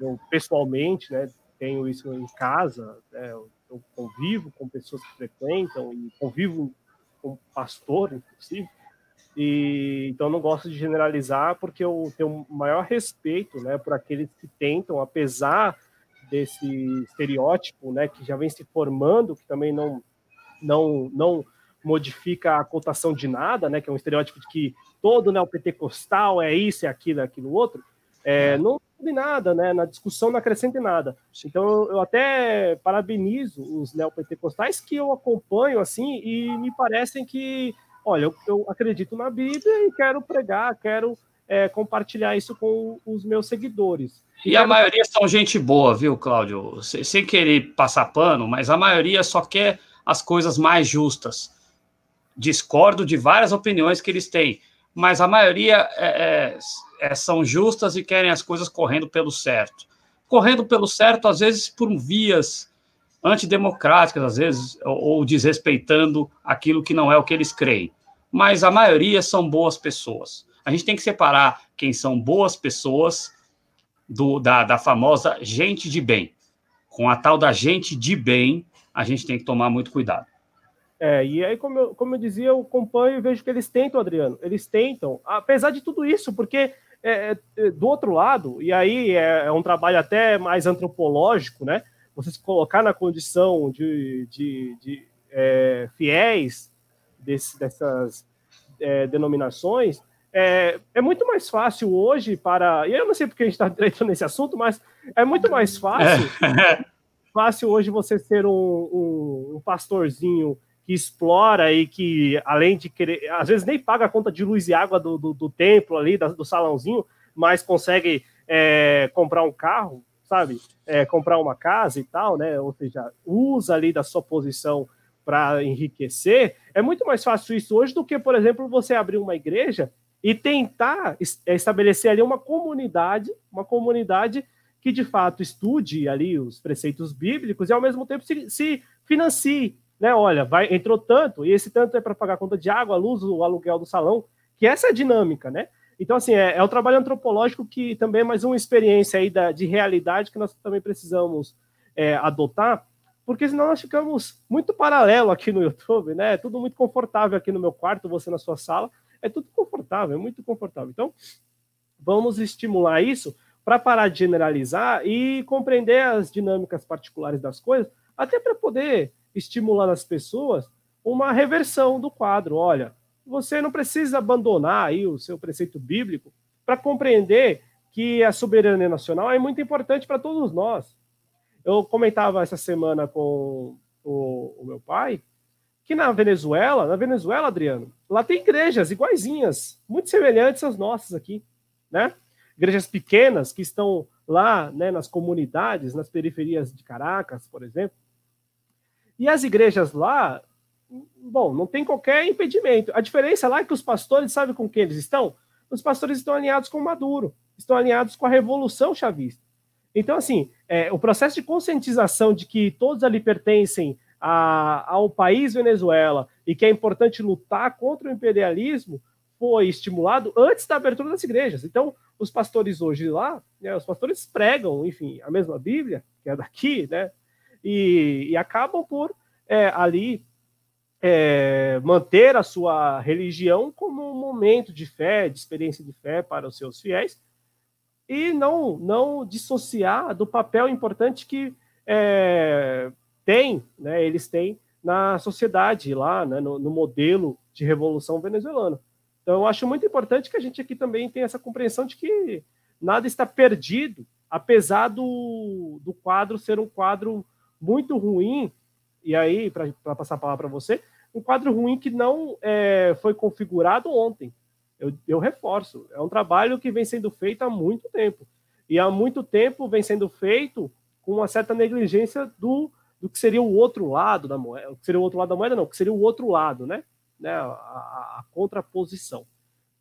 eu pessoalmente, né, tenho isso em casa, né, eu, convivo com pessoas que frequentam e convivo com pastor, inclusive, e então não gosto de generalizar porque eu tenho maior respeito, né, por aqueles que tentam, apesar desse estereótipo, né, que já vem se formando, que também não não não modifica a cotação de nada, né, que é um estereótipo de que todo neopentecostal é isso, é aquilo, é aquilo outro, é, não muda nada, né, na discussão não acrescenta nada. Então eu até parabenizo os neopentecostais que eu acompanho assim e me parecem que, olha, eu, eu acredito na Bíblia e quero pregar, quero é, compartilhar isso com os meus seguidores. E a maioria são gente boa, viu, Cláudio? Sem querer passar pano, mas a maioria só quer as coisas mais justas discordo de várias opiniões que eles têm, mas a maioria é, é, é, são justas e querem as coisas correndo pelo certo. Correndo pelo certo, às vezes por vias antidemocráticas, às vezes, ou, ou desrespeitando aquilo que não é o que eles creem. Mas a maioria são boas pessoas. A gente tem que separar quem são boas pessoas do, da, da famosa gente de bem. Com a tal da gente de bem, a gente tem que tomar muito cuidado. É, e aí, como eu, como eu dizia, eu acompanho e vejo que eles tentam, Adriano. Eles tentam, apesar de tudo isso, porque é, é, do outro lado, e aí é, é, um trabalho até mais antropológico, né? Você se colocar na condição de, de, de é, fiéis desse, dessas é, denominações, é, é muito mais fácil hoje para. E eu não sei porque a gente está direito nesse assunto, mas é muito mais fácil. fácil hoje você ser um, um, um pastorzinho que explora e que, além de querer, às vezes nem paga a conta de luz e água do, do, do templo ali, do salãozinho, mas consegue é, comprar um carro, sabe? É, comprar uma casa e tal, né? Ou seja, usa ali da sua posição para enriquecer. É muito mais fácil isso hoje do que, por exemplo, você abrir uma igreja e tentar é, estabelecer ali uma comunidade, uma comunidade que de fato estude ali os preceitos bíblicos e ao mesmo tempo se, se financie né? Olha, vai entrou tanto e esse tanto é para pagar a conta de água, luz, o aluguel do salão, que essa é a dinâmica, né? Então, assim, é, é o trabalho antropológico que também é mais uma experiência aí da, de realidade que nós também precisamos é, adotar, porque senão nós ficamos muito paralelo aqui no YouTube, né? É tudo muito confortável aqui no meu quarto, você na sua sala, é tudo confortável, é muito confortável. Então, vamos estimular isso para parar de generalizar e compreender as dinâmicas particulares das coisas, até para poder estimular nas pessoas uma reversão do quadro. Olha, você não precisa abandonar aí o seu preceito bíblico para compreender que a soberania nacional é muito importante para todos nós. Eu comentava essa semana com o, o, meu pai que na Venezuela, na Venezuela, Adriano, lá tem igrejas iguaizinhas, muito semelhantes às nossas aqui, né? Igrejas pequenas que estão lá, né, nas comunidades, nas periferias de Caracas, por exemplo, e as igrejas lá, bom, não tem qualquer impedimento. A diferença lá é que os pastores, sabe com quem eles estão? Os pastores estão alinhados com Maduro, estão alinhados com a Revolução Chavista. Então, assim, é, o processo de conscientização de que todos ali pertencem a, ao país Venezuela e que é importante lutar contra o imperialismo foi estimulado antes da abertura das igrejas. Então, os pastores hoje lá, né, os pastores pregam, enfim, a mesma Bíblia, que é daqui, né, e, e acabam por é, ali é, manter a sua religião como um momento de fé, de experiência de fé para os seus fiéis, e não, não dissociar do papel importante que é, tem, né, eles têm na sociedade lá, né, no, no, modelo de revolução venezuelana. Então, eu acho muito importante que a gente aqui também tenha essa compreensão de que nada está perdido, apesar do, do quadro ser um quadro muito ruim, e aí, para passar a palavra para você, um quadro ruim que não é, foi configurado ontem. Eu, eu reforço, é um trabalho que vem sendo feito há muito tempo. E há muito tempo vem sendo feito com uma certa negligência do, do que seria o outro lado da moeda. O que seria o outro lado da moeda, não, o que seria o outro lado, né? né? A, a, a contraposição.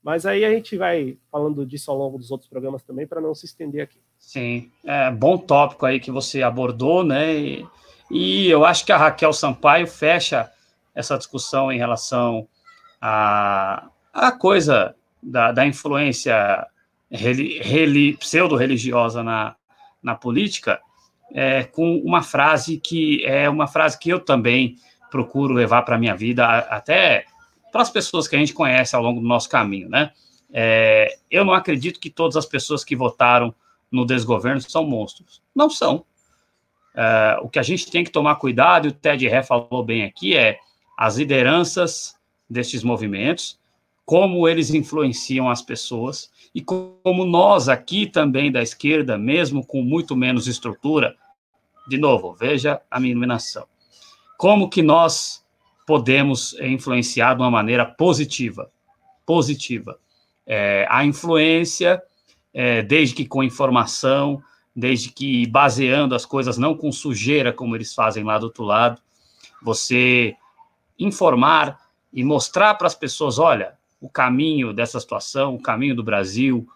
Mas aí a gente vai falando disso ao longo dos outros programas também, para não se estender aqui. Sim, é bom tópico aí que você abordou, né? E, e eu acho que a Raquel Sampaio fecha essa discussão em relação à a, a, coisa da, da influência pseudo-religiosa na, na política, é, com uma frase que é uma frase que eu também procuro levar para a minha vida, até para as pessoas que a gente conhece ao longo do nosso caminho, né? É, eu não acredito que todas as pessoas que votaram no desgoverno são monstros. Não são. É, o que a gente tem que tomar cuidado, e o Ted Ré falou bem aqui, é as lideranças destes movimentos, como eles influenciam as pessoas, e como nós aqui também da esquerda, mesmo com muito menos estrutura, de novo, veja a minha iluminação. Como que nós podemos influenciar de uma maneira positiva? Positiva. É, a influência é, desde que com informação, desde que baseando as coisas não com sujeira, como eles fazem lá do outro lado, você informar e mostrar para as pessoas: olha, o caminho dessa situação, o caminho do Brasil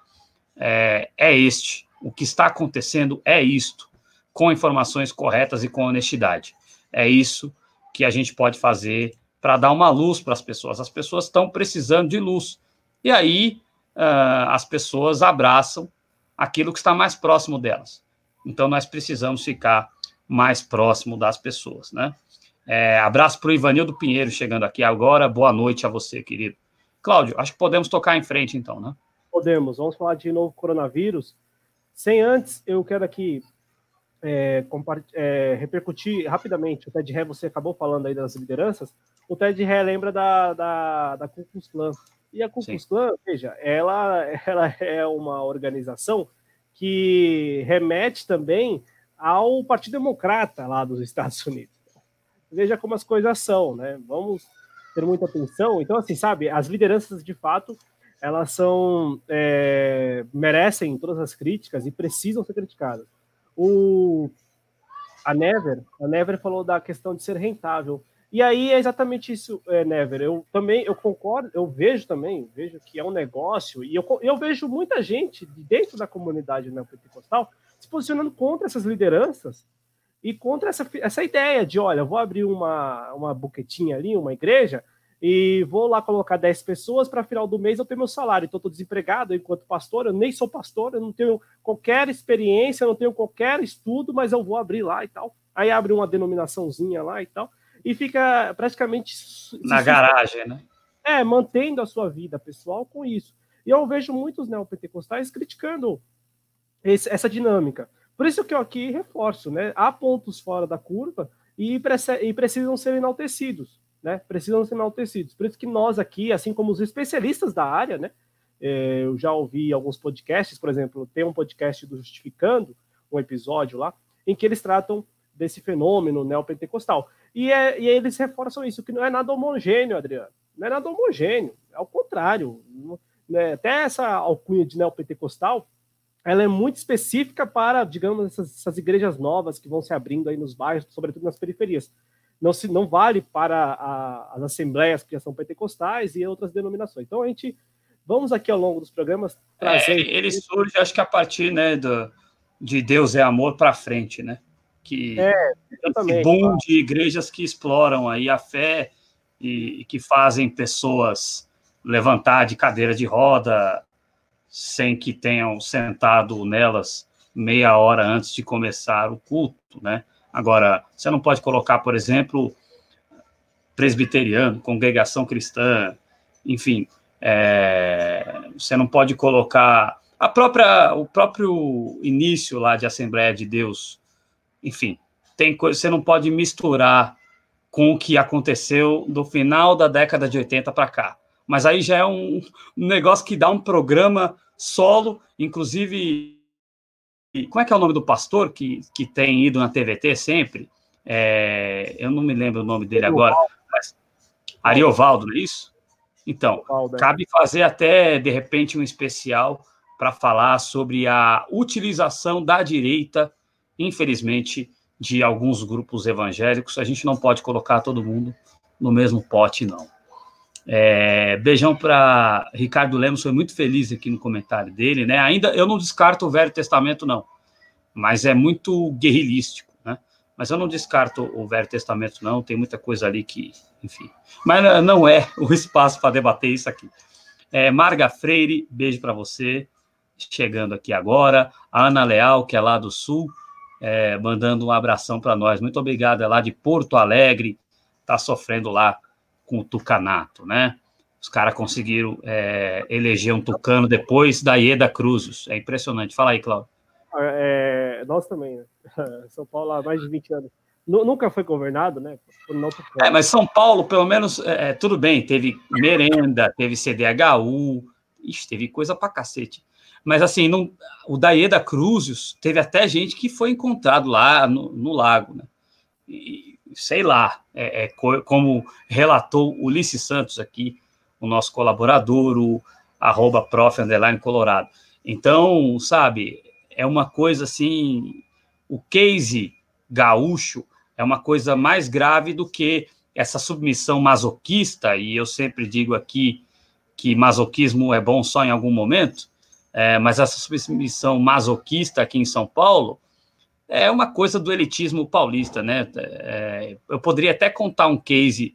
é, é este, o que está acontecendo é isto, com informações corretas e com honestidade. É isso que a gente pode fazer para dar uma luz para as pessoas. As pessoas estão precisando de luz. E aí uh, as pessoas abraçam aquilo que está mais próximo delas. Então, nós precisamos ficar mais próximo das pessoas, né? É, abraço para o Ivanildo Pinheiro chegando aqui agora. Boa noite a você, querido. Cláudio, acho que podemos tocar em frente, então, né? Podemos. Vamos falar de novo coronavírus. Sem antes, eu quero aqui é, é, repercutir rapidamente. O Ted Ré, você acabou falando aí das lideranças. O Ted Ré lembra da, da, da Ku Klux Klan. E a Ku Klux Klan, veja, ela, ela é uma organização que remete também ao Partido Democrata lá dos Estados Unidos. Veja como as coisas são, né? Vamos ter muita atenção. Então, assim, sabe, as lideranças de fato elas são é, merecem todas as críticas e precisam ser criticadas. O a Never, a Never falou da questão de ser rentável. E aí é exatamente isso, é, Never. Eu também eu concordo, eu vejo também, vejo que é um negócio e eu, eu vejo muita gente dentro da comunidade neopentecostal se posicionando contra essas lideranças e contra essa, essa ideia de, olha, vou abrir uma, uma buquetinha ali, uma igreja, e vou lá colocar 10 pessoas para final do mês eu ter meu salário. Então, estou desempregado enquanto pastor, eu nem sou pastor, eu não tenho qualquer experiência, não tenho qualquer estudo, mas eu vou abrir lá e tal. Aí abre uma denominaçãozinha lá e tal, e fica praticamente. Na garagem, né? É, mantendo a sua vida pessoal com isso. E eu vejo muitos neopentecostais criticando esse, essa dinâmica. Por isso que eu aqui reforço, né? Há pontos fora da curva e, e precisam ser enaltecidos, né? Precisam ser enaltecidos. Por isso que nós aqui, assim como os especialistas da área, né? É, eu já ouvi alguns podcasts, por exemplo, tem um podcast do Justificando, um episódio lá, em que eles tratam desse fenômeno neopentecostal. E, é, e eles reforçam isso, que não é nada homogêneo, Adriano. Não é nada homogêneo, é o contrário. Né? Até essa alcunha de neopentecostal ela é muito específica para, digamos, essas, essas, igrejas novas que vão se abrindo aí nos bairros, sobretudo nas periferias. Não, se, não vale para a, as assembleias que são pentecostais e outras denominações. Então, a gente, vamos aqui ao longo dos programas trazer... É, ele surge, acho que a partir né, do, de Deus é amor para frente, né? Que, é, exatamente. boom de igrejas que exploram aí a fé e, e que fazem pessoas levantar de cadeira de roda, sem que tenham sentado nelas meia hora antes de começar o culto, né? Agora, você não pode colocar, por exemplo, presbiteriano, congregação cristã, enfim, é, você não pode colocar a própria, o próprio início lá de Assembleia de Deus, enfim, tem coisa, você não pode misturar com o que aconteceu do final da década de 80 para cá. Mas aí já é um, um negócio que dá um programa solo, inclusive. Como é que é o nome do pastor que, que tem ido na TVT sempre? É, eu não me lembro o nome dele agora, mas Ariovaldo, não é isso? Então, é. cabe fazer até, de repente, um especial para falar sobre a utilização da direita, infelizmente, de alguns grupos evangélicos. A gente não pode colocar todo mundo no mesmo pote, não. É, beijão para Ricardo Lemos, foi muito feliz aqui no comentário dele, né? Ainda eu não descarto o Velho Testamento, não, mas é muito guerrilístico, né? Mas eu não descarto o Velho Testamento, não, tem muita coisa ali que, enfim. Mas não é o espaço para debater isso aqui. É, Marga Freire, beijo para você, chegando aqui agora. A Ana Leal, que é lá do Sul, é, mandando um abração para nós. Muito obrigado, é lá de Porto Alegre, está sofrendo lá com o tucanato, né? Os caras conseguiram é, eleger um tucano depois da Ieda Cruzes. É impressionante. Fala aí, Cláudio. É, nós também, né? São Paulo há mais de 20 anos. Nunca foi governado, né? Não é, mas São Paulo, pelo menos, é, é tudo bem. Teve merenda, teve CDHU, ixi, teve coisa pra cacete. Mas assim, não, o Daeda Cruzes teve até gente que foi encontrado lá no, no lago, né? E, sei lá, é, é, como relatou Ulisses Santos aqui, o nosso colaborador, o arroba prof, underline, colorado. Então, sabe, é uma coisa assim, o case gaúcho é uma coisa mais grave do que essa submissão masoquista, e eu sempre digo aqui que masoquismo é bom só em algum momento, é, mas essa submissão masoquista aqui em São Paulo é uma coisa do elitismo paulista, né? É, eu poderia até contar um case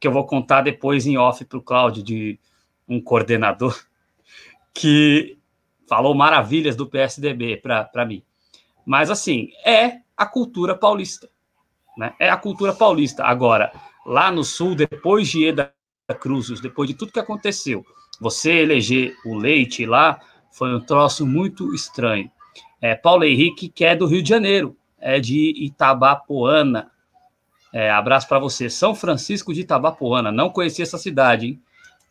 que eu vou contar depois em off para o Cláudio, de um coordenador que falou maravilhas do PSDB para mim. Mas, assim, é a cultura paulista. Né? É a cultura paulista. Agora, lá no Sul, depois de Eda Cruzes, depois de tudo que aconteceu, você eleger o Leite lá foi um troço muito estranho. É, Paulo Henrique, que é do Rio de Janeiro, é de Itabapoana. É, abraço para você. São Francisco de Itabapoana. Não conheci essa cidade, hein?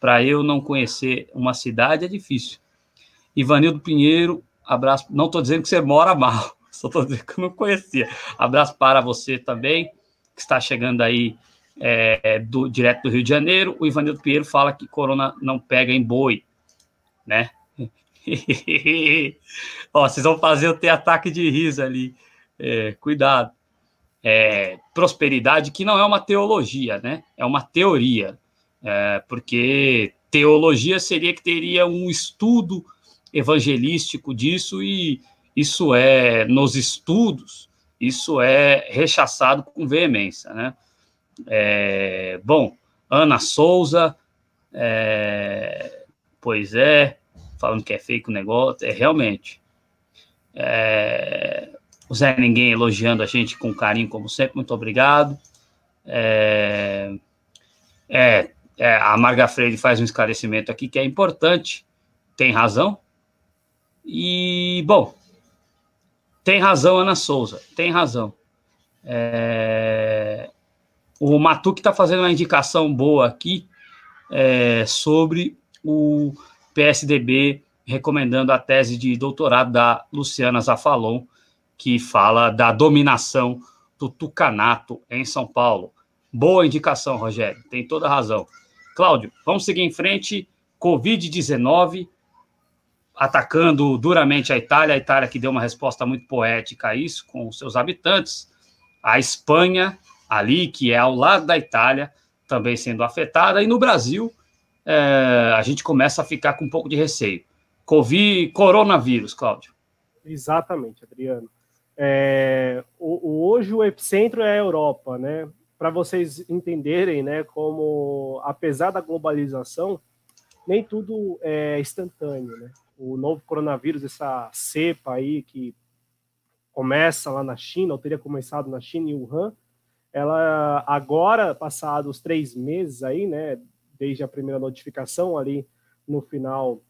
Para eu não conhecer uma cidade é difícil. Ivanildo Pinheiro, abraço. Não estou dizendo que você mora mal, só estou dizendo que eu não conhecia. Abraço para você também, que está chegando aí é, do, direto do Rio de Janeiro. O Ivanildo Pinheiro fala que corona não pega em boi, né? Ó, vocês vão fazer eu ter ataque de riso ali. É, cuidado. É, prosperidade, que não é uma teologia, né? É uma teoria. É, porque teologia seria que teria um estudo evangelístico disso, e isso é, nos estudos, isso é rechaçado com veemência, né? É, bom, Ana Souza, é, pois é, falando que é fake o negócio, é realmente. É, o Zé Ninguém elogiando a gente com carinho, como sempre, muito obrigado. É, é, é, a Marga Freire faz um esclarecimento aqui que é importante, tem razão. E, bom, tem razão, Ana Souza, tem razão. É, o Matuque está fazendo uma indicação boa aqui é, sobre o PSDB recomendando a tese de doutorado da Luciana Zafalon, que fala da dominação do tucanato em São Paulo. Boa indicação, Rogério, tem toda razão. Cláudio, vamos seguir em frente. Covid-19 atacando duramente a Itália, a Itália que deu uma resposta muito poética a isso com seus habitantes. A Espanha, ali, que é ao lado da Itália, também sendo afetada. E no Brasil, é, a gente começa a ficar com um pouco de receio. Covid, coronavírus, Cláudio. Exatamente, Adriano. É, o, hoje o epicentro é a Europa, né? Para vocês entenderem, né, como apesar da globalização, nem tudo é instantâneo, né? O novo coronavírus, essa cepa aí que começa lá na China, ou teria começado na China, em Wuhan, ela agora, passados três meses aí, né, desde a primeira notificação ali no final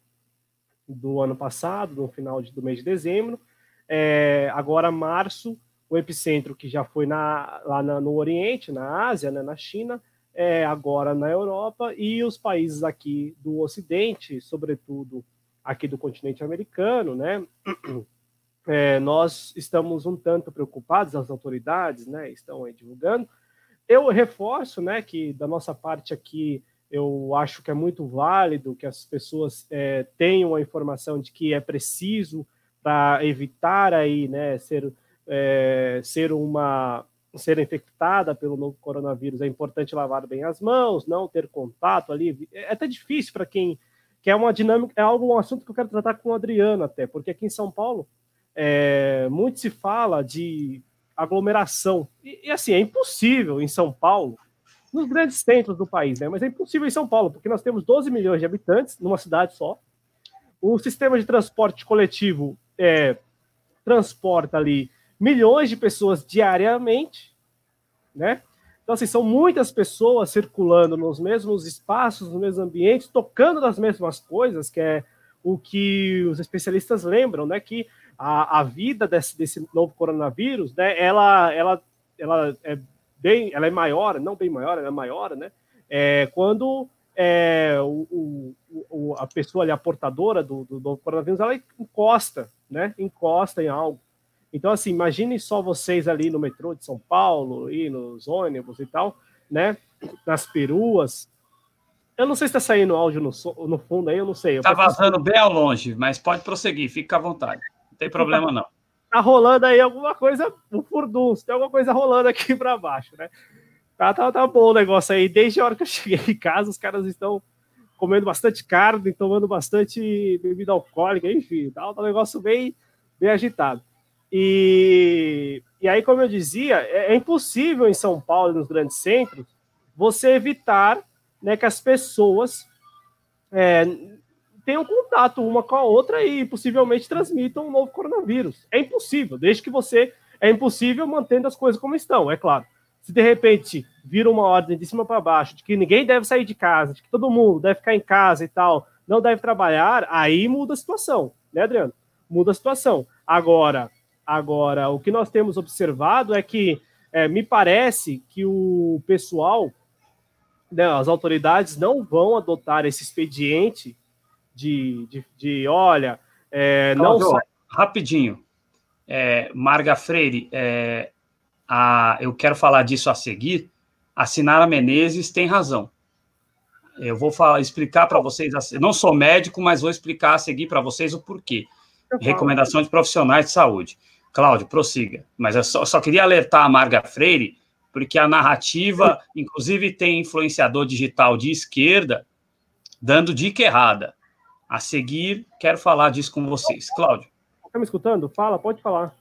do ano passado, no final do mês de dezembro. É, agora, março, o epicentro que já foi na, lá na, no Oriente, na Ásia, né, na China, é, agora na Europa, e os países aqui do Ocidente, sobretudo aqui do continente americano, né? É, nós estamos um tanto preocupados, as autoridades, né, estão divulgando. Eu reforço, né, que da nossa parte aqui eu acho que é muito válido que as pessoas é, tenham a informação de que é preciso para evitar aí, né, ser, é, ser uma ser infectada pelo novo coronavírus. É importante lavar bem as mãos, não ter contato ali. É até difícil para quem que é uma dinâmica, é algo um assunto que eu quero tratar com o Adriano até, porque aqui em São Paulo é, muito se fala de aglomeração e, e assim é impossível em São Paulo nos grandes centros do país, né? Mas é impossível em São Paulo, porque nós temos 12 milhões de habitantes numa cidade só. O sistema de transporte coletivo é, transporta ali milhões de pessoas diariamente, né? Então, assim, são muitas pessoas circulando nos mesmos espaços, nos mesmos ambientes, tocando nas mesmas coisas, que é o que os especialistas lembram, né? Que a, a vida desse, desse novo coronavírus, né? Ela, ela, ela é bem, ela é maior, não bem maior, ela é maior, né? É, quando é, o, o, a pessoa ali, a portadora do, do, do, coronavírus, ela encosta, né? Encosta em algo. Então, assim, imagine só vocês ali no metrô de São Paulo, e nos ônibus e tal, né? Nas peruas. Eu não sei se está saindo áudio no, no fundo aí, eu não sei. Está vazando bem ao longe, mas pode prosseguir, fica à vontade. Não tem problema, não tá rolando aí alguma coisa, o furdunço, tem alguma coisa rolando aqui para baixo, né? Tá, tá, tá bom o negócio aí. Desde a hora que eu cheguei em casa, os caras estão comendo bastante carne, tomando bastante bebida alcoólica, enfim, tá, um negócio bem, bem agitado. E, e aí, como eu dizia, é, é impossível em São Paulo, nos grandes centros, você evitar né, que as pessoas é, tenham contato uma com a outra e possivelmente transmitam um novo coronavírus. É impossível, desde que você. É impossível mantendo as coisas como estão, é claro. Se de repente vira uma ordem de cima para baixo de que ninguém deve sair de casa, de que todo mundo deve ficar em casa e tal, não deve trabalhar, aí muda a situação, né, Adriano? Muda a situação. Agora, agora o que nós temos observado é que é, me parece que o pessoal, né, as autoridades não vão adotar esse expediente de, de, de olha, é, não. Sai... Rapidinho. É, Marga Freire, é, a, eu quero falar disso a seguir. A Sinara Menezes tem razão. Eu vou falar, explicar para vocês. Não sou médico, mas vou explicar a seguir para vocês o porquê. Recomendação de profissionais de saúde. Cláudio, prossiga. Mas eu só, só queria alertar a Marga Freire, porque a narrativa, inclusive, tem influenciador digital de esquerda dando dica errada. A seguir, quero falar disso com vocês. Cláudio. Está me escutando? Fala, pode falar.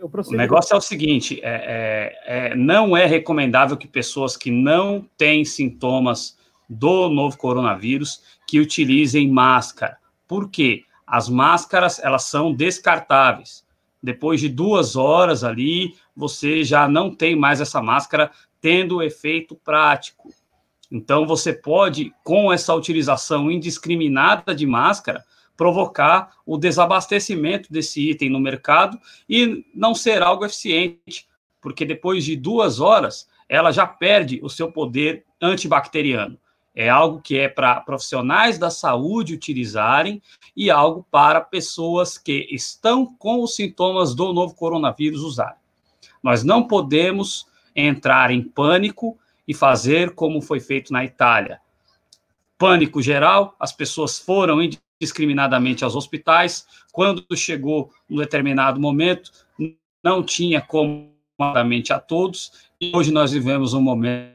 o negócio é o seguinte: é, é, é, não é recomendável que pessoas que não têm sintomas do novo coronavírus que utilizem máscara. Por quê? As máscaras elas são descartáveis. Depois de duas horas ali, você já não tem mais essa máscara tendo efeito prático. Então, você pode, com essa utilização indiscriminada de máscara, provocar o desabastecimento desse item no mercado e não ser algo eficiente, porque depois de duas horas ela já perde o seu poder antibacteriano. É algo que é para profissionais da saúde utilizarem e algo para pessoas que estão com os sintomas do novo coronavírus usarem. Nós não podemos entrar em pânico e fazer como foi feito na Itália. Pânico geral, as pessoas foram indiscriminadamente aos hospitais. Quando chegou um determinado momento, não tinha como a todos. E hoje nós vivemos um momento,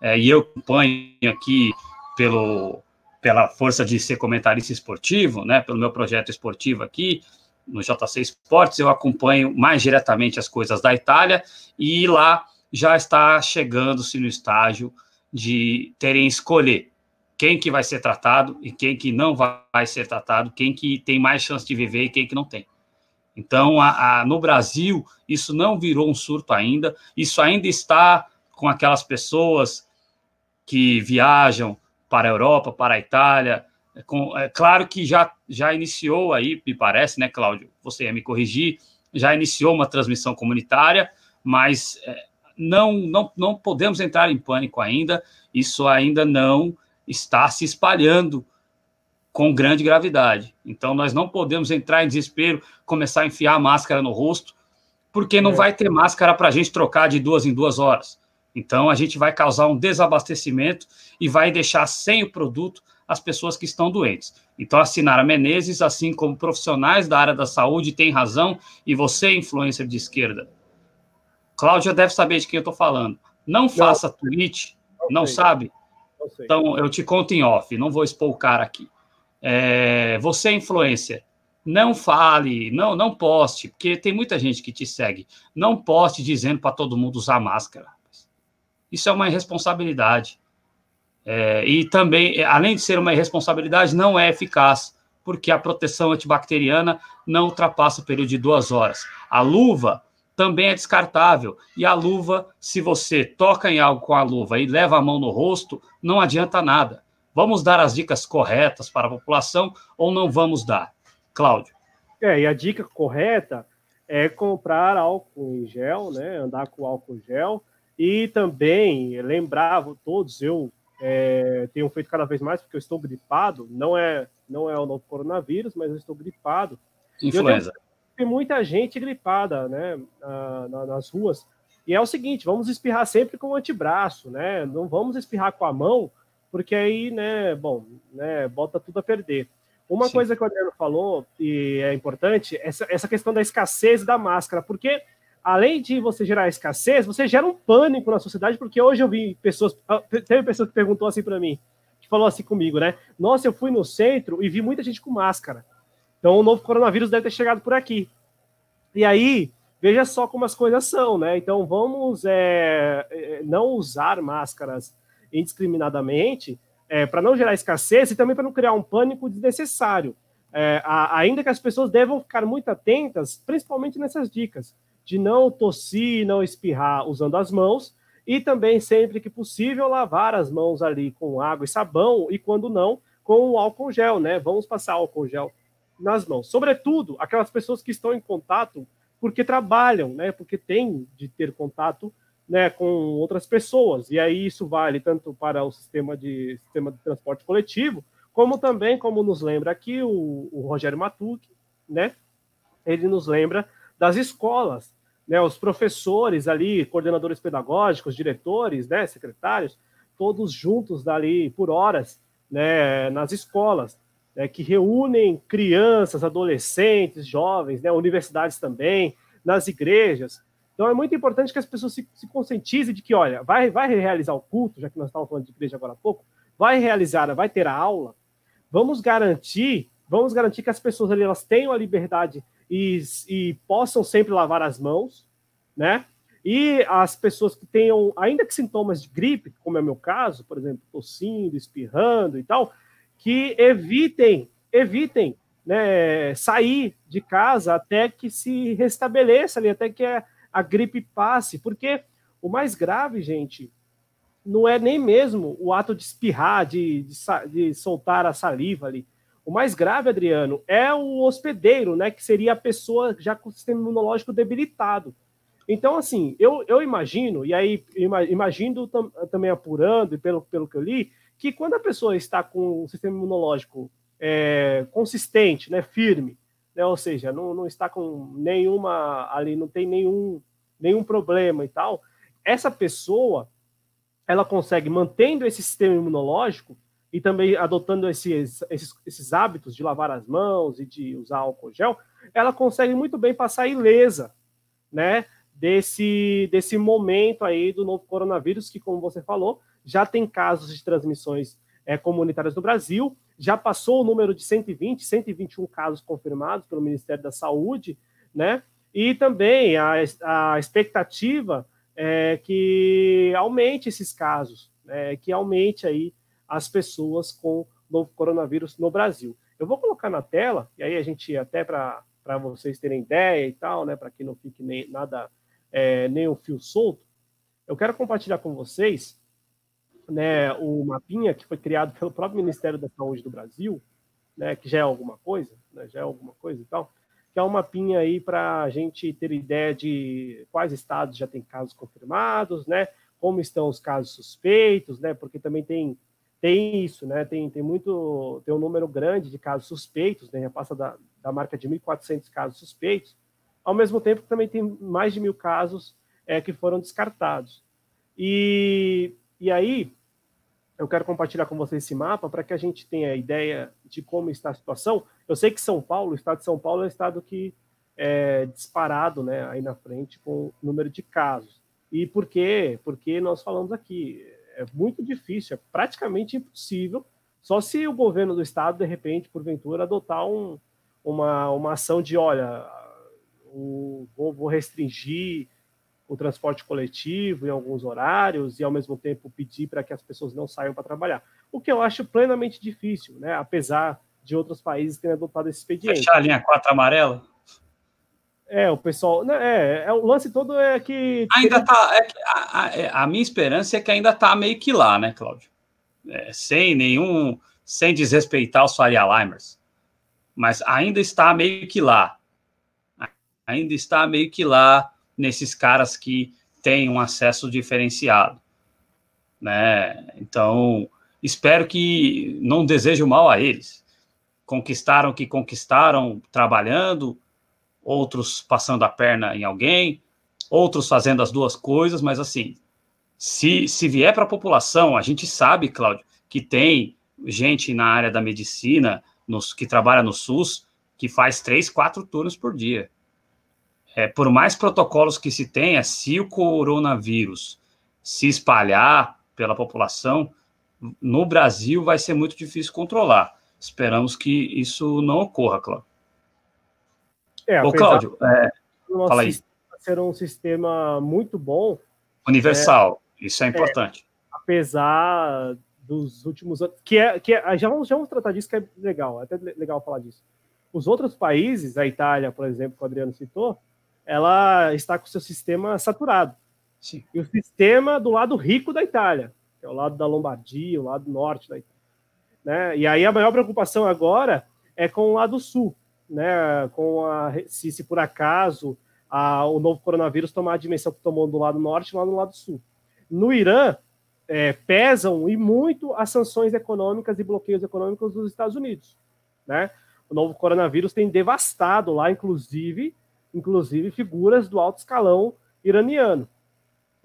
é, e eu acompanho aqui pelo, pela força de ser comentarista esportivo, né, pelo meu projeto esportivo aqui, no JC Esportes, eu acompanho mais diretamente as coisas da Itália, e lá já está chegando-se no estágio de terem escolher quem que vai ser tratado e quem que não vai ser tratado, quem que tem mais chance de viver e quem que não tem. Então, a, a, no Brasil, isso não virou um surto ainda, isso ainda está com aquelas pessoas que viajam para a Europa, para a Itália. É, com, é claro que já, já iniciou aí, me parece, né, Cláudio? Você ia me corrigir, já iniciou uma transmissão comunitária, mas é, não, não, não podemos entrar em pânico ainda, isso ainda não está se espalhando com grande gravidade. Então, nós não podemos entrar em desespero, começar a enfiar a máscara no rosto, porque não é. vai ter máscara para a gente trocar de duas em duas horas. Então, a gente vai causar um desabastecimento e vai deixar sem o produto as pessoas que estão doentes. Então, a Sinara Menezes, assim como profissionais da área da saúde, tem razão, e você, influencer de esquerda, Cláudia deve saber de quem eu estou falando. Não faça não, tweet, não, não sabe? Não então, eu te conto em off, não vou expor o cara aqui. É, você, influencer, não fale, não, não poste, porque tem muita gente que te segue. Não poste dizendo para todo mundo usar máscara. Isso é uma irresponsabilidade. É, e também, além de ser uma irresponsabilidade, não é eficaz, porque a proteção antibacteriana não ultrapassa o período de duas horas. A luva também é descartável. E a luva, se você toca em algo com a luva e leva a mão no rosto, não adianta nada. Vamos dar as dicas corretas para a população ou não vamos dar? Cláudio. É, e a dica correta é comprar álcool em gel, né? Andar com álcool gel. E também lembrar todos, eu é, tenho feito cada vez mais porque eu estou gripado, não é não é o novo coronavírus, mas eu estou gripado. Influenza tem muita gente gripada, né, na, nas ruas. E é o seguinte, vamos espirrar sempre com o antebraço, né? Não vamos espirrar com a mão, porque aí, né, bom, né, bota tudo a perder. Uma Sim. coisa que o Adriano falou, e é importante, essa, essa questão da escassez da máscara, porque além de você gerar escassez, você gera um pânico na sociedade, porque hoje eu vi pessoas, ah, teve pessoa que perguntou assim para mim, que falou assim comigo, né? Nossa, eu fui no centro e vi muita gente com máscara. Então o novo coronavírus deve ter chegado por aqui. E aí, veja só como as coisas são, né? Então vamos é, é não usar máscaras indiscriminadamente, é, para não gerar escassez e também para não criar um pânico desnecessário. É, a, ainda que as pessoas devam ficar muito atentas, principalmente nessas dicas, de não tossir, não espirrar usando as mãos e também, sempre que possível, lavar as mãos ali com água e sabão e, quando não, com álcool gel, né? Vamos passar álcool gel nas mãos. Sobretudo, aquelas pessoas que estão em contato porque trabalham, né? Porque têm de ter contato né, com outras pessoas. E aí isso vale tanto para o sistema de, sistema de transporte coletivo, como também, como nos lembra aqui o, o Rogério Matuc, né? Ele nos lembra das escolas, né? Os professores ali, coordenadores pedagógicos, diretores, né? Secretários, todos juntos dali por horas, né? Nas escolas, né, que reúnem crianças, adolescentes, jovens, né? Universidades também, nas igrejas, então é muito importante que as pessoas se, se conscientizem de que, olha, vai, vai realizar o culto, já que nós estávamos falando de igreja agora há pouco, vai realizar, vai ter a aula, vamos garantir, vamos garantir que as pessoas ali elas tenham a liberdade e, e possam sempre lavar as mãos, né? E as pessoas que tenham, ainda que sintomas de gripe, como é o meu caso, por exemplo, tossindo, espirrando e tal, que evitem, evitem né, sair de casa até que se restabeleça ali, até que a, a gripe passe, porque o mais grave, gente, não é nem mesmo o ato de espirrar, de, de, de, soltar a saliva ali. O mais grave, Adriano, é o hospedeiro, né? Que seria a pessoa já com o sistema imunológico debilitado. Então, assim, eu, eu imagino, e aí imagino tam, também apurando, e pelo, pelo que eu li, que quando a pessoa está com o sistema imunológico é, consistente, né, firme, né, ou seja, não, não está com nenhuma ali, não tem nenhum, nenhum problema e tal, essa pessoa ela consegue, mantendo esse sistema imunológico e também adotando esses, esses, esses hábitos de lavar as mãos e de usar álcool gel, ela consegue muito bem passar ilesa, né, desse, desse momento aí do novo coronavírus, que, como você falou, já tem casos de transmissões é, comunitárias no Brasil, já passou o número de 120, 121 casos confirmados pelo Ministério da Saúde, né? E também a, a expectativa é que aumente esses casos, né? que aumente aí as pessoas com novo coronavírus no Brasil. Eu vou colocar na tela, e aí a gente, até para vocês terem ideia e tal, né? Para que não fique nem, nada, é, um fio solto, eu quero compartilhar com vocês né, o mapinha que foi criado pelo próprio Ministério da Saúde do Brasil, né, que já é alguma coisa, né, já é alguma coisa e tal, que é um mapinha aí para a gente ter ideia de quais estados já tem casos confirmados, né, como estão os casos suspeitos, né, porque também tem tem isso, né, tem, tem muito, tem um número grande de casos suspeitos, né, já passa da, da marca de 1.400 casos suspeitos, ao mesmo tempo que também tem mais de mil casos é, que foram descartados. E, e aí, eu quero compartilhar com vocês esse mapa para que a gente tenha ideia de como está a situação. Eu sei que São Paulo, o estado de São Paulo, é um estado que é disparado né, aí na frente com o número de casos. E por quê? Porque nós falamos aqui, é muito difícil, é praticamente impossível, só se o governo do estado, de repente, porventura, adotar um, uma, uma ação de, olha, o, vou, vou restringir o transporte coletivo em alguns horários e, ao mesmo tempo, pedir para que as pessoas não saiam para trabalhar. O que eu acho plenamente difícil, né? apesar de outros países terem adotado esse expediente. Fechar a linha 4 amarela? É, o pessoal. Né, é, é, o lance todo é que. Ainda tá. É a, a, é, a, minha esperança é que ainda tá meio que lá, né, Cláudio? É, sem nenhum. Sem desrespeitar os Faria Limers. Mas ainda está meio que lá. Ainda está meio que lá nesses caras que têm um acesso diferenciado, né? Então, espero que não desejo mal a eles. Conquistaram o que conquistaram trabalhando, outros passando a perna em alguém, outros fazendo as duas coisas, mas assim, se, se vier para a população, a gente sabe, Cláudio, que tem gente na área da medicina, nos, que trabalha no SUS, que faz três, quatro turnos por dia é, por mais protocolos que se tenha, se o coronavírus se espalhar pela população, no Brasil vai ser muito difícil controlar. Esperamos que isso não ocorra, Cláudio. É, Ô, Cláudio, é, fala aí. Ser um sistema muito bom. Universal, é, isso é importante. É, apesar dos últimos anos, que é, que é, já, vamos, já vamos tratar disso, que é legal, é até legal falar disso. Os outros países, a Itália, por exemplo, que o Adriano citou, ela está com seu sistema saturado. Sim. E o sistema do lado rico da Itália, que é o lado da Lombardia, o lado norte da Itália. Né? E aí a maior preocupação agora é com o lado sul, né? com a, se, se por acaso a, o novo coronavírus tomar a dimensão que tomou do lado norte lá no lado sul. No Irã, é, pesam e muito as sanções econômicas e bloqueios econômicos dos Estados Unidos. Né? O novo coronavírus tem devastado lá, inclusive, inclusive figuras do alto escalão iraniano.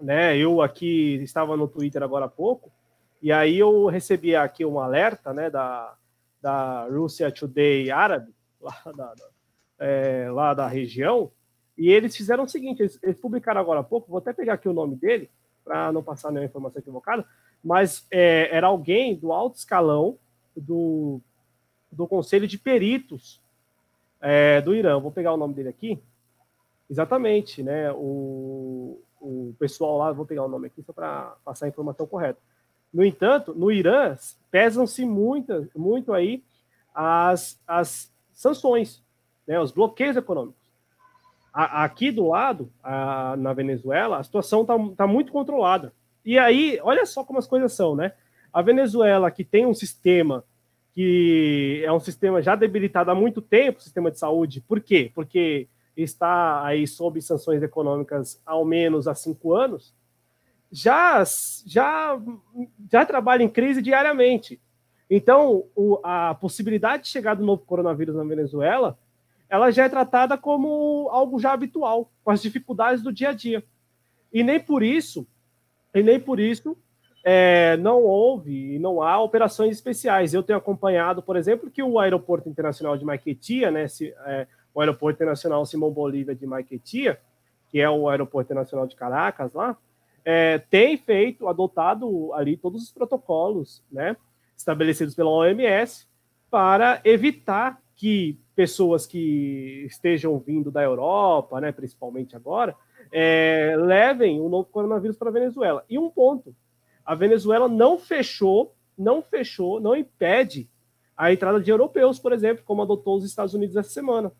Né? Eu aqui estava no Twitter agora há pouco, e aí eu recebi aqui um alerta né, da, da Russia Today árabe, lá da, da é, lá da região, e eles fizeram o seguinte: eles, eles, publicaram agora há pouco, vou até pegar aqui o nome dele, para não passar nenhuma informação equivocada, mas é, era alguém do alto escalão do, do Conselho de Peritos é, do Irã. Vou pegar o nome dele aqui. Exatamente, né? O, o pessoal lá, vou pegar o nome aqui só para passar a informação correta. No entanto, no Irã, pesam-se muito, muito aí as, as sanções, né, os bloqueios econômicos. A, aqui do lado, a, na Venezuela, a situação está tá muito controlada. E aí, olha só como as coisas são, né? A Venezuela, que tem um sistema que é um sistema já debilitado há muito tempo, sistema de saúde. Por quê? Porque está aí sob sanções econômicas ao menos há cinco anos, já, já, já trabalha em crise diariamente. Então, o, a possibilidade de chegar do novo coronavírus na Venezuela, ela já é tratada como algo já habitual, com as dificuldades do dia a dia. E nem por isso, e nem por isso, é, não houve e não há operações especiais. Eu tenho acompanhado, por exemplo, que o Aeroporto Internacional de Maiquetia, né, se, é, o Aeroporto Internacional Simão Bolívar de Maiquetia, que é o Aeroporto Internacional de Caracas lá, é, tem feito, adotado ali todos os protocolos né, estabelecidos pela OMS para evitar que pessoas que estejam vindo da Europa, né, principalmente agora, é, levem o novo coronavírus para a Venezuela. E um ponto, a Venezuela não fechou, não fechou, não impede a entrada de europeus, por exemplo, como adotou os Estados Unidos essa semana.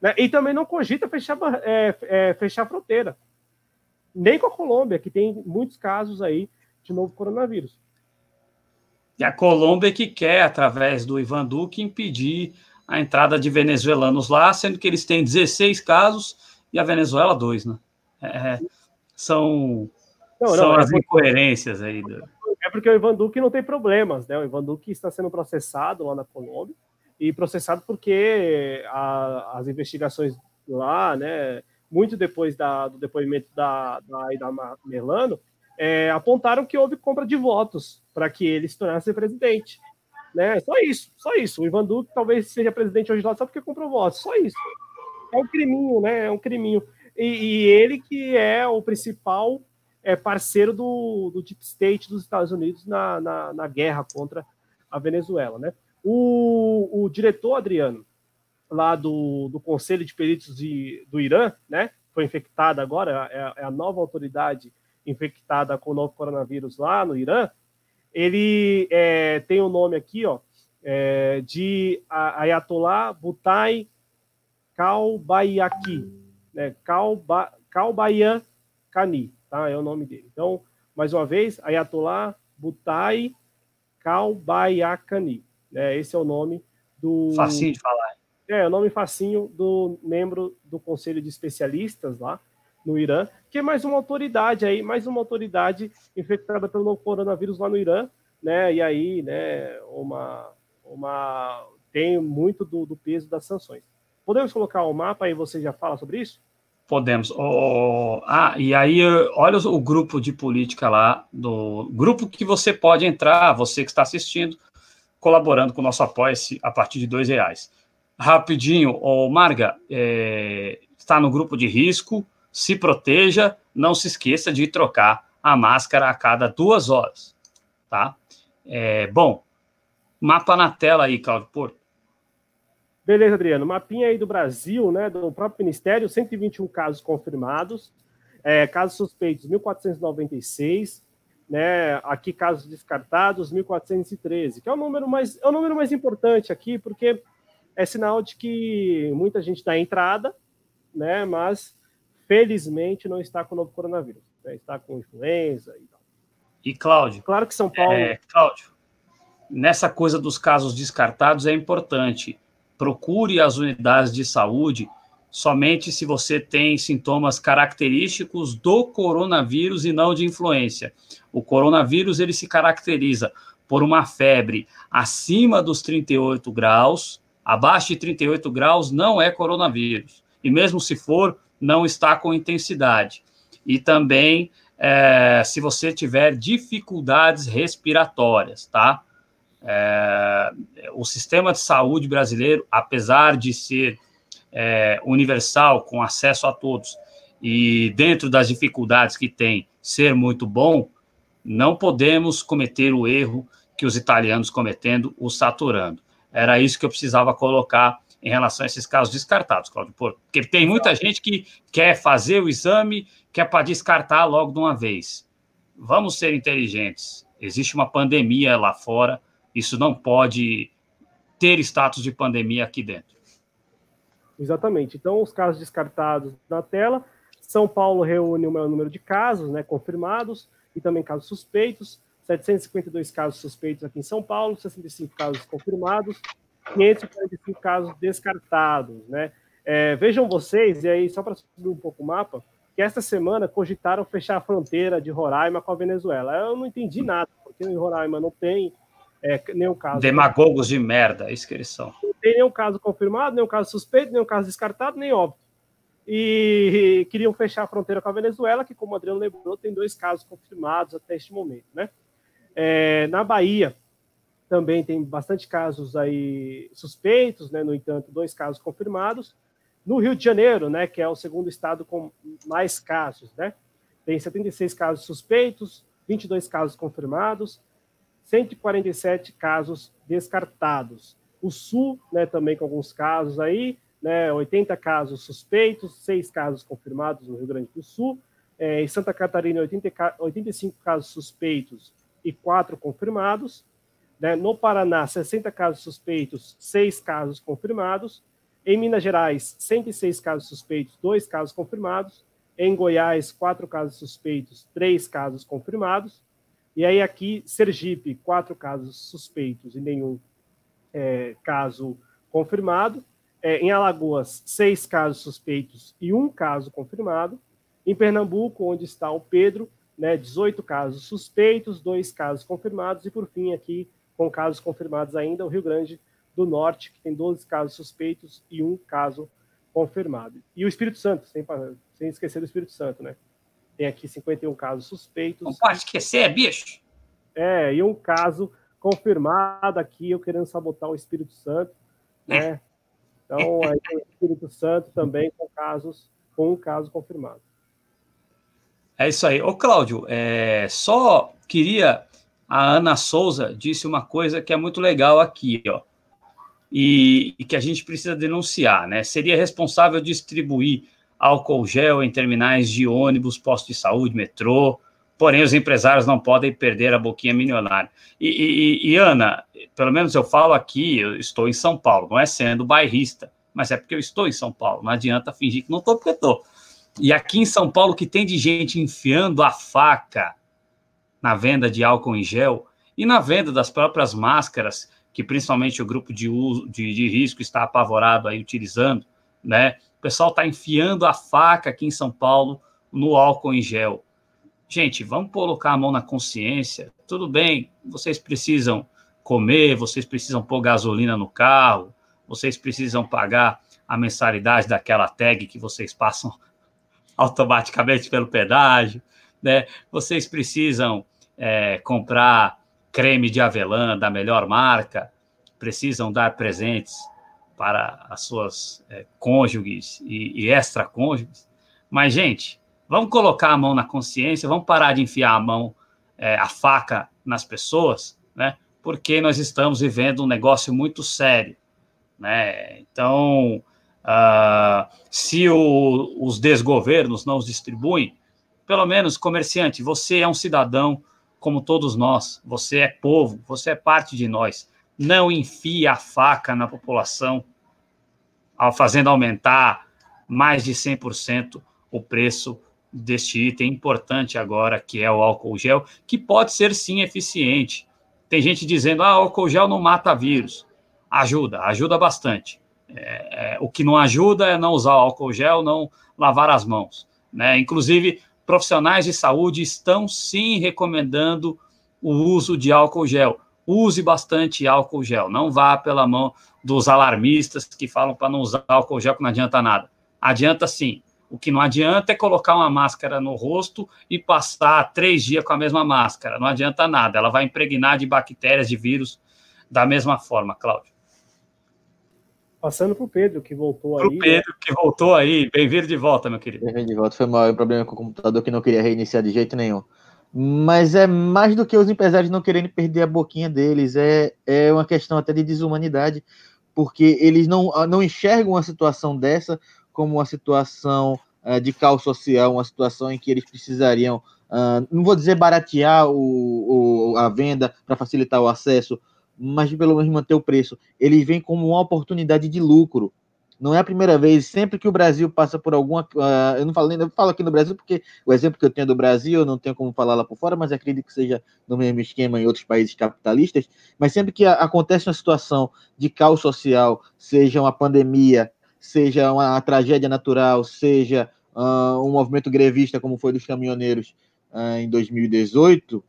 Né? E também não cogita fechar, é, é, fechar a fronteira. Nem com a Colômbia, que tem muitos casos aí de novo coronavírus. E a Colômbia que quer, através do Ivan Duque, impedir a entrada de venezuelanos lá, sendo que eles têm 16 casos e a Venezuela dois, né? É, são não, não, são é as porque, incoerências aí. Do... É porque o Ivan Duque não tem problemas, né? O Ivan Duque está sendo processado lá na Colômbia e processado porque a, as investigações lá, né, muito depois da, do depoimento da, da Aida Melano, é, apontaram que houve compra de votos para que ele se tornasse presidente. Né? Só isso, só isso. O Ivan Duque talvez seja presidente hoje lá só porque comprou votos, só isso. É um criminho, né? É um criminho. E, e ele que é o principal é, parceiro do, do Deep State dos Estados Unidos na, na, na guerra contra a Venezuela, né? O, o diretor, Adriano, lá do, do Conselho de Peritos de, do Irã, né? Foi infectado agora, é, é, a nova autoridade infectada com o novo coronavírus lá no Irã. Ele é, tem o um nome aqui, ó, é, de Ayatollah Butai Kalbayaki, né? Kalba, Kalbayakani, tá? É o nome dele. Então, mais uma vez, Ayatollah Butai Kalbayakani. É, esse é o nome do. Facinho de falar. É, o nome facinho do membro do Conselho de Especialistas lá no Irã, que é mais uma autoridade aí, mais uma autoridade infectada pelo novo coronavírus lá no Irã, né? E aí, né, uma, uma tem muito do, do peso das sanções. Podemos colocar o mapa aí, você já fala sobre isso? Podemos. Oh, ah, e aí, olha o grupo de política lá, do grupo que você pode entrar, você que está assistindo, colaborando com o nosso apoio a partir de dois reais. Rapidinho, o Marga, é, está no grupo de risco, se proteja, não se esqueça de trocar a máscara a cada duas horas, tá? É, bom, mapa na tela aí, Claudio Porto. Beleza, Adriano. Mapinha aí do Brasil, né, do próprio Ministério, 121 casos confirmados, é, casos suspeitos 1.496, né? Aqui casos descartados 1413, que é o número mais é o número mais importante aqui, porque é sinal de que muita gente está entrada, né? Mas felizmente não está com o novo coronavírus, né? está com influenza e tal. E Cláudio? Claro que São Paulo. É, Cláudio, nessa coisa dos casos descartados é importante. Procure as unidades de saúde somente se você tem sintomas característicos do coronavírus e não de influência. O coronavírus ele se caracteriza por uma febre acima dos 38 graus, abaixo de 38 graus não é coronavírus. E mesmo se for, não está com intensidade. E também é, se você tiver dificuldades respiratórias, tá? É, o sistema de saúde brasileiro, apesar de ser é, universal, com acesso a todos, e dentro das dificuldades que tem, ser muito bom, não podemos cometer o erro que os italianos cometendo, o saturando. Era isso que eu precisava colocar em relação a esses casos descartados, Claudio, porque tem muita gente que quer fazer o exame, quer para descartar logo de uma vez. Vamos ser inteligentes. Existe uma pandemia lá fora, isso não pode ter status de pandemia aqui dentro. Exatamente. Então, os casos descartados na tela. São Paulo reúne o maior número de casos né, confirmados e também casos suspeitos. 752 casos suspeitos aqui em São Paulo, 65 casos confirmados, 545 casos descartados. Né? É, vejam vocês, e aí, só para subir um pouco o mapa, que esta semana cogitaram fechar a fronteira de Roraima com a Venezuela. Eu não entendi nada, porque em Roraima não tem é, nenhum caso. Demagogos de merda, é isso que eles são. Não tem nenhum caso confirmado, nenhum caso suspeito, nenhum caso descartado, nem óbvio. E queriam fechar a fronteira com a Venezuela, que, como o Adriano lembrou, tem dois casos confirmados até este momento. Né? É, na Bahia, também tem bastante casos aí suspeitos, né? no entanto, dois casos confirmados. No Rio de Janeiro, né, que é o segundo estado com mais casos, né? Tem 76 casos suspeitos, 22 casos confirmados, 147 casos descartados. O Sul, né, também com alguns casos aí, né, 80 casos suspeitos, 6 casos confirmados no Rio Grande do Sul. É, em Santa Catarina, 80, 85 casos suspeitos e 4 confirmados. Né, no Paraná, 60 casos suspeitos, 6 casos confirmados. Em Minas Gerais, 106 casos suspeitos, 2 casos confirmados. Em Goiás, 4 casos suspeitos, 3 casos confirmados. E aí aqui, Sergipe, quatro casos suspeitos e nenhum é, caso confirmado. É, em Alagoas, seis casos suspeitos e um caso confirmado. Em Pernambuco, onde está o Pedro, né, 18 casos suspeitos, dois casos confirmados. E por fim, aqui, com casos confirmados ainda, o Rio Grande do Norte, que tem 12 casos suspeitos e um caso confirmado. E o Espírito Santo, sem, sem esquecer do Espírito Santo, né? Tem aqui 51 casos suspeitos. Não pode esquecer, bicho. É, e um caso confirmado aqui, eu querendo sabotar o Espírito Santo, né? Então, aí tem o Espírito Santo também com casos, com um caso confirmado. É isso aí. Ô, Cláudio, é, só queria. A Ana Souza disse uma coisa que é muito legal aqui, ó. E, e que a gente precisa denunciar, né? Seria responsável distribuir álcool gel em terminais de ônibus, postos de saúde, metrô. Porém, os empresários não podem perder a boquinha milionária. E, e, e, Ana, pelo menos eu falo aqui, eu estou em São Paulo, não é sendo bairrista, mas é porque eu estou em São Paulo. Não adianta fingir que não estou, porque estou. E aqui em São Paulo, que tem de gente enfiando a faca na venda de álcool em gel e na venda das próprias máscaras, que principalmente o grupo de, uso, de, de risco está apavorado aí utilizando, né? O pessoal está enfiando a faca aqui em São Paulo no álcool em gel. Gente, vamos colocar a mão na consciência. Tudo bem, vocês precisam comer, vocês precisam pôr gasolina no carro, vocês precisam pagar a mensalidade daquela tag que vocês passam automaticamente pelo pedágio, né? Vocês precisam é, comprar creme de avelã da melhor marca, precisam dar presentes para as suas é, cônjuges e, e extra-cônjuges. Mas, gente, vamos colocar a mão na consciência, vamos parar de enfiar a mão, é, a faca nas pessoas, né? Porque nós estamos vivendo um negócio muito sério, né? Então, uh, se o, os desgovernos não os distribuem, pelo menos, comerciante, você é um cidadão como todos nós. Você é povo, você é parte de nós. Não enfie a faca na população, fazendo aumentar mais de 100% o preço deste item importante agora, que é o álcool gel, que pode ser sim eficiente. Tem gente dizendo, ah, álcool gel não mata vírus. Ajuda, ajuda bastante. É, é, o que não ajuda é não usar álcool gel, não lavar as mãos. Né? Inclusive, profissionais de saúde estão sim recomendando o uso de álcool gel. Use bastante álcool gel. Não vá pela mão dos alarmistas que falam para não usar álcool gel que não adianta nada. Adianta sim. O que não adianta é colocar uma máscara no rosto e passar três dias com a mesma máscara. Não adianta nada. Ela vai impregnar de bactérias, de vírus da mesma forma, Cláudio. Passando para o Pedro, que voltou pro aí. Para o Pedro, que voltou aí. Bem-vindo de volta, meu querido. Bem-vindo de volta. Foi mal, o problema com o computador que não queria reiniciar de jeito nenhum. Mas é mais do que os empresários não querendo perder a boquinha deles. É, é uma questão até de desumanidade, porque eles não, não enxergam uma situação dessa como uma situação uh, de caos social, uma situação em que eles precisariam, uh, não vou dizer baratear o, o a venda para facilitar o acesso, mas pelo menos manter o preço. Eles vêm como uma oportunidade de lucro. Não é a primeira vez, sempre que o Brasil passa por alguma. Uh, eu não falo, eu falo aqui no Brasil porque o exemplo que eu tenho do Brasil, eu não tenho como falar lá por fora, mas acredito que seja no mesmo esquema em outros países capitalistas. Mas sempre que acontece uma situação de caos social, seja uma pandemia, seja uma tragédia natural, seja uh, um movimento grevista, como foi dos caminhoneiros uh, em 2018,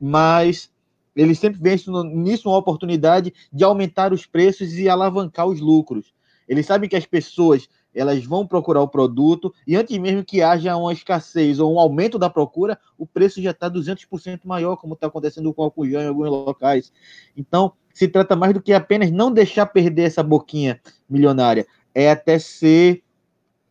mas eles sempre veem nisso uma oportunidade de aumentar os preços e alavancar os lucros. Eles sabem que as pessoas elas vão procurar o produto e antes mesmo que haja uma escassez ou um aumento da procura, o preço já está 200% maior, como está acontecendo com o gel em alguns locais. Então, se trata mais do que apenas não deixar perder essa boquinha milionária, é até ser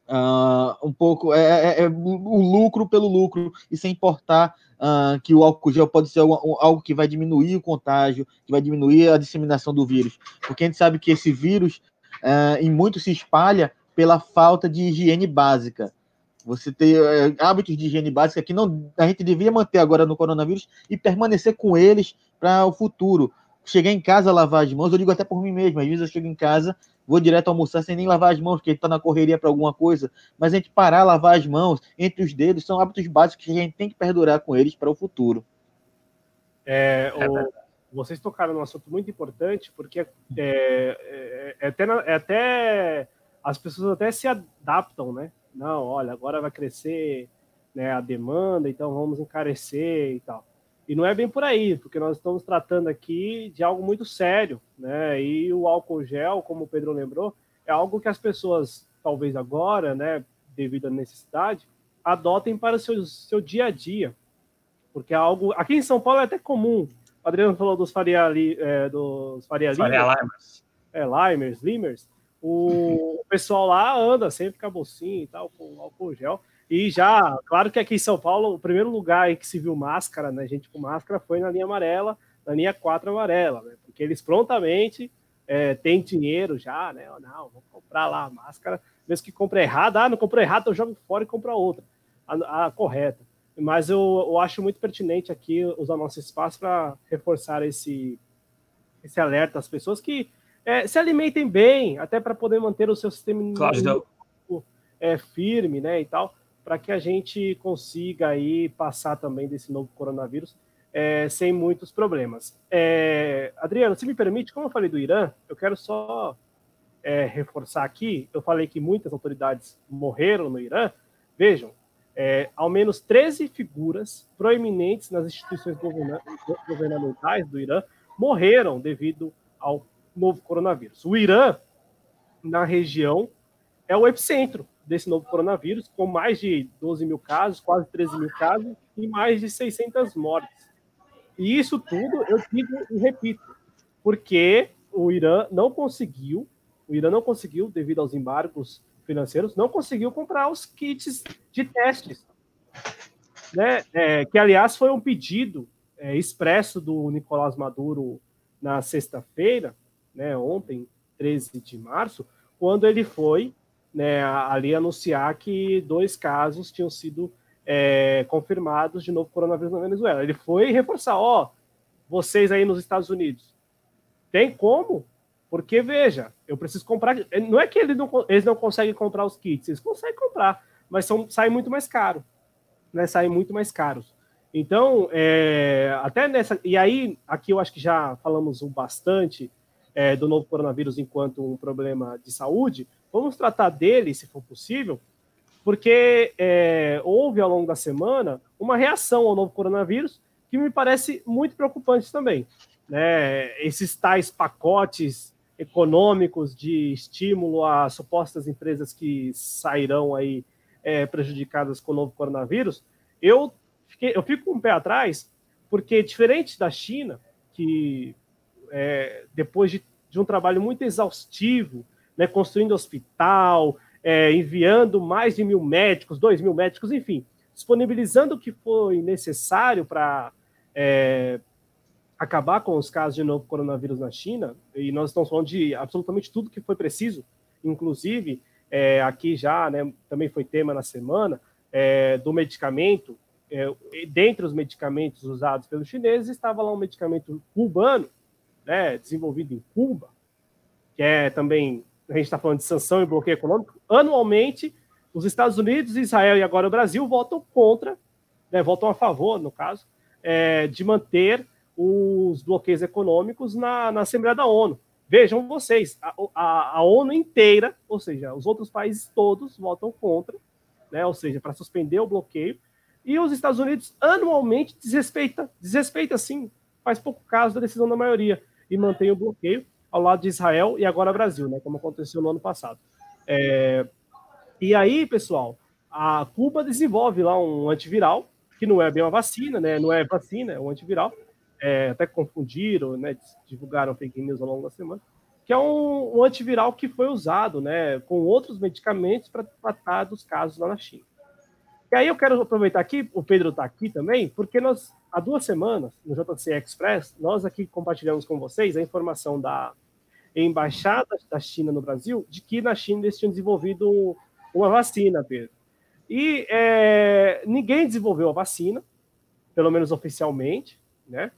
uh, um pouco é, é, é, o lucro pelo lucro e sem importar uh, que o álcool gel pode ser algo, algo, que vai diminuir o contágio, que vai diminuir a disseminação do vírus. Porque a gente sabe que esse vírus, uh, em muito, se espalha pela falta de higiene básica. Você ter uh, hábitos de higiene básica que não, a gente devia manter agora no coronavírus e permanecer com eles para o futuro. Chegar em casa, lavar as mãos, eu digo até por mim mesmo. Às vezes eu chego em casa, vou direto almoçar sem nem lavar as mãos, porque está na correria para alguma coisa. Mas a gente parar, lavar as mãos entre os dedos, são hábitos básicos que a gente tem que perdurar com eles para o futuro. É, o, vocês tocaram num assunto muito importante, porque é, é, é, até, é até as pessoas até se adaptam, né? Não, olha, agora vai crescer né, a demanda, então vamos encarecer e tal. E não é bem por aí, porque nós estamos tratando aqui de algo muito sério, né? E o álcool gel, como o Pedro lembrou, é algo que as pessoas, talvez agora, né, devido à necessidade, adotem para o seu, seu dia a dia. Porque é algo. Aqui em São Paulo é até comum. O Adriano falou dos Faria, é, dos Faria, Faria Limers. É, Limers, Limers. O, o pessoal lá anda sempre com a bolsinha e tal, com álcool gel. E já, claro que aqui em São Paulo, o primeiro lugar em que se viu máscara, né, gente com máscara, foi na linha amarela, na linha 4 amarela, né, porque eles prontamente é, têm dinheiro já, né, não, vou comprar lá a máscara, mesmo que compre errado, ah, não comprou errado, eu jogo fora e compro a outra, a, a correta. Mas eu, eu acho muito pertinente aqui usar nosso espaço para reforçar esse, esse alerta às pessoas que é, se alimentem bem, até para poder manter o seu sistema claro, é, firme, né, e tal para que a gente consiga aí passar também desse novo coronavírus é, sem muitos problemas. É, Adriano, se me permite, como eu falei do Irã, eu quero só é, reforçar aqui, eu falei que muitas autoridades morreram no Irã, vejam, é, ao menos 13 figuras proeminentes nas instituições governamentais do Irã morreram devido ao novo coronavírus. O Irã, na região, é o epicentro desse novo coronavírus, com mais de 12 mil casos, quase 13 mil casos e mais de 600 mortes. E isso tudo eu digo e repito, porque o Irã não conseguiu, o Irã não conseguiu, devido aos embargos financeiros, não conseguiu comprar os kits de testes, né? É, que aliás foi um pedido é, expresso do Nicolás Maduro na sexta-feira, né, ontem, 13 de março, quando ele foi né, ali anunciar que dois casos tinham sido é, confirmados de novo coronavírus na Venezuela. Ele foi reforçar, ó, vocês aí nos Estados Unidos, tem como? Porque, veja, eu preciso comprar. Não é que eles não, eles não conseguem comprar os kits, eles conseguem comprar, mas são, saem muito mais caro. Né? Saem muito mais caros. Então, é, até nessa. E aí, aqui eu acho que já falamos bastante é, do novo coronavírus enquanto um problema de saúde. Vamos tratar dele, se for possível, porque é, houve ao longo da semana uma reação ao novo coronavírus que me parece muito preocupante também. Né? Esses tais pacotes econômicos de estímulo a supostas empresas que sairão aí é, prejudicadas com o novo coronavírus, eu, fiquei, eu fico com um pé atrás, porque diferente da China, que é, depois de, de, um trabalho muito exaustivo, né, construindo hospital, é, enviando mais de mil médicos, dois mil médicos, enfim, disponibilizando o que foi necessário para é, acabar com os casos de novo coronavírus na China, e nós estamos falando de absolutamente tudo que foi preciso, inclusive é, aqui já, né, também foi tema na semana, é, do medicamento, é, dentre os medicamentos usados pelos chineses, estava lá um medicamento cubano, né, desenvolvido em Cuba, que é também, a gente está falando de sanção e bloqueio econômico, anualmente os Estados Unidos, Israel e agora o Brasil votam contra, né, votam a favor, no caso, é, de manter os bloqueios econômicos na, na Assembleia da ONU. Vejam vocês, a, a, a, ONU inteira, ou seja, os outros países todos votam contra, né, ou seja, para suspender o bloqueio, e os Estados Unidos anualmente desrespeita, desrespeita sim, faz pouco caso da decisão da maioria, e mantém o bloqueio ao lado de Israel e agora Brasil, né, como aconteceu no ano passado. É, e aí, pessoal, a Cuba desenvolve lá um antiviral, que não é bem uma vacina, né, não é vacina, é um antiviral, é, até confundiram, né, divulgaram fake news ao longo da semana, que é um, um antiviral que foi usado né, com outros medicamentos para tratar dos casos lá na China. E aí eu quero aproveitar aqui, o Pedro está aqui também, porque nós, há duas semanas, no JC Express, nós aqui compartilhamos com vocês a informação da Embaixada da China no Brasil, de que na China eles tinham desenvolvido uma vacina, Pedro. E é, ninguém desenvolveu a vacina, pelo menos oficialmente, né?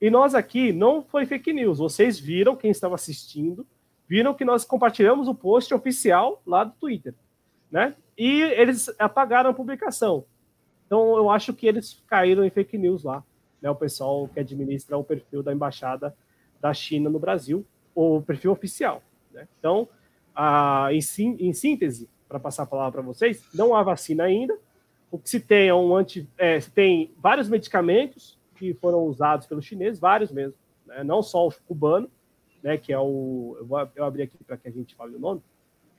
E nós aqui não foi fake news. Vocês viram, quem estava assistindo, viram que nós compartilhamos o post oficial lá do Twitter, né? E eles apagaram a publicação. Então eu acho que eles caíram em fake news lá, né? O pessoal que administra o perfil da embaixada da China no Brasil, o perfil oficial. Né? Então, a, em, em síntese, para passar a palavra para vocês, não há vacina ainda. O que se tem é um anti, é, se tem vários medicamentos que foram usados pelos chineses, vários mesmo, né? não só o cubano, né, que é o. Eu vou eu abrir aqui para que a gente fale o nome.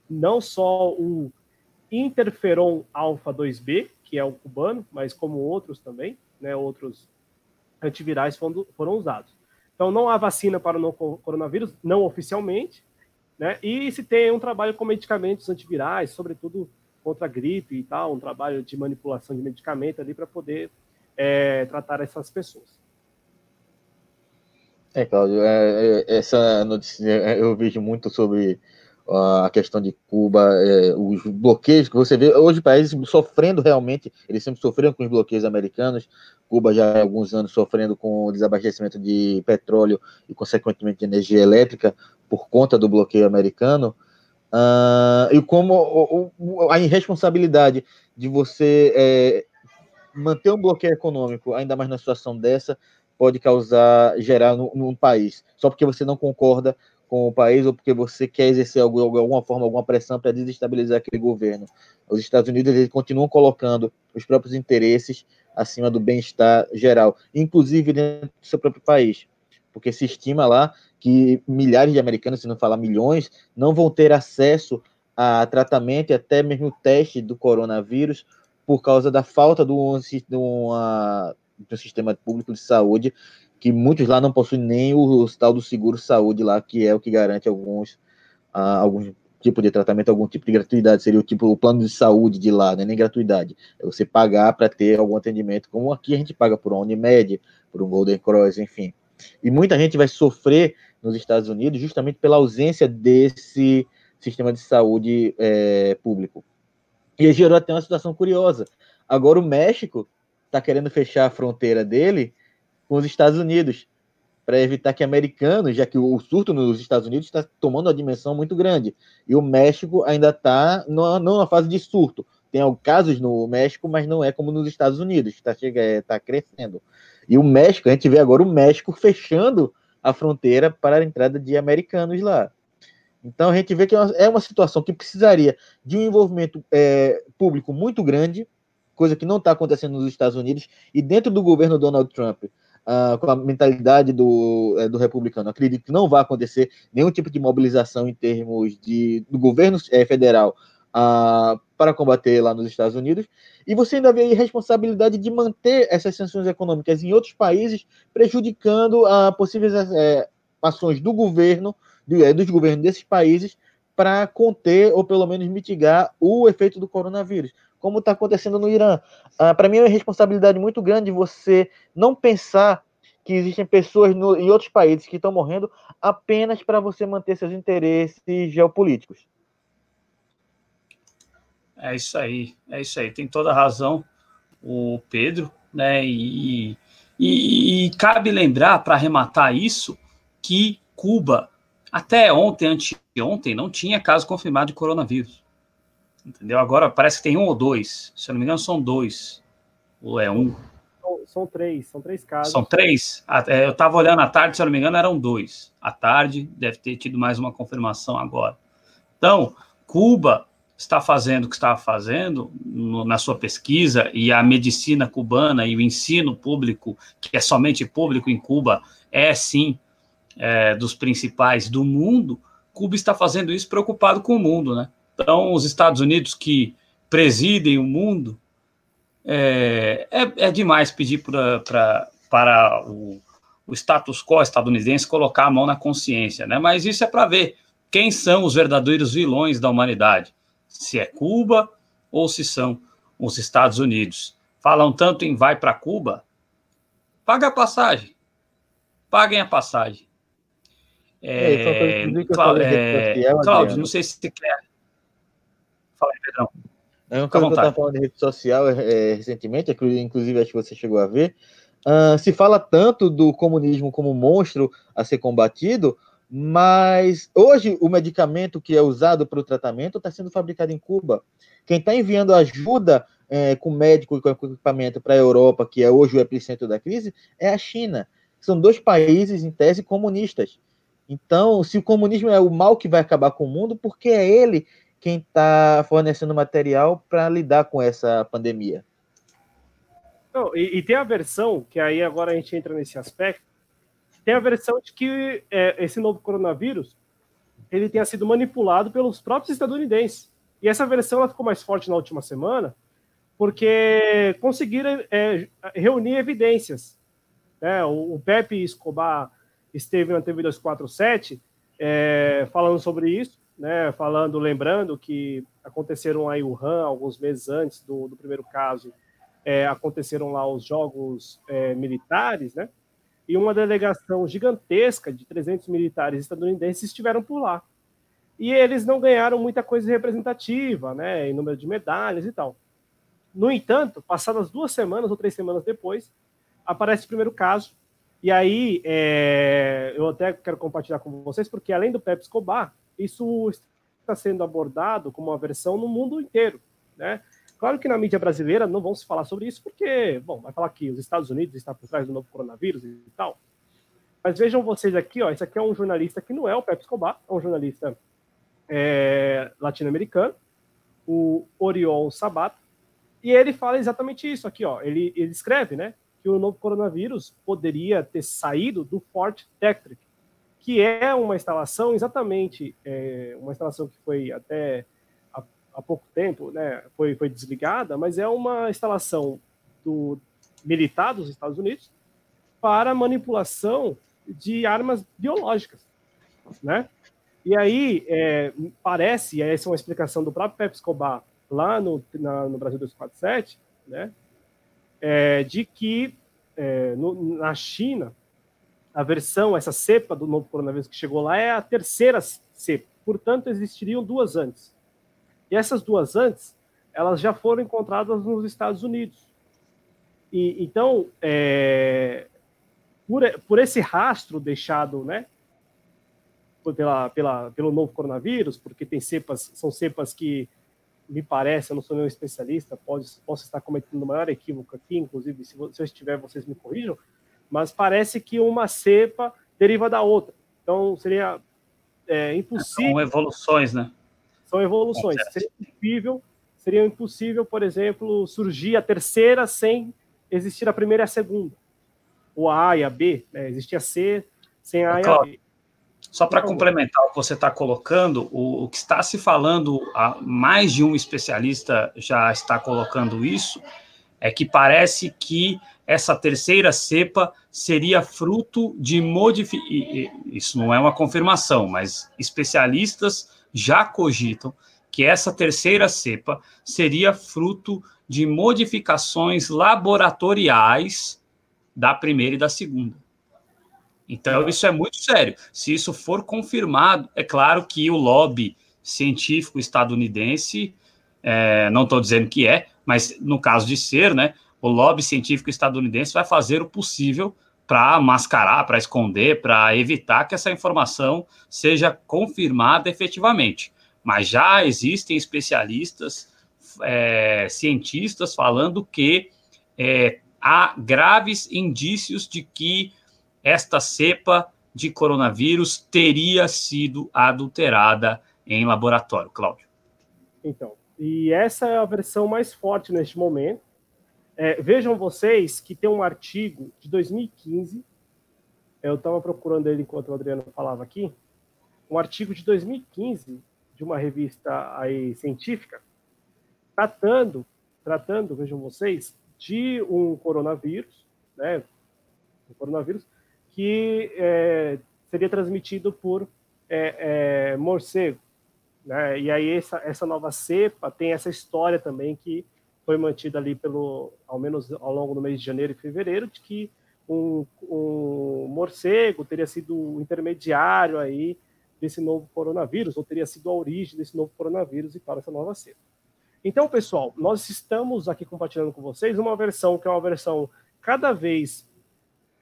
Não só o interferon alfa 2B, que é o cubano, mas como outros também, né, outros antivirais foram, foram usados. Então, não há vacina para o coronavírus, não oficialmente, né? E se tem um trabalho com medicamentos antivirais, sobretudo contra a gripe e tal, um trabalho de manipulação de medicamento ali para poder é, tratar essas pessoas. É, Cláudio, é, é, essa notícia eu vejo muito sobre a questão de Cuba, é, os bloqueios que você vê, hoje países sofrendo realmente, eles sempre sofreram com os bloqueios americanos, Cuba já há alguns anos sofrendo com o desabastecimento de petróleo e, consequentemente, de energia elétrica por conta do bloqueio americano, uh, e como a irresponsabilidade de você é, manter um bloqueio econômico, ainda mais na situação dessa, pode causar, gerar no país, só porque você não concorda com o país ou porque você quer exercer de alguma forma alguma pressão para desestabilizar aquele governo. Os Estados Unidos eles continuam colocando os próprios interesses acima do bem-estar geral, inclusive dentro do seu próprio país, porque se estima lá que milhares de americanos, se não falar milhões, não vão ter acesso a tratamento e até mesmo teste do coronavírus por causa da falta um, de, uma, de um sistema público de saúde, que muitos lá não possuem nem o, o tal do seguro saúde lá, que é o que garante alguns, uh, algum tipo de tratamento, algum tipo de gratuidade, seria o tipo o plano de saúde de lá, né? nem gratuidade, é você pagar para ter algum atendimento, como aqui a gente paga por um Unimed, por um Golden Cross, enfim. E muita gente vai sofrer nos Estados Unidos justamente pela ausência desse sistema de saúde é, público. E gerou até uma situação curiosa. Agora o México está querendo fechar a fronteira dele com os Estados Unidos para evitar que americanos, já que o surto nos Estados Unidos está tomando uma dimensão muito grande e o México ainda está não na fase de surto. Tem casos no México, mas não é como nos Estados Unidos, está é, tá crescendo. E o México, a gente vê agora o México fechando a fronteira para a entrada de americanos lá. Então a gente vê que é uma é situação que precisaria de um envolvimento é, público muito grande, coisa que não está acontecendo nos Estados Unidos, e dentro do governo Donald Trump, uh, com a mentalidade do, é, do republicano, acredito que não vai acontecer nenhum tipo de mobilização em termos de, do governo é, federal uh, para combater lá nos Estados Unidos, e você ainda vê a responsabilidade de manter essas sanções econômicas em outros países, prejudicando a possíveis é, ações do governo, do, é, dos governos desses países, para conter ou pelo menos mitigar o efeito do coronavírus, como está acontecendo no Irã. Ah, para mim é uma responsabilidade muito grande você não pensar que existem pessoas no, em outros países que estão morrendo apenas para você manter seus interesses geopolíticos. É isso aí, é isso aí. Tem toda a razão o Pedro, né? E, e, e cabe lembrar, para arrematar isso, que Cuba, até ontem, anteontem, não tinha caso confirmado de coronavírus. Entendeu? Agora parece que tem um ou dois. Se eu não me engano, são dois. Ou é um? São três, são três casos. São três? É, eu estava olhando à tarde, se eu não me engano, eram dois. À tarde, deve ter tido mais uma confirmação agora. Então, Cuba está fazendo o que estava fazendo no, na sua pesquisa e a medicina cubana e o ensino público, que é somente público em Cuba, é sim é, dos principais do mundo, Cuba está fazendo isso preocupado com o mundo, né? Então, os Estados Unidos que presidem o mundo, é, é, é demais pedir pra, pra, para o, o status quo estadunidense colocar a mão na consciência, né? Mas isso é para ver quem são os verdadeiros vilões da humanidade se é Cuba ou se são os Estados Unidos. Falam tanto em vai para Cuba, paga a passagem. Paguem a passagem. É, é, Cláudio, não sei se você quer. Fala aí, Pedrão. É uma coisa que eu estava falando de rede social é, recentemente, inclusive acho que você chegou a ver. Uh, se fala tanto do comunismo como monstro a ser combatido, mas hoje o medicamento que é usado para o tratamento está sendo fabricado em Cuba. Quem está enviando ajuda é, com médico e com equipamento para a Europa, que é hoje o epicentro da crise, é a China. São dois países, em tese, comunistas. Então, se o comunismo é o mal que vai acabar com o mundo, por que é ele quem está fornecendo material para lidar com essa pandemia? Não, e, e, tem a versão, que aí agora a gente entra nesse aspecto, tem a versão de que é, esse novo coronavírus ele tenha sido manipulado pelos próprios estadunidenses. E essa versão ela ficou mais forte na última semana, porque conseguiram é, reunir evidências. Né? O, o, Pepe Escobar esteve na TV 247 é, falando sobre isso, né? falando, lembrando que aconteceram aí o Wuhan alguns meses antes do, do primeiro caso, é, aconteceram lá os jogos é, militares, né? e uma delegação gigantesca de 300 militares estadunidenses estiveram por lá. E eles não ganharam muita coisa representativa, né, em número de medalhas e tal. No entanto, passadas duas semanas ou três semanas depois, aparece o primeiro caso. E aí, é, eu até quero compartilhar com vocês, porque além do Pepe Escobar, isso está sendo abordado como uma versão no mundo inteiro, né? Claro que na mídia brasileira não vão se falar sobre isso, porque, bom, vai falar que os Estados Unidos estão por trás do novo coronavírus e tal. Mas vejam vocês aqui, ó, esse aqui é um jornalista que não é o Pepe Escobar, é um jornalista é, latino-americano, o Oriol Sabato, e ele fala exatamente isso aqui, ó. Ele, ele escreve, né, que o novo coronavírus poderia ter saído do Fort Detrick, que é uma instalação exatamente, é, uma instalação que foi até há pouco tempo, né, foi, foi desligada, mas é uma instalação do militar dos Estados Unidos para manipulação de armas biológicas, né? E aí é, parece, e essa é uma explicação do próprio Pepe Escobar lá no, na, no Brasil 247, né? É, de que é, no, na China a versão, essa cepa do novo coronavírus que chegou lá é a terceira cepa. Portanto, existiriam duas antes. E essas duas antes elas já foram encontradas nos Estados Unidos. E, então, é, por, por esse rastro deixado, né, pela, pela, pelo novo coronavírus, porque tem cepas, são cepas que me parece, eu não sou nenhum especialista, pode, posso estar cometendo o maior equívoco aqui, inclusive, se, se eu estiver, vocês me corrijam, mas parece que uma cepa deriva da outra. Então, seria é, impossível. São evoluções, né? São evoluções. É seria impossível, seria impossível, por exemplo, surgir a terceira sem existir a primeira e a segunda. Ou a A e a B, né? Existia a C sem a A e a B. Só para complementar o que você está colocando, o, o, que está se falando, mais de um especialista já está colocando isso, é que parece que essa terceira cepa seria fruto de modificação. Isso não é uma confirmação, mas especialistas já cogitam que essa terceira cepa seria fruto de modificações laboratoriais da primeira e da segunda. Então, isso é muito sério. Se isso for confirmado, é claro que o lobby científico estadunidense, é, não estou dizendo que é, mas no caso de ser, né, o lobby científico estadunidense vai fazer o possível para mascarar, para esconder, para evitar que essa informação seja confirmada efetivamente. Mas já existem especialistas, é, cientistas falando que é, há graves indícios de que esta cepa de coronavírus teria sido adulterada em laboratório, Cláudio. Então, e essa é a versão mais forte neste momento. É, vejam vocês que tem um artigo de 2015, eu estava procurando ele enquanto o Adriano falava aqui, um artigo de 2015 de uma revista aí científica, tratando, tratando, vejam vocês, de um coronavírus, né, um coronavírus que é, seria transmitido por é, é, morcego, né, e aí essa, essa nova cepa tem essa história também que foi mantida ali pelo, ao menos ao longo do mês de janeiro e fevereiro, de que um, um morcego teria sido o intermediário aí desse novo coronavírus, ou teria sido a origem desse novo coronavírus e para essa nova cepa. Então, pessoal, nós estamos aqui compartilhando com vocês uma versão que é uma versão cada vez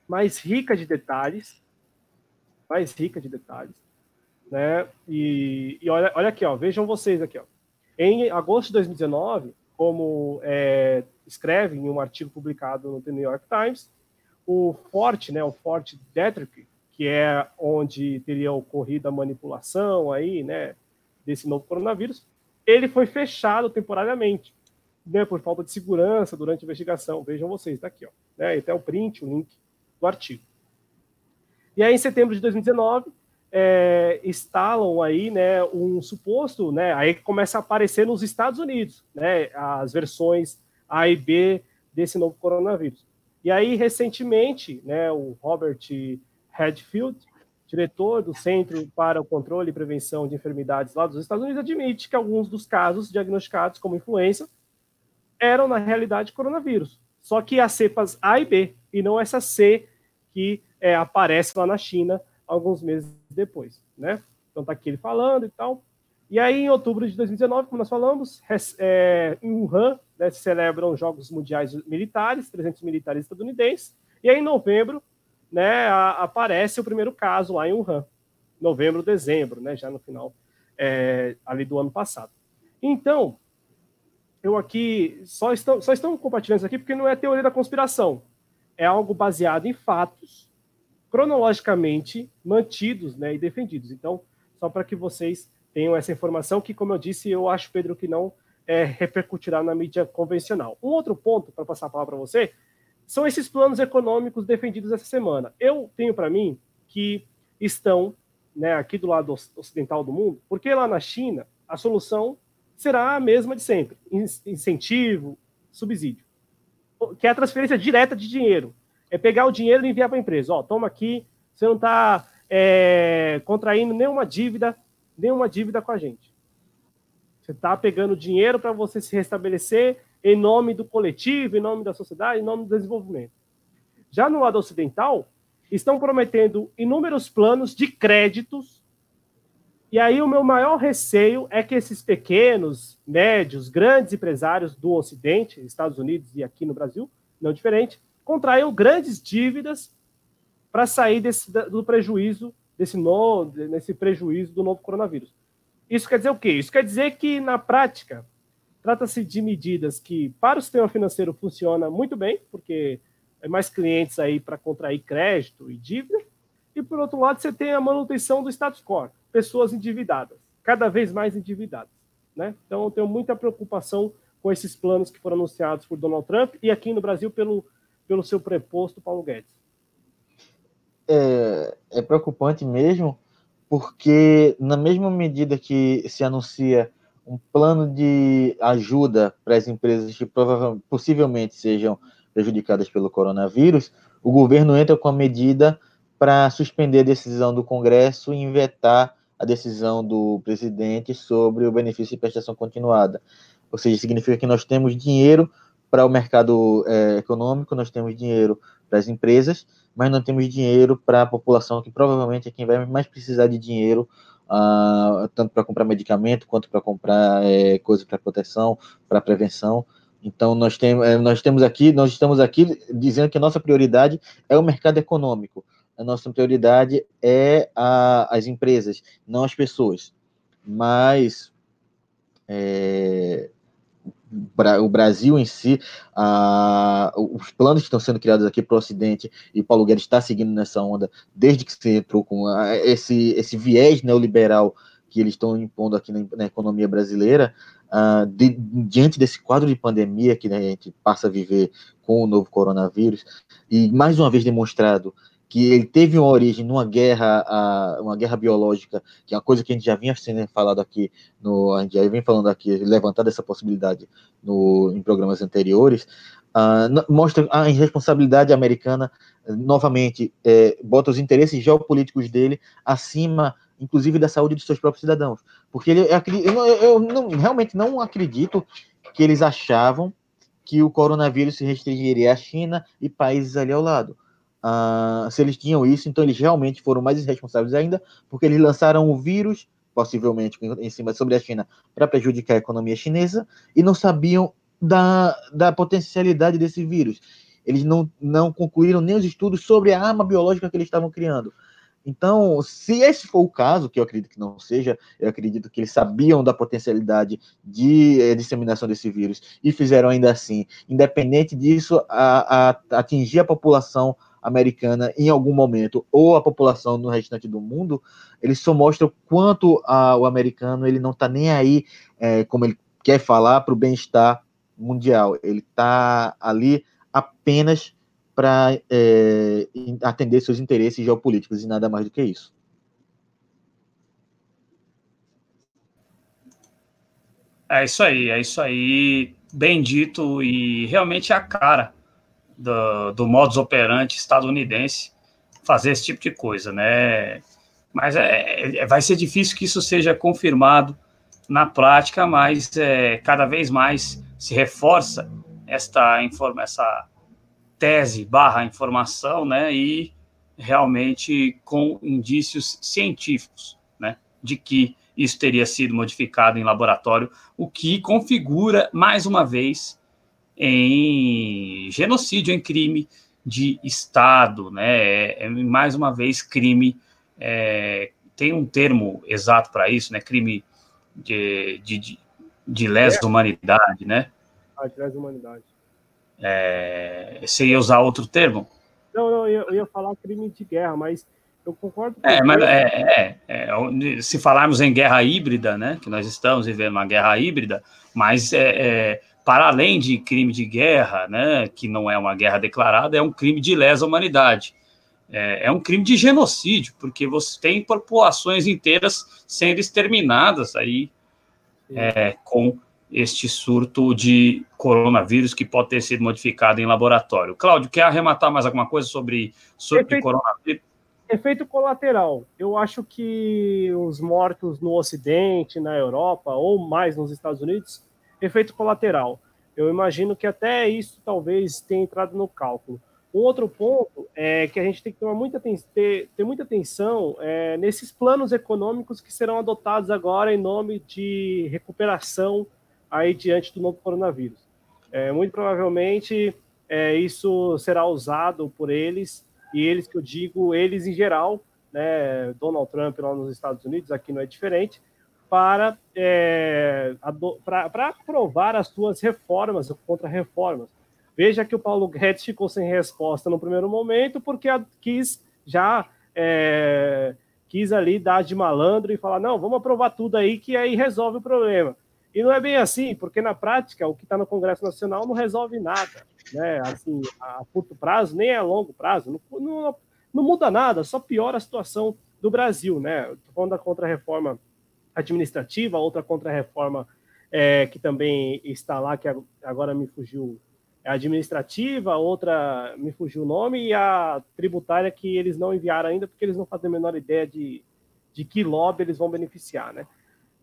mais rica de detalhes, mais rica de detalhes, né? E, e olha, olha aqui, ó, vejam vocês aqui, ó. Em agosto de 2019, como é, escreve em um artigo publicado no The New York Times, o Fort, né, o Fort Detrick, que é onde teria ocorrido a manipulação aí, né, desse novo coronavírus, ele foi fechado temporariamente, né, por falta de segurança durante a investigação. Vejam vocês, tá aqui, ó, né, até o print, o link do artigo. E aí, em setembro de 2019, é, instalam aí, né, um suposto, né, aí começa a aparecer nos Estados Unidos, né, as versões A e B desse novo coronavírus. E aí, recentemente, né, o Robert Redfield, diretor do Centro para o Controle e Prevenção de Enfermidades lá dos Estados Unidos, admite que alguns dos casos diagnosticados como influenza eram, na realidade, coronavírus. Só que as cepas A e B, e não essa C que é, aparece lá na China, alguns meses depois, né? Então tá aqui ele falando e tal. E aí, em outubro de 2019, como nós falamos, é, em Wuhan, né, se celebram os Jogos Mundiais Militares, 300 militares estadunidenses. E aí, em novembro, né, a, aparece o primeiro caso lá em Wuhan. Novembro, dezembro, né, já no final é, ali do ano passado. Então, eu aqui só estão, só estão compartilhando isso aqui porque não é teoria da conspiração. É algo baseado em fatos cronologicamente mantidos né, e defendidos. Então, só para que vocês tenham essa informação, que, como eu disse, eu acho, Pedro, que não é, repercutirá na mídia convencional. Um outro ponto, para passar a palavra para você, são esses planos econômicos defendidos essa semana. Eu tenho para mim que estão né, aqui do lado ocidental do mundo, porque lá na China a solução será a mesma de sempre: incentivo, subsídio, que é a transferência direta de dinheiro é pegar o dinheiro e enviar para a empresa. Ó, toma aqui, você não está é, contraindo nenhuma dívida, nenhuma dívida com a gente. Você está pegando dinheiro para você se restabelecer em nome do coletivo, em nome da sociedade, em nome do desenvolvimento. Já no lado ocidental, estão prometendo inúmeros planos de créditos E aí o meu maior receio é que esses pequenos, médios, grandes empresários do Ocidente, Estados Unidos e aqui no Brasil, não diferente, contraiam grandes dívidas para sair desse, do prejuízo desse no, nesse prejuízo do novo coronavírus. Isso quer dizer o quê? Isso quer dizer que na prática trata-se de medidas que para o sistema financeiro funciona muito bem, porque é mais clientes aí para contrair crédito e dívida, e por outro lado você tem a manutenção do status quo, pessoas endividadas, cada vez mais endividadas, né? Então eu tenho muita preocupação com esses planos que foram anunciados por Donald Trump e aqui no Brasil pelo, pelo seu preposto Paulo Guedes. É, é preocupante mesmo, porque na mesma medida que se anuncia um plano de ajuda para as empresas que provavelmente, possivelmente sejam prejudicadas pelo coronavírus, o governo entra com a medida para suspender a decisão do Congresso e vetar a decisão do presidente sobre o benefício de prestação continuada. Ou seja, significa que nós temos dinheiro para o mercado é, econômico, nós temos dinheiro para as empresas, mas não temos dinheiro para a população, que provavelmente é quem vai mais precisar de dinheiro, uh, tanto para comprar medicamento, quanto para comprar é, coisas para proteção, para prevenção. Então, nós, tem, é, nós temos aqui, nós estamos aqui dizendo que a nossa prioridade é o mercado econômico. A nossa prioridade é a, as empresas, não as pessoas. Mas é, o Brasil em si, os planos que estão sendo criados aqui para o Ocidente, e Paulo Guedes está seguindo nessa onda desde que se entrou com esse, esse viés neoliberal que eles estão impondo aqui na, na economia brasileira, de, diante desse quadro de pandemia que né, a gente passa a viver com o novo coronavírus, e mais uma vez demonstrado que ele teve uma origem numa guerra, uma guerra biológica, que é uma coisa que a gente já vinha sendo falado aqui, no, a gente já vem falando aqui, levantado essa possibilidade no, em programas anteriores, uh, mostra a irresponsabilidade americana, novamente, é, bota os interesses geopolíticos dele acima, inclusive, da saúde dos seus próprios cidadãos. Porque ele, eu, eu não, realmente não acredito que eles achavam que o coronavírus se restringiria à China e países ali ao lado Uh, se eles tinham isso, então eles realmente foram mais irresponsáveis ainda, porque eles lançaram o vírus, possivelmente em cima sobre a China, para prejudicar a economia chinesa, e não sabiam da, da potencialidade desse vírus. Eles não, não concluíram nem os estudos sobre a arma biológica que eles estavam criando. Então, se esse for o caso, que eu acredito que não seja, eu acredito que eles sabiam da potencialidade de eh, disseminação desse vírus e fizeram ainda assim, independente disso, a, a, atingir a população americana em algum momento, ou a população no restante do mundo, ele só mostra o quanto a, o americano ele não está nem aí, é, como ele quer falar, para o bem-estar mundial. Ele está ali apenas para é, atender seus interesses geopolíticos e nada mais do que isso. É isso aí, é isso aí, bem dito e realmente é a cara do, do modus operandi estadunidense fazer esse tipo de coisa, né? Mas é, é, vai ser difícil que isso seja confirmado na prática, mas é, cada vez mais se reforça esta, informa, essa tese barra informação, né? E realmente com indícios científicos, né? De que isso teria sido modificado em laboratório, o que configura mais uma vez em genocídio, em crime de Estado, né? É, é mais uma vez crime. É, tem um termo exato para isso, né? Crime de, de, de, de lesa humanidade, né? Ah, de lesa humanidade. É, você ia usar outro termo? Não, não, eu, eu ia falar crime de guerra, mas eu concordo com é, mas é, é, é, se falarmos em guerra híbrida, né, que nós estamos vivendo uma guerra híbrida, mas é, é para além de crime de guerra, né, que não é uma guerra declarada, é um crime de lesa humanidade. É, é um crime de genocídio, porque você tem populações inteiras sendo exterminadas aí é, com este surto de coronavírus que pode ter sido modificado em laboratório. Cláudio, quer arrematar mais alguma coisa sobre surto coronavírus? Efeito colateral. Eu acho que os mortos no Ocidente, na Europa, ou mais nos Estados Unidos, efeito colateral. Eu imagino que até isso talvez tenha entrado no cálculo. Um outro ponto é que a gente tem que tomar muita, ter, ter muita atenção é, nesses planos econômicos que serão adotados agora em nome de recuperação aí diante do novo coronavírus. É, muito provavelmente é, isso será usado por eles, e eles que eu digo, eles em geral, né, Donald Trump lá nos Estados Unidos, aqui não é diferente, para, é, para aprovar as suas reformas, contra-reformas. Veja que o Paulo Guedes ficou sem resposta no primeiro momento, porque quis já é, quis ali dar de malandro e falar: não, vamos aprovar tudo aí, que aí resolve o problema. E não é bem assim, porque na prática o que está no Congresso Nacional não resolve nada, né? Assim, a curto prazo, nem a longo prazo, não, não, não muda nada, só piora a situação do Brasil, né? Estou falando da contra-reforma administrativa, outra contra-reforma é, que também está lá, que agora me fugiu a administrativa, outra me fugiu o nome, e a tributária que eles não enviaram ainda, porque eles não fazem a menor ideia de, de que lobby eles vão beneficiar, né?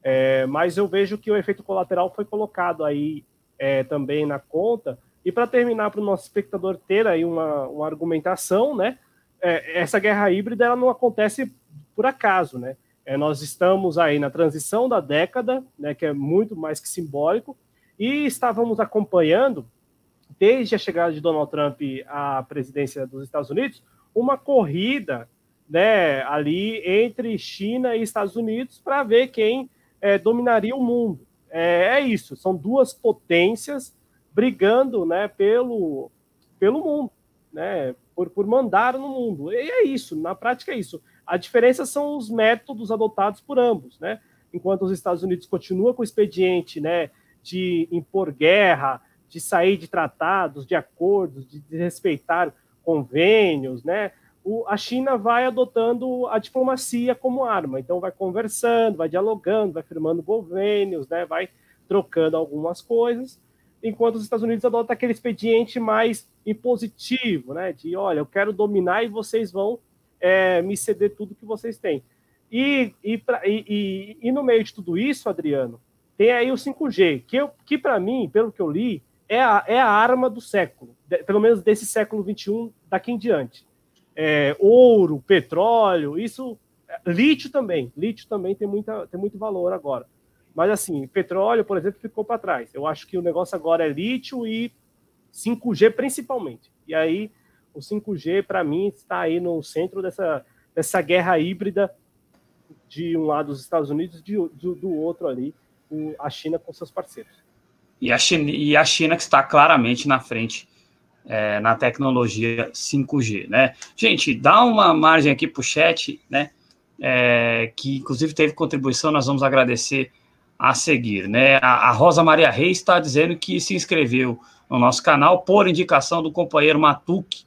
É, mas eu vejo que o efeito colateral foi colocado aí é, também na conta. E para terminar, para o nosso espectador ter aí uma, uma argumentação, né? É, essa guerra híbrida ela não acontece por acaso, né? É, nós estamos aí na transição da década, né, que é muito mais que simbólico, e estávamos acompanhando desde a chegada de Donald Trump à presidência dos Estados Unidos, uma corrida né, ali entre China e Estados Unidos para ver quem é, dominaria o mundo. É, é, isso, são duas potências brigando né, pelo, pelo mundo, né, por, por mandar no mundo. E é isso, na prática é isso. A diferença são os métodos adotados por ambos. Né? Enquanto os Estados Unidos continuam com o expediente né, de impor guerra, de sair de tratados, de acordos, de respeitar convênios, né? A China vai adotando a diplomacia como arma, então vai conversando, vai dialogando, vai firmando convênios, né? Vai trocando algumas coisas, enquanto os Estados Unidos adotam aquele expediente mais impositivo, né? De olha, eu quero dominar e vocês vão é, me ceder tudo que vocês têm. E, e, pra, e, e, e, no meio de tudo isso, Adriano, tem aí o 5G, que, que para mim, pelo que eu li, é a, é a arma do século, de, pelo menos desse século XXI daqui em diante. É, ouro, petróleo, isso, lítio também, lítio também tem, muita, tem muito valor agora. Mas assim, petróleo, por exemplo, ficou para trás. Eu acho que o negócio agora é lítio e 5G principalmente. E aí, o 5G, para mim, está aí no centro dessa, dessa guerra híbrida de um lado os Estados Unidos e do, do outro ali, a China com seus parceiros. E a China, e a China que está claramente na frente é, na tecnologia 5G, né? Gente, dá uma margem aqui para o chat, né? É, que inclusive teve contribuição, nós vamos agradecer a seguir, né? A, a Rosa Maria Reis está dizendo que se inscreveu no nosso canal por indicação do companheiro Matuque,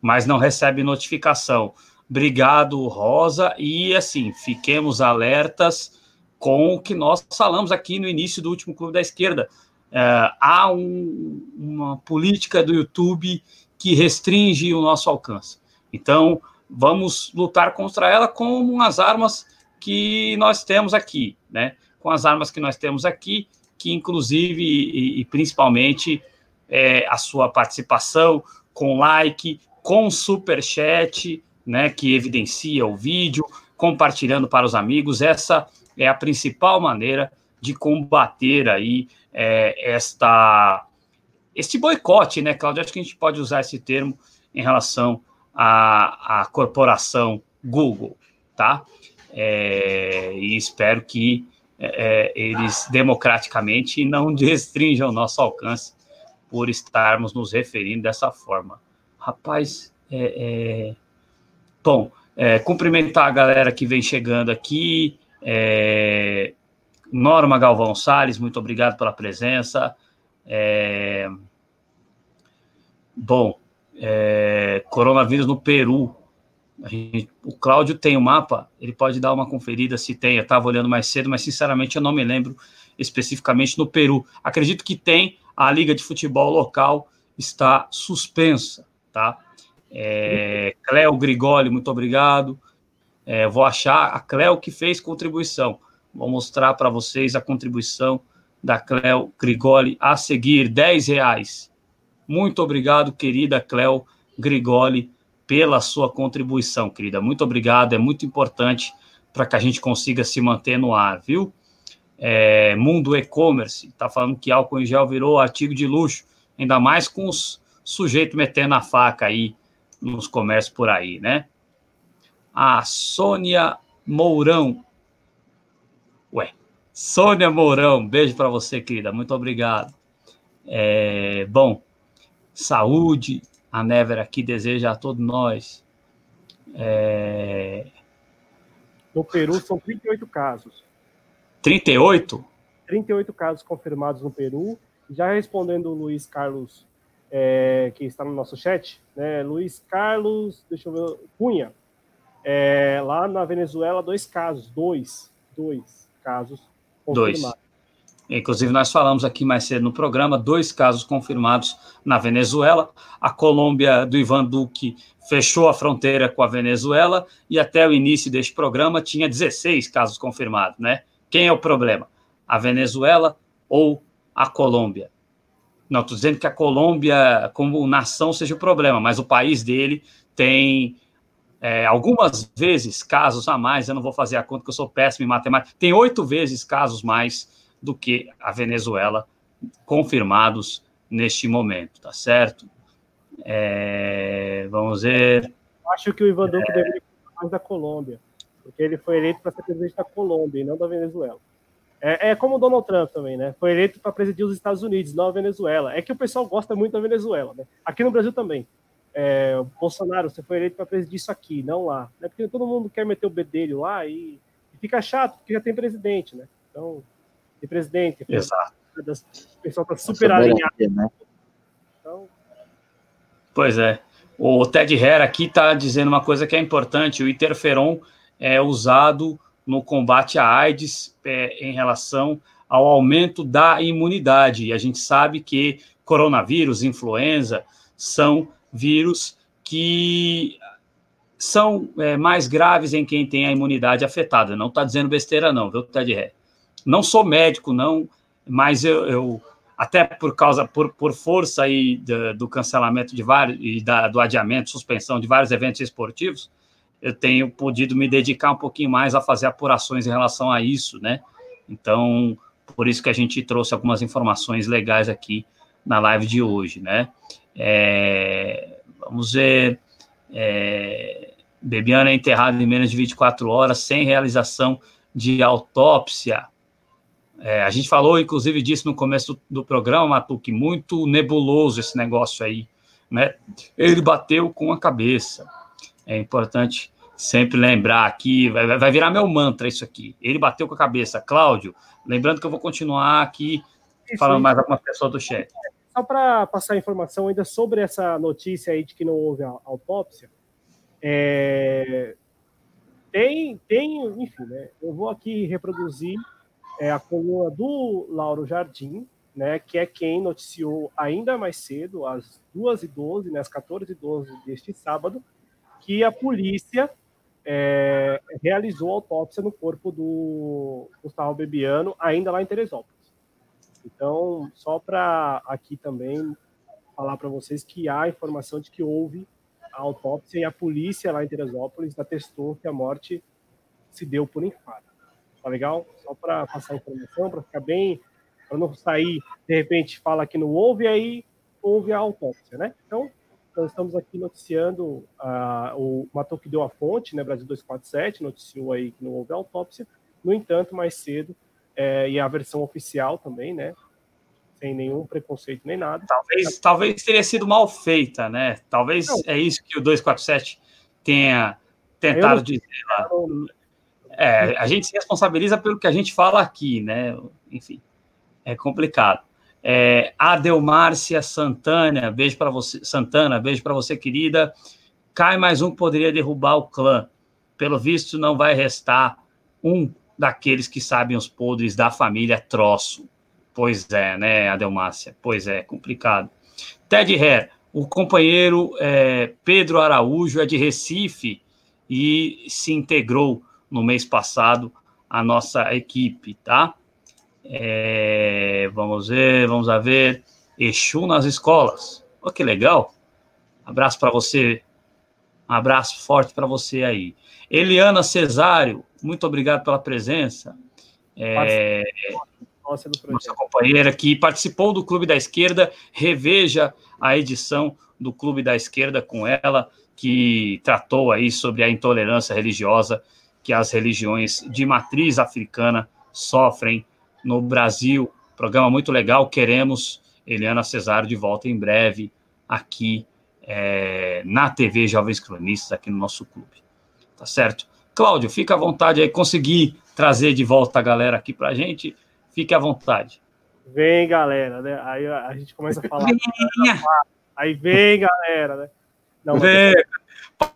mas não recebe notificação. Obrigado, Rosa, e assim, fiquemos alertas com o que nós falamos aqui no início do último Clube da Esquerda é, há um, uma política do YouTube que restringe o nosso alcance. Então, vamos lutar contra ela com as armas que nós temos aqui, né? Com as armas que nós temos aqui, que inclusive e, e principalmente é, a sua participação com like, com super chat, né? Que evidencia o vídeo, compartilhando para os amigos. Essa é a principal maneira de combater aí é, esta este boicote, né, Cláudio? Acho que a gente pode usar esse termo em relação à, à corporação Google, tá? É, e espero que é, é eles democraticamente não restringam o nosso alcance por estarmos nos referindo dessa forma. Rapaz, é, é bom, é, cumprimentar a galera que vem chegando aqui, é, Norma Galvão Sales, muito obrigado pela presença. É... Bom, é... coronavírus no Peru. Gente... o Cláudio tem o um mapa, ele pode dar uma conferida se tem. Eu estava olhando mais cedo, mas sinceramente eu não me lembro especificamente no Peru. Acredito que tem, a Liga de Futebol local está suspensa, tá? É... Cléo Grigoli, muito obrigado. É, vou achar a Cléo que fez contribuição. Vou mostrar para vocês a contribuição da Cléo Grigoli a seguir, 10 reais. Muito obrigado, querida Cléo Grigoli pela sua contribuição, querida. Muito obrigado, é muito importante para que a gente consiga se manter no ar, viu? É, Mundo E-Commerce está falando que álcool em gel virou artigo de luxo, ainda mais com os sujeitos metendo a faca aí nos comércios por aí, né? A Sônia Mourão. Ué, Sônia Mourão, beijo para você, querida. Muito obrigado. É, bom, saúde, a Never aqui deseja a todos nós. É... No Peru são 38 casos. 38? 38 casos confirmados no Peru. Já respondendo o Luiz Carlos, é, que está no nosso chat, né? Luiz Carlos, deixa eu ver, Cunha. É, lá na Venezuela, dois casos, dois, dois casos confirmados. Dois. Inclusive, nós falamos aqui mais cedo no programa, dois casos confirmados na Venezuela. A Colômbia do Ivan Duque fechou a fronteira com a Venezuela e até o início deste programa tinha 16 casos confirmados, né? Quem é o problema? A Venezuela ou a Colômbia? Não estou dizendo que a Colômbia, como nação, seja o problema, mas o país dele tem é, algumas vezes casos a mais. Eu não vou fazer a conta, que eu sou péssimo em matemática. Tem oito vezes casos mais do que a Venezuela, confirmados neste momento, tá certo? É, vamos ver. Acho que o Ivan Duque é... deveria falar mais da Colômbia, porque ele foi eleito para ser presidente da Colômbia e não da Venezuela. É, é como o Donald Trump também, né? Foi eleito para presidir os Estados Unidos, não a Venezuela. É que o pessoal gosta muito da Venezuela, né? Aqui no Brasil também. É, Bolsonaro, você foi eleito para presidir isso aqui, não lá. Né? Porque todo mundo quer meter o bedelho lá e, e fica chato, porque já tem presidente, né? Então, de presidente. Exato. O pessoal está super alinhado. Né? Então... Pois é. O Ted Hare aqui está dizendo uma coisa que é importante: o interferon é usado no combate à AIDS é, em relação ao aumento da imunidade. E a gente sabe que coronavírus, influenza, são vírus que são é, mais graves em quem tem a imunidade afetada. Não está dizendo besteira, não, viu, Ted Hare? Não sou médico, não, mas eu, eu até por causa, por, por força aí do, do cancelamento de vários, e da, do adiamento, suspensão de vários eventos esportivos, eu tenho podido me dedicar um pouquinho mais a fazer apurações em relação a isso, né? Então, por isso que a gente trouxe algumas informações legais aqui na live de hoje, né? É, vamos ver. É, Bebiana é enterrado em menos de 24 horas, sem realização de autópsia. É, a gente falou, inclusive, disso no começo do, do programa, Matuque, muito nebuloso esse negócio aí, né? Ele bateu com a cabeça. É importante sempre lembrar aqui, vai, vai virar meu mantra isso aqui. Ele bateu com a cabeça. Cláudio, lembrando que eu vou continuar aqui isso, falando mais alguma pessoa do chat. Só para passar informação ainda sobre essa notícia aí de que não houve autópsia, é, tem, tem, enfim, né? Eu vou aqui reproduzir é a coluna do Lauro Jardim, né, que é quem noticiou ainda mais cedo, às 2h12, né, às 14h12 deste sábado, que a polícia é, realizou autópsia no corpo do Gustavo Bebiano, ainda lá em Teresópolis. Então, só para aqui também falar para vocês que há informação de que houve a autópsia e a polícia lá em Teresópolis atestou que a morte se deu por infarto. Tá legal? Só para passar informação, para ficar bem, para não sair, de repente, fala que não houve, aí houve a autópsia, né? Então, nós estamos aqui noticiando, uh, o Matou que deu a fonte, né, Brasil 247, noticiou aí que não houve autópsia, no entanto, mais cedo, é, e a versão oficial também, né, sem nenhum preconceito nem nada. Talvez, talvez teria sido mal feita, né? Talvez não. é isso que o 247 tenha tentado dizer lá. É, a gente se responsabiliza pelo que a gente fala aqui, né? Enfim, é complicado. É, Adelmárcia Santana, beijo para você, Santana, beijo para você, querida. Cai mais um que poderia derrubar o clã. Pelo visto, não vai restar um daqueles que sabem os podres da família Troço. Pois é, né, Adelmárcia? Pois é, complicado. Ted Hare, o companheiro é, Pedro Araújo é de Recife e se integrou no mês passado a nossa equipe, tá? É, vamos ver, vamos a ver. Exu nas escolas. Olha que legal. Abraço para você. Um abraço forte para você aí. Eliana Cesário, muito obrigado pela presença. É, nossa, nossa companheira que participou do Clube da Esquerda, reveja a edição do Clube da Esquerda com ela, que tratou aí sobre a intolerância religiosa que as religiões de matriz africana sofrem no Brasil. Programa muito legal, queremos Eliana Cesário de volta em breve aqui é, na TV Jovens Cronistas, aqui no nosso clube. Tá certo? Cláudio, fica à vontade aí, consegui trazer de volta a galera aqui para a gente, fique à vontade. Vem, galera, né? Aí a gente começa a falar. Venha. Aí vem, galera, né? Não, vem,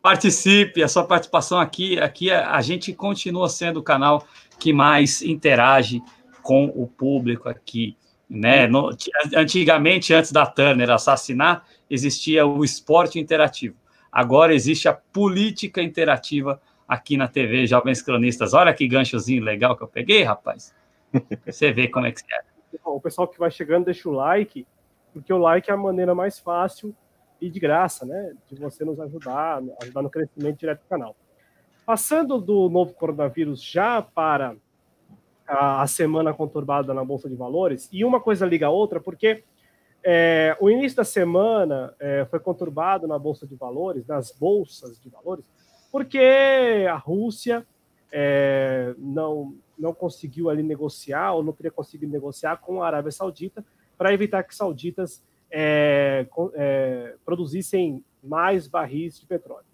participe, a sua participação aqui, aqui a gente continua sendo o canal que mais interage com o público aqui. Né? No, antigamente, antes da Turner assassinar, existia o esporte interativo. Agora existe a política interativa aqui na TV Jovens Cronistas. Olha que ganchozinho legal que eu peguei, rapaz. Você vê como é que é. O pessoal que vai chegando, deixa o like, porque o like é a maneira mais fácil e de graça, né? De você nos ajudar, ajudar no crescimento direto do canal. Passando do novo coronavírus já para a, a semana conturbada na Bolsa de Valores, e uma coisa liga a outra, porque é, o início da semana é, foi conturbado na Bolsa de Valores, nas bolsas de valores, porque a Rússia é, não, não conseguiu ali negociar, ou não teria conseguido negociar com a Arábia Saudita, para evitar que sauditas é, é, produzissem mais barris de petróleo.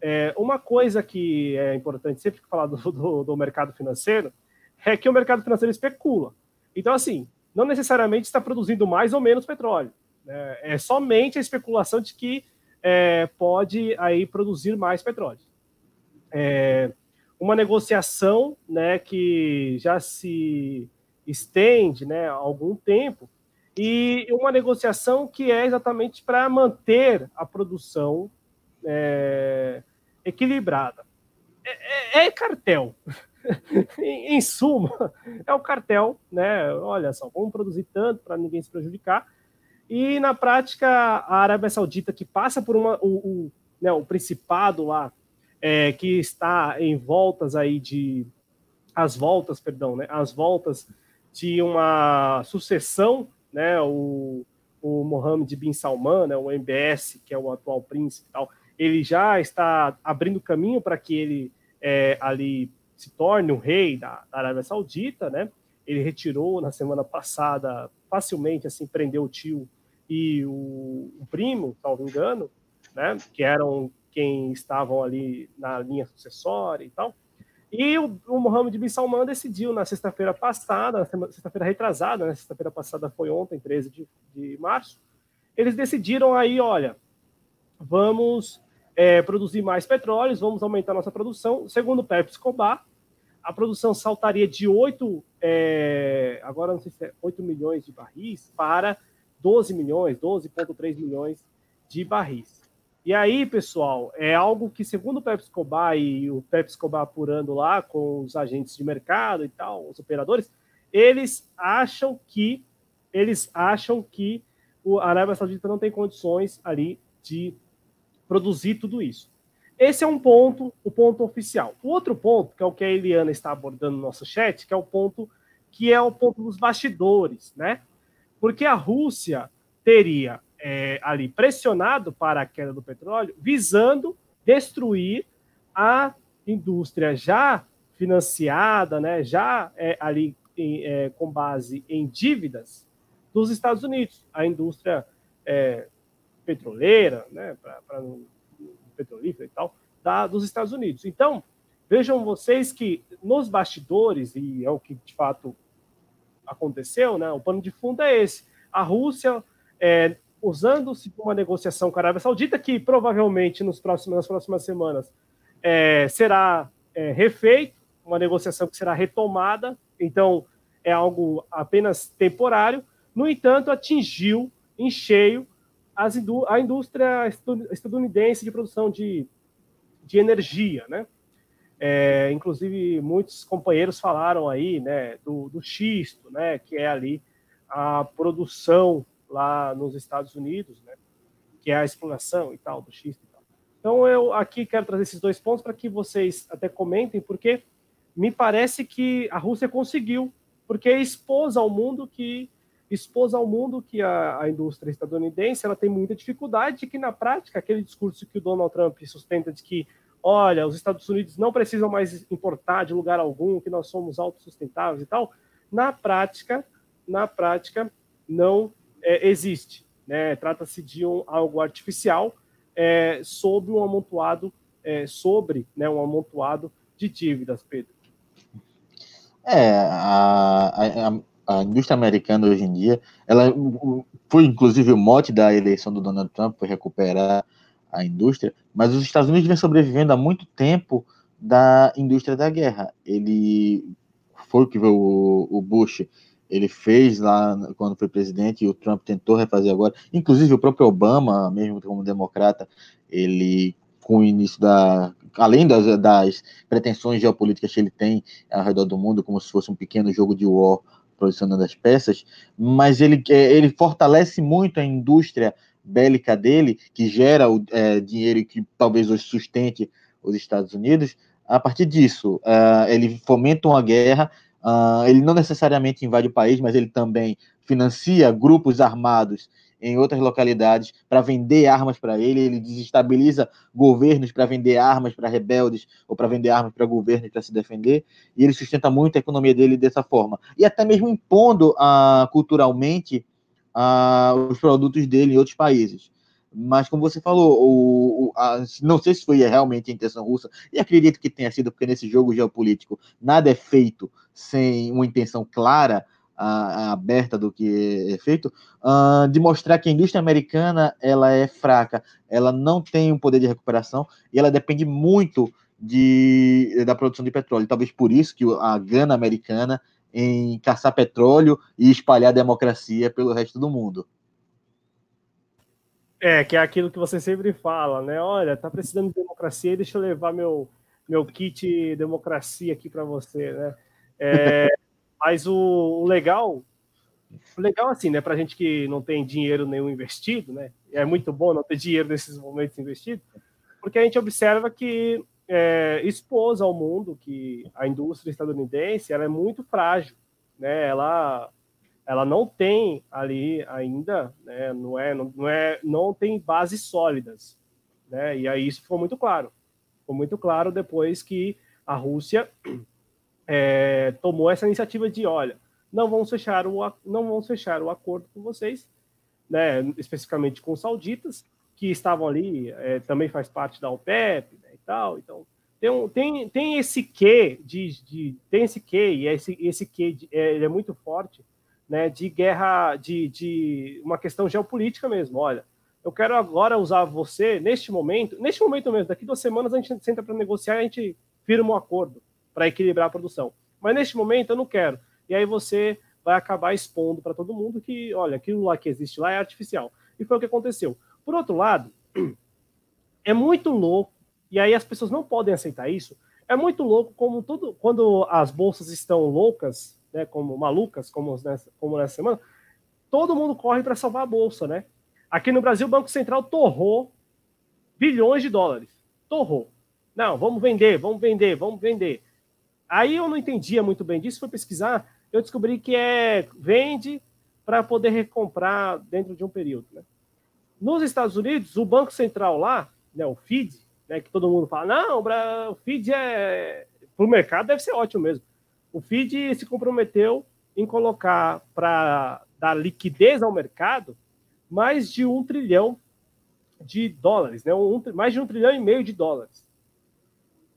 É, uma coisa que é importante sempre falar do, do, do mercado financeiro é que o mercado financeiro especula. Então, assim, não necessariamente está produzindo mais ou menos petróleo. Né? É somente a especulação de que é, pode aí produzir mais petróleo. É, uma negociação né, que já se estende né, há algum tempo e uma negociação que é exatamente para manter a produção é, equilibrada. É, é, é cartel. em, em, suma, é o cartel, né? Olha só, vamos produzir tanto para ninguém se prejudicar. E na prática, a Arábia Saudita, que passa por uma, o, o, né, o principado lá, é, que está em voltas aí de. As voltas, perdão, né? As voltas de uma sucessão, né? O, o Mohammed bin Salman, né, o MBS, que é o atual príncipe tal, ele já está abrindo caminho para que ele é, ali se torne o rei da, da Arábia Saudita, né? Ele retirou na semana passada, facilmente, assim, prendeu o tio e o, o primo, salvo engano, né? Que eram quem estavam ali na linha sucessória e tal. E o, o Mohammed bin Salman decidiu na sexta-feira passada, sexta-feira retrasada, né? Sexta-feira passada foi ontem, 13 de, de março. Eles decidiram aí, olha, vamos é, produzir mais petróleos, vamos aumentar nossa produção. Segundo o Pepsi Escobar, a produção saltaria de 8, é, agora não sei se é 8 milhões de barris para 12 milhões, 12,3 milhões de barris. E aí, pessoal, é algo que, segundo o Pepsi Escobar e o Pepsi Escobar apurando lá com os agentes de mercado e tal, os operadores, eles acham que eles acham que a Arábia Saudita não tem condições ali de produzir tudo isso. Esse é um ponto, o ponto oficial. O outro ponto, que é o que a Eliana está abordando no nosso chat, que é o ponto que é o ponto dos bastidores, né? Porque a Rússia teria é, ali pressionado para a queda do petróleo, visando destruir a indústria já financiada, né, já é, ali em, é, com base em dívidas dos Estados Unidos, a indústria é, petroleira, né, para petrolífera e tal, da, dos Estados Unidos. Então, vejam vocês que nos bastidores, e é o que de fato aconteceu, né, o pano de fundo é esse. A Rússia, é, usando-se de uma negociação com a Arábia Saudita, que provavelmente nos próximos, nas próximas semanas é, será é, refeito, uma negociação que será retomada, então é algo apenas temporário. No entanto, atingiu em cheio indú a indústria estadunidense de produção de, de energia, né? É, inclusive, muitos companheiros falaram aí, né, do, do xisto, né, que é ali a produção lá nos Estados Unidos, né? que é a exploração e tal, do X e tal. Então, eu aqui quero trazer esses dois pontos para que vocês até comentem, porque me parece que a Rússia conseguiu, porque expôs ao mundo que expôs ao mundo que a, a, indústria estadunidense ela tem muita dificuldade, que na prática aquele discurso que o Donald Trump sustenta de que olha, os Estados Unidos não precisam mais importar de lugar algum, que nós somos autossustentáveis e tal, na prática, na prática não é, existe. Né? Trata-se de um, algo artificial é, sobre um amontoado, é, sobre né, um amontoado de dívidas, Pedro. É, a, a, a, indústria americana hoje em dia, ela foi inclusive o mote da eleição do Donald Trump, foi recuperar a indústria, mas os Estados Unidos vem sobrevivendo há muito tempo da indústria da guerra. Ele foi o que o, o Bush ele fez lá quando foi presidente e o Trump tentou refazer agora. Inclusive o próprio Obama, mesmo como democrata, ele com o início da além das, das pretensões geopolíticas que ele tem ao redor do mundo, como se fosse um pequeno jogo de war posicionando as peças, mas ele, ele fortalece muito a indústria bélica dele, que gera o é, dinheiro que talvez hoje sustente os Estados Unidos, a partir disso, uh, ele fomenta uma guerra, uh, ele não necessariamente invade o país, mas ele também financia grupos armados em outras localidades para vender armas para ele, ele desestabiliza governos para vender armas para rebeldes ou para vender armas para governos para se defender, e ele sustenta muito a economia dele dessa forma. E até mesmo impondo uh, culturalmente uh, os produtos dele em outros países. Mas, como você falou, o, o, a, não sei se foi realmente a intenção russa, e acredito que tenha sido, porque nesse jogo geopolítico nada é feito sem uma intenção clara, a, aberta do que é feito, uh, de mostrar que a indústria americana ela é fraca, ela não tem um poder de recuperação e ela depende muito de, da produção de petróleo. Talvez por isso que a gana americana em caçar petróleo e espalhar a democracia pelo resto do mundo. É, que é aquilo que você sempre fala, né? Olha, tá precisando de democracia, deixa eu levar meu, meu kit democracia aqui para você, né? É, mas o, legal, o legal assim, né? Para gente que não tem dinheiro nenhum investido, né? É muito bom não ter dinheiro nesses momentos investido, porque a gente observa que é, expôs ao mundo que a indústria estadunidense ela é muito frágil, né? Ela ela não tem ali ainda, né? Não é não, não é não tem bases sólidas, né? E aí isso ficou muito claro, ficou muito claro depois que a Rússia é, tomou essa iniciativa de, olha, não vamos fechar o não vamos fechar o acordo com vocês, né? Especificamente com os sauditas que estavam ali, é, também faz parte da OPEP, tal. Então, tem, um, tem, tem esse quê de, de, tem esse quê, e esse, esse quê de, é, ele é muito forte, né, de guerra, de, de uma questão geopolítica mesmo. Olha, eu quero agora usar você neste momento, neste momento mesmo, daqui duas semanas a gente senta para negociar e a gente firma um acordo para equilibrar a produção. Mas neste momento eu não quero. E aí você vai acabar expondo para todo mundo que, olha, aquilo lá que existe lá é artificial. E foi o que aconteceu. Por outro lado, é muito louco e aí as pessoas não podem aceitar isso. É muito louco como tudo, quando as bolsas estão loucas, né, como malucas, como nessa, como nessa semana, todo mundo corre para salvar a bolsa, né? Aqui no Brasil, o Banco Central torrou bilhões de dólares. Torrou. Não, vamos vender, vamos vender, vamos vender. Aí eu não entendia muito bem disso, fui pesquisar, eu descobri que é vende para poder recomprar dentro de um período. Né? Nos Estados Unidos, o Banco Central lá, né, o FID, né, que todo mundo fala, não, o FID é. Para o mercado deve ser ótimo mesmo. O FID se comprometeu em colocar para dar liquidez ao mercado mais de um trilhão de dólares, né? Um, mais de um trilhão e meio de dólares.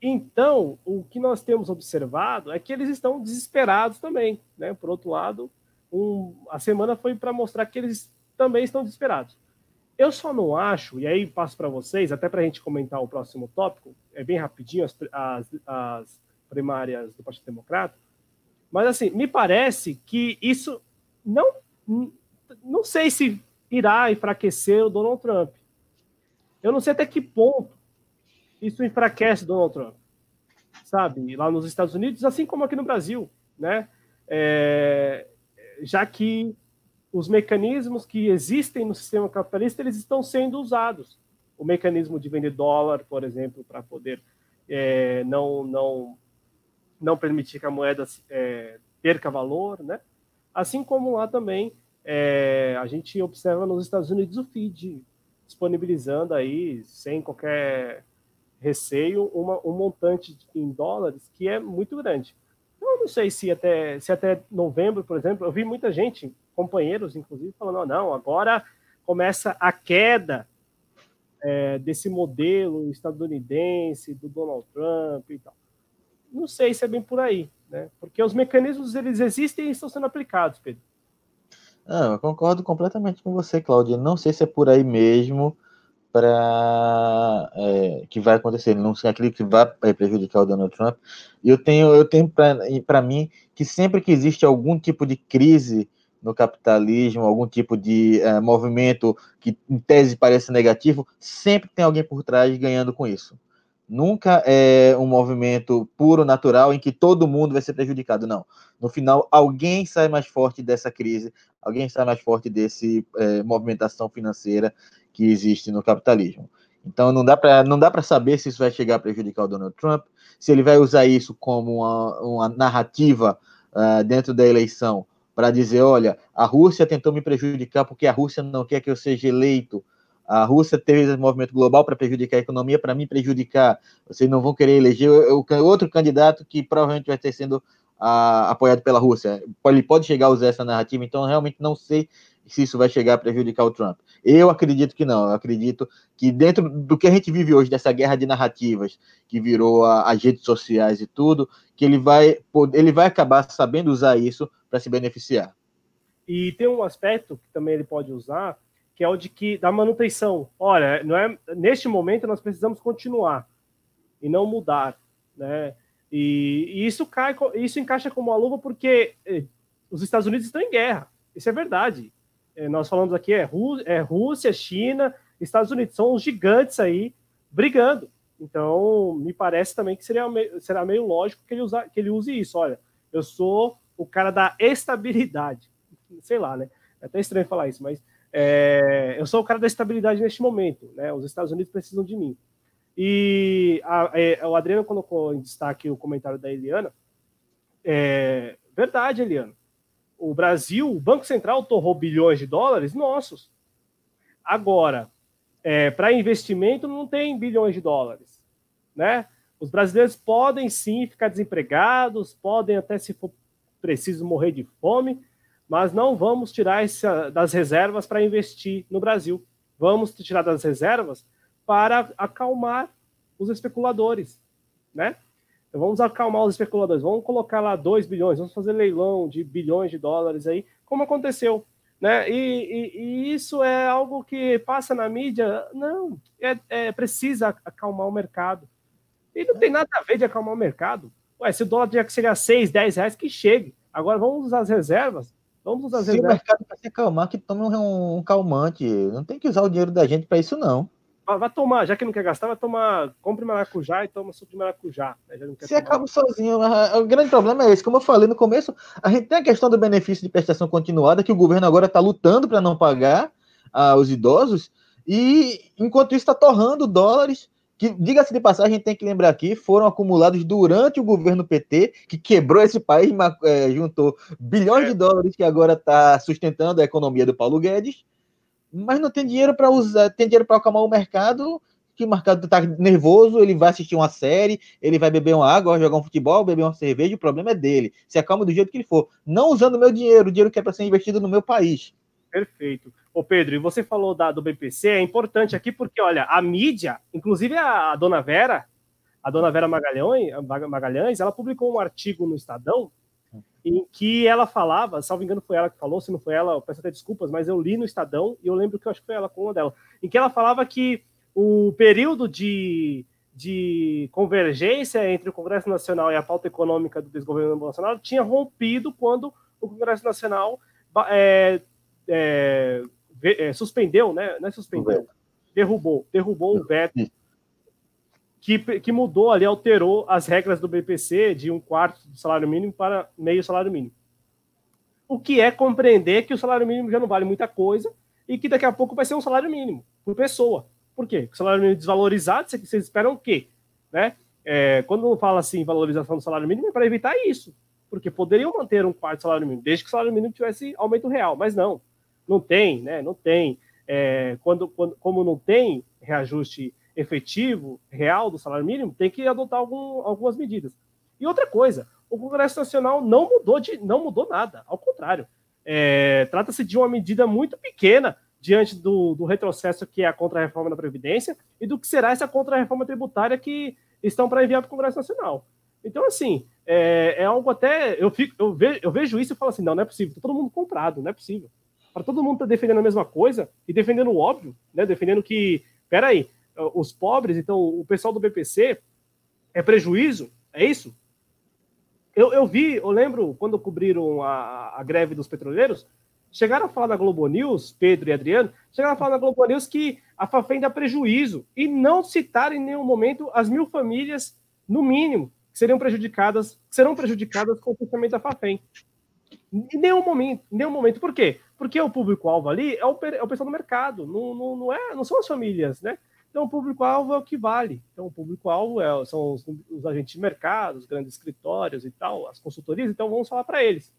Então, o que nós temos observado é que eles estão desesperados também. Né? Por outro lado, um, a semana foi para mostrar que eles também estão desesperados. Eu só não acho, e aí passo para vocês, até para a gente comentar o próximo tópico, é bem rapidinho as, as, as primárias do Partido Democrata, mas assim, me parece que isso não, não sei se irá enfraquecer o Donald Trump. Eu não sei até que ponto isso enfraquece Donald Trump, sabe? Lá nos Estados Unidos, assim como aqui no Brasil, né? É, já que os mecanismos que existem no sistema capitalista eles estão sendo usados. O mecanismo de vender dólar, por exemplo, para poder é, não, não, não permitir que a moeda é, perca valor, né? Assim como lá também é, a gente observa nos Estados Unidos o FID disponibilizando aí, sem qualquer receio, uma, um montante em dólares que é muito grande. Eu não sei se até, se até novembro, por exemplo, eu vi muita gente, companheiros, inclusive, falando: oh, não, agora começa a queda é, desse modelo estadunidense, do Donald Trump e tal. Não sei se é bem por aí, né? Porque os mecanismos eles existem e estão sendo aplicados, Pedro. Não, eu concordo completamente com você, Cláudia. Não sei se é por aí mesmo para é, que vai acontecer. Não sei aquilo que vai é, prejudicar o Donald Trump. Eu tenho, eu tenho para mim que sempre que existe algum tipo de crise no capitalismo, algum tipo de é, movimento que em tese parece negativo, sempre tem alguém por trás ganhando com isso. Nunca é um movimento puro, natural, em que todo mundo vai ser prejudicado. Não. No final, alguém sai mais forte dessa crise, alguém sai mais forte desse é, movimentação financeira que existe no capitalismo. Então não dá para saber se isso vai chegar a prejudicar o Donald Trump, se ele vai usar isso como uma, uma narrativa uh, dentro da eleição para dizer, olha, a Rússia tentou me prejudicar porque a Rússia não quer que eu seja eleito a Rússia teve esse movimento global para prejudicar a economia, para mim prejudicar. Vocês não vão querer eleger outro candidato que provavelmente vai ter sendo a, apoiado pela Rússia. Ele pode chegar a usar essa narrativa, então realmente não sei se isso vai chegar a prejudicar o Trump. Eu acredito que não. Eu acredito que dentro do que a gente vive hoje, dessa guerra de narrativas que virou a, as redes sociais e tudo, que ele vai, ele vai acabar sabendo usar isso para se beneficiar. E tem um aspecto que também ele pode usar, que é o de que da manutenção. Olha, não é neste momento nós precisamos continuar e não mudar, né? E, e isso cai, isso encaixa como uma luva porque eh, os Estados Unidos estão em guerra. Isso é verdade. Eh, nós falamos aqui é, Rú é Rússia, China, Estados Unidos são os gigantes aí brigando. Então, me parece também que seria meio, será meio lógico que ele, usa, que ele use isso. Olha, eu sou o cara da estabilidade. Sei lá, né? É até estranho falar isso, mas é, eu sou o cara da estabilidade neste momento, né? Os Estados Unidos precisam de mim. E a, é, o Adriano colocou em destaque o comentário da Eliana. É, verdade, Eliana. O Brasil, o Banco Central torrou bilhões de dólares nossos. Agora, é, para investimento não tem bilhões de dólares, né? Os brasileiros podem sim ficar desempregados, podem até, se for preciso, morrer de fome, mas não vamos tirar essa, das reservas para investir no Brasil. Vamos tirar das reservas para acalmar os especuladores, né? Então vamos acalmar os especuladores, vamos colocar lá 2 bilhões, vamos fazer leilão de bilhões de dólares aí, como aconteceu, né? E, e, e isso é algo que passa na mídia, não, é, é, precisa acalmar o mercado. E não tem nada a ver de acalmar o mercado. Ué, se o dólar tinha que chegar a 6, 10 reais, que chegue. Agora vamos usar as reservas Vamos usar Se o mercado para se acalmar, que tome um, um, calmante. Não tem que usar o dinheiro da gente para isso, não. Vai, tomar, já que não quer gastar, vai tomar. Compre maracujá e toma suco de maracujá. Né? se acaba sozinho. O grande problema é esse. Como eu falei no começo, a gente tem a questão do benefício de prestação continuada, que o governo agora está lutando para não pagar aos idosos, e enquanto isso está torrando dólares que, diga-se de passagem, a gente tem que lembrar aqui, foram acumulados durante o governo PT, que quebrou esse país, é, juntou bilhões é. de dólares que agora está sustentando a economia do Paulo Guedes, mas não tem dinheiro para usar, tem dinheiro para acalmar o mercado, que o mercado está nervoso, ele vai assistir uma série, ele vai beber uma água, jogar um futebol, beber uma cerveja, o problema é dele. Se acalma do jeito que ele for. Não usando meu dinheiro, o dinheiro que é para ser investido no meu país. Perfeito. Ô Pedro, e você falou da, do BPC, é importante aqui porque, olha, a mídia, inclusive a, a dona Vera, a dona Vera Magalhães, Magalhães, ela publicou um artigo no Estadão em que ela falava, salvo engano foi ela que falou, se não foi ela, eu peço até desculpas, mas eu li no Estadão e eu lembro que eu acho que foi ela com uma dela, em que ela falava que o período de, de convergência entre o Congresso Nacional e a pauta econômica do desgoverno nacional tinha rompido quando o Congresso Nacional é, é, é, suspendeu, né? Não é suspendeu, derrubou, derrubou o veto que, que mudou ali, alterou as regras do BPC de um quarto do salário mínimo para meio salário mínimo. o que é compreender que o salário mínimo já não vale muita coisa e que daqui a pouco vai ser um salário mínimo por pessoa. Por quê? O salário mínimo desvalorizado, vocês esperam o quê? Né? É, quando fala assim, valorização do salário mínimo, é para evitar isso. Porque poderiam manter um quarto salário mínimo, desde que o salário mínimo tivesse aumento real, mas não. Não tem, né? Não tem. É, quando, quando, como não tem reajuste efetivo, real do salário mínimo, tem que adotar algum, algumas medidas. E outra coisa, o Congresso Nacional não mudou, de, não mudou nada, ao contrário. É, Trata-se de uma medida muito pequena diante do, do retrocesso que é a contra-reforma da Previdência e do que será essa contra-reforma tributária que estão para enviar para o Congresso Nacional. Então, assim, é, é algo até. Eu, fico, eu, vejo, eu vejo isso e falo assim: não, não é possível, está todo mundo comprado, não é possível. Para todo mundo estar tá defendendo a mesma coisa e defendendo o óbvio, né? Defendendo que, peraí, os pobres, então o pessoal do BPC é prejuízo? É isso? Eu, eu vi, eu lembro quando cobriram a, a greve dos petroleiros, chegaram a falar na Globo News, Pedro e Adriano, chegaram a falar na Globo News que a Fafem dá prejuízo e não citaram em nenhum momento as mil famílias, no mínimo, que seriam prejudicadas, que serão prejudicadas com o funcionamento da Fafem. Em nenhum momento, em nenhum momento. Por quê? Porque o público-alvo ali é o, é o pessoal do mercado, não, não, não, é, não são as famílias, né? Então, o público-alvo é o que vale. Então, o público-alvo é, são os, os, agentes de mercado, os grandes escritórios e tal, as consultorias. Então, vamos falar para eles.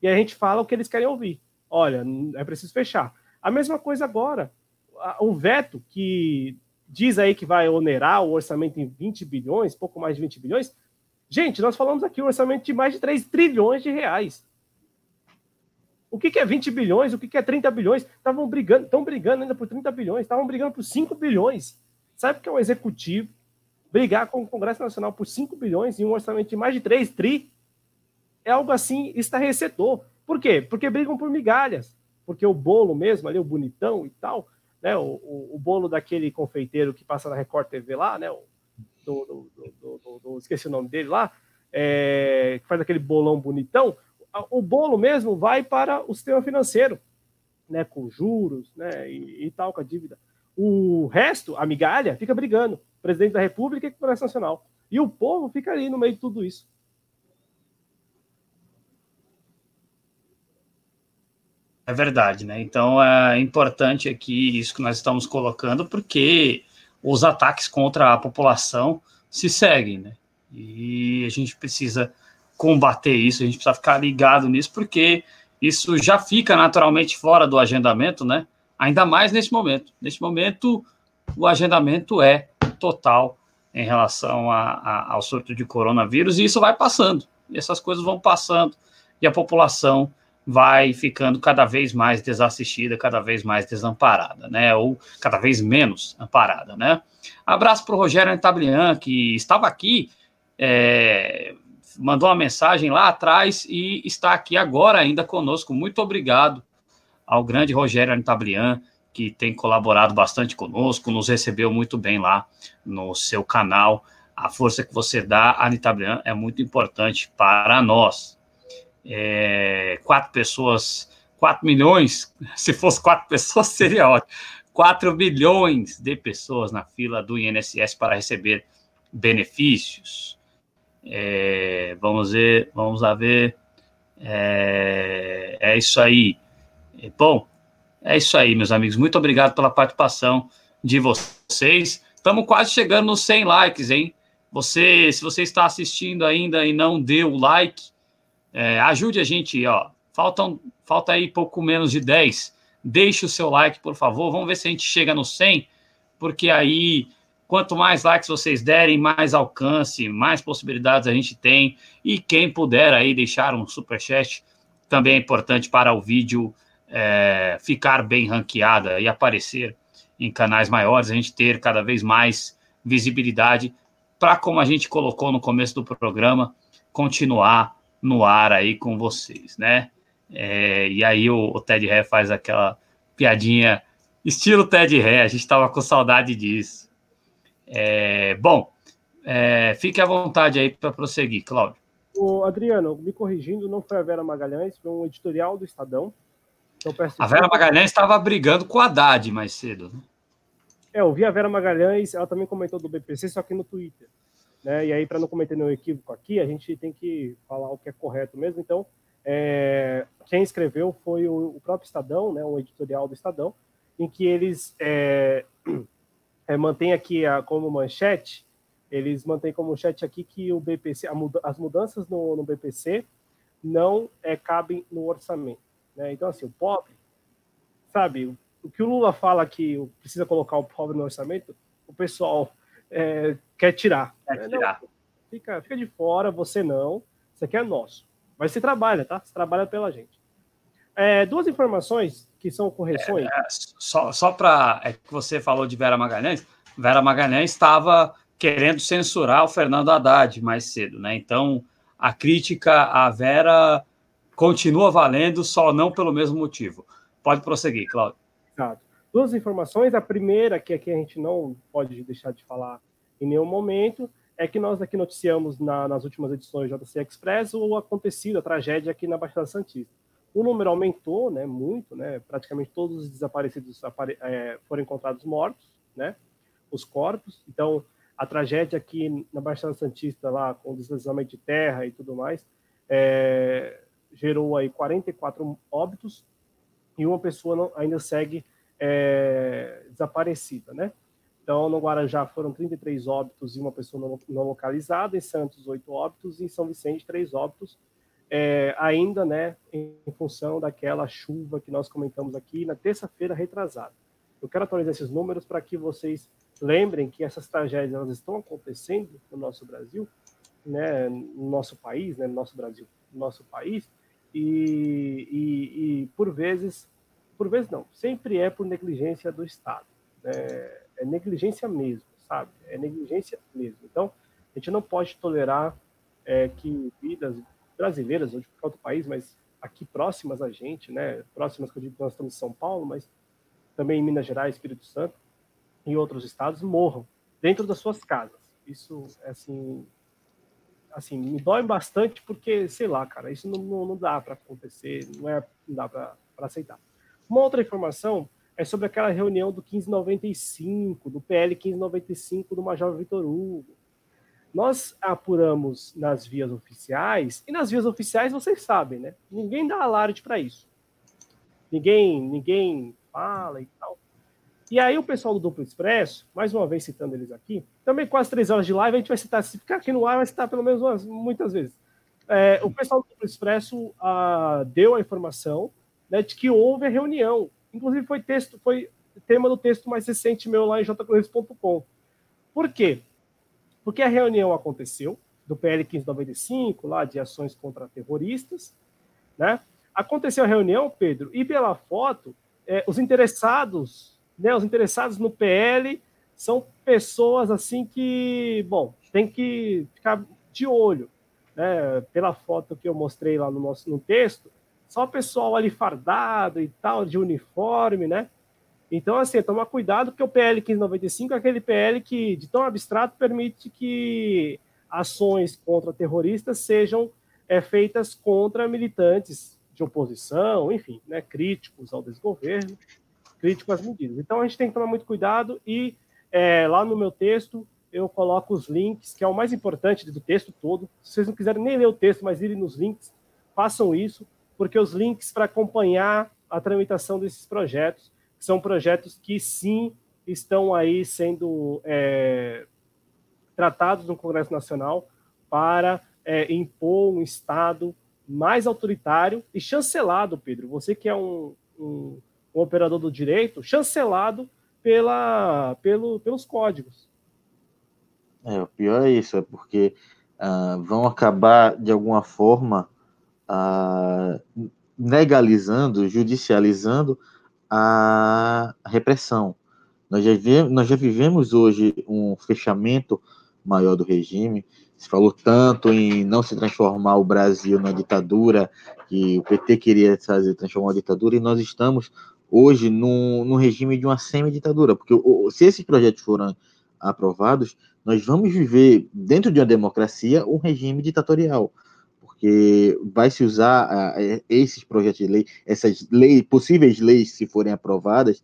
E a gente fala o que eles querem ouvir. Olha, é preciso fechar. A mesma coisa agora. O veto que diz aí que vai onerar o orçamento em 20 bilhões, pouco mais de 20 bilhões. Gente, nós falamos aqui um orçamento de mais de 3 trilhões de reais. O que, que é 20 bilhões? O que, que é 30 bilhões? Estavam brigando, estão brigando ainda por 30 bilhões, estavam brigando por 5 bilhões. Sabe o que é o executivo? Brigar com o Congresso Nacional por 5 bilhões e um orçamento de mais de 3 tri é algo assim estarrecedor. Por quê? Porque brigam por migalhas. Porque o bolo mesmo, ali, o bonitão e tal, né? O, o, o bolo daquele confeiteiro que passa na Record TV lá, né? O, do, do, do, do esqueci o nome dele lá, é, que faz aquele bolão bonitão o bolo mesmo vai para o sistema financeiro, né, com juros, né, e, e, tal, com a dívida. O resto, a migalha, fica brigando, presidente da República e Congresso Nacional. E o povo fica ali no meio de tudo isso. É verdade, né? Então é importante aqui isso que nós estamos colocando, porque os ataques contra a população se seguem, né? E a gente precisa combater isso, a gente precisa ficar ligado nisso, porque isso já fica naturalmente fora do agendamento, né? Ainda mais nesse momento. Nesse momento, o agendamento é total em relação a, a, ao surto de coronavírus, e isso vai passando, e essas coisas vão passando, e a população vai ficando cada vez mais desassistida, cada vez mais desamparada, né? Ou cada vez menos amparada, né? Abraço para o Rogério Antablian, que estava aqui é, mandou uma mensagem lá atrás e está aqui agora ainda conosco. Muito obrigado ao grande Rogério Antablian, que tem colaborado bastante conosco, nos recebeu muito bem lá no seu canal. A força que você dá, Anitablian, é muito importante para nós. É, quatro pessoas, quatro milhões, se fosse quatro pessoas seria ótimo. Quatro bilhões de pessoas na fila do INSS para receber benefícios. É, vamos ver, vamos lá ver. É, é isso aí. Bom, é isso aí, meus amigos. Muito obrigado pela participação de vocês. Estamos quase chegando nos 100 likes, hein? Você, se você está assistindo ainda e não deu o like, é, ajude a gente, ó. Faltam, falta aí pouco menos de 10. Deixe o seu like, por favor. Vamos ver se a gente chega no 100, porque aí Quanto mais likes vocês derem, mais alcance, mais possibilidades a gente tem. E quem puder aí deixar um super chat também é importante para o vídeo é, ficar bem ranqueado e aparecer em canais maiores, a gente ter cada vez mais visibilidade para, como a gente colocou no começo do programa, continuar no ar aí com vocês, né? É, e aí o, o Ted Ré faz aquela piadinha estilo Ted Ré, a gente estava com saudade disso. É, bom, é, fique à vontade aí para prosseguir, Cláudio. O Adriano, me corrigindo, não foi a Vera Magalhães, foi um editorial do Estadão. Então, a Vera Magalhães estava brigando com a Haddad mais cedo. Né? É, eu vi a Vera Magalhães, ela também comentou do BPC, só que no Twitter. Né? E aí, para não cometer nenhum equívoco aqui, a gente tem que falar o que é correto mesmo. Então, é, quem escreveu foi o, o, próprio Estadão, né, um editorial do Estadão, em que eles é, é, mantêm aqui a, como manchete, eles mantêm como manchete aqui que o BPC, muda, as mudanças no, no, BPC não é, cabem no orçamento. Né? Então, assim, o pobre, sabe, o que o Lula fala que precisa colocar o pobre no orçamento, o pessoal é, quer tirar. Quer tirar. Não, fica, fica de fora, você não, isso aqui é nosso. Mas você trabalha, tá? Você trabalha pela gente. É, duas informações que são correções. É, só só para. É que você falou de Vera Magalhães. Vera Magalhães estava querendo censurar o Fernando Haddad mais cedo, né? Então, a crítica à Vera continua valendo, só não pelo mesmo motivo. Pode prosseguir, Cláudio. Exato. Duas informações. A primeira, que aqui a gente não pode deixar de falar em nenhum momento, é que nós aqui noticiamos na, nas últimas edições do JC Express o acontecido, a tragédia aqui na Baixada Santista. O número aumentou, né, muito, né, praticamente todos os desaparecidos apare é, foram encontrados mortos, né, os corpos. Então, a tragédia aqui na Baixada Santista, lá com deslizamento de terra e tudo mais, é, gerou aí 44 óbitos e uma pessoa não, ainda segue é, desaparecida, né? Então, no Guarajá foram 33 óbitos e uma pessoa não, localizada, em Santos, 8 óbitos, e em São Vicente, 3 óbitos, é, ainda né, em, função daquela chuva que nós comentamos aqui na terça-feira retrasada. Eu quero atualizar esses números para que vocês lembrem que essas tragédias elas estão acontecendo no nosso Brasil, né, no nosso país, né, no nosso Brasil, no nosso país, e, e, e por vezes, por vezes não, sempre é por negligência do Estado. Né? é negligência mesmo, sabe? É negligência mesmo. Então, a gente não pode tolerar é, que vidas brasileiras ou de qualquer outro país, mas aqui próximas a gente, né? Próximas que eu digo nós estamos em São Paulo, mas também em Minas Gerais, Espírito Santo e outros estados morram dentro das suas casas. Isso, assim, assim, me dói bastante porque, sei lá, cara, isso não, não, não dá para acontecer, não, é, não dá para aceitar. Uma outra informação é sobre aquela reunião do 1595, do PL 1595 do Major Vitor Hugo. Nós apuramos nas vias oficiais, e nas vias oficiais vocês sabem, né? Ninguém dá alarde para isso. Ninguém, ninguém fala e tal. E aí o pessoal do Duplo Expresso, mais uma vez citando eles aqui, também quase três horas de live, a gente vai citar, se ficar aqui no ar, vai citar pelo menos umas, muitas vezes. É, o pessoal do Duplo Expresso ah, deu a informação né, de que houve a reunião Inclusive foi texto, foi tema do texto mais recente meu lá em jcruz.com. Por quê? Porque a reunião aconteceu do PL 1595, lá de ações contra terroristas, né? Aconteceu a reunião, Pedro, e pela foto, é, os interessados, né, os interessados no PL são pessoas assim que, bom, tem que ficar de olho, né? Pela foto que eu mostrei lá no nosso no texto, só o pessoal ali fardado e tal, de uniforme, né? Então, assim, tomar cuidado, porque o PL 1595 é aquele PL que, de tão abstrato, permite que ações contra terroristas sejam é, feitas contra militantes de oposição, enfim, né, críticos ao desgoverno, críticos às medidas. Então, a gente tem que tomar muito cuidado e é, lá no meu texto eu coloco os links, que é o mais importante do texto todo. Se vocês não quiserem nem ler o texto, mas irem nos links, façam isso porque os links para acompanhar a tramitação desses projetos, são projetos que sim estão aí sendo é, tratados no Congresso Nacional para é, impor um Estado mais autoritário e chancelado, Pedro. Você que é um, um, um operador do direito, chancelado pela, pelo, pelos códigos. É, o pior é isso, é porque uh, vão acabar, de alguma forma, ah, legalizando, judicializando a repressão. Nós já, vivemos, nós já vivemos hoje um fechamento maior do regime. Se falou tanto em não se transformar o Brasil na ditadura, que o PT queria fazer, transformar a ditadura, e nós estamos hoje no, no regime de uma semi-ditadura, porque se esses projetos forem aprovados, nós vamos viver, dentro de uma democracia, um regime ditatorial porque vai se usar uh, esses projetos de lei, essas leis, possíveis leis, se forem aprovadas,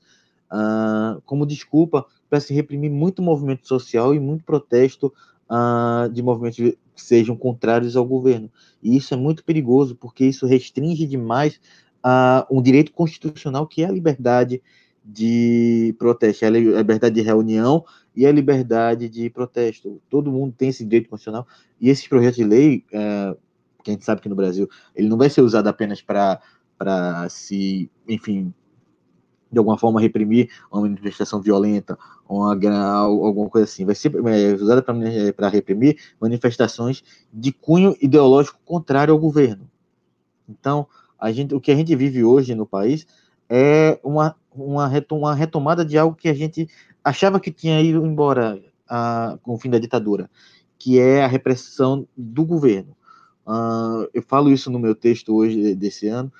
uh, como desculpa para se reprimir muito movimento social e muito protesto uh, de movimentos sejam contrários ao governo. E isso é muito perigoso, porque isso restringe demais a um direito constitucional que é a liberdade de protesto, é a liberdade de reunião e a liberdade de protesto. Todo mundo tem esse direito constitucional e esses projetos de lei, é, que a gente sabe que no Brasil ele não vai ser usado apenas para se, enfim, de alguma forma reprimir uma manifestação violenta ou alguma coisa assim. Vai ser é, usada para reprimir manifestações de cunho ideológico contrário ao governo. Então, a gente, o que a gente vive hoje no país é uma, uma, uma retomada de algo que a gente achava que tinha ido embora a, com o fim da ditadura, que é a repressão do governo. Uh, eu falo isso no meu texto hoje desse ano,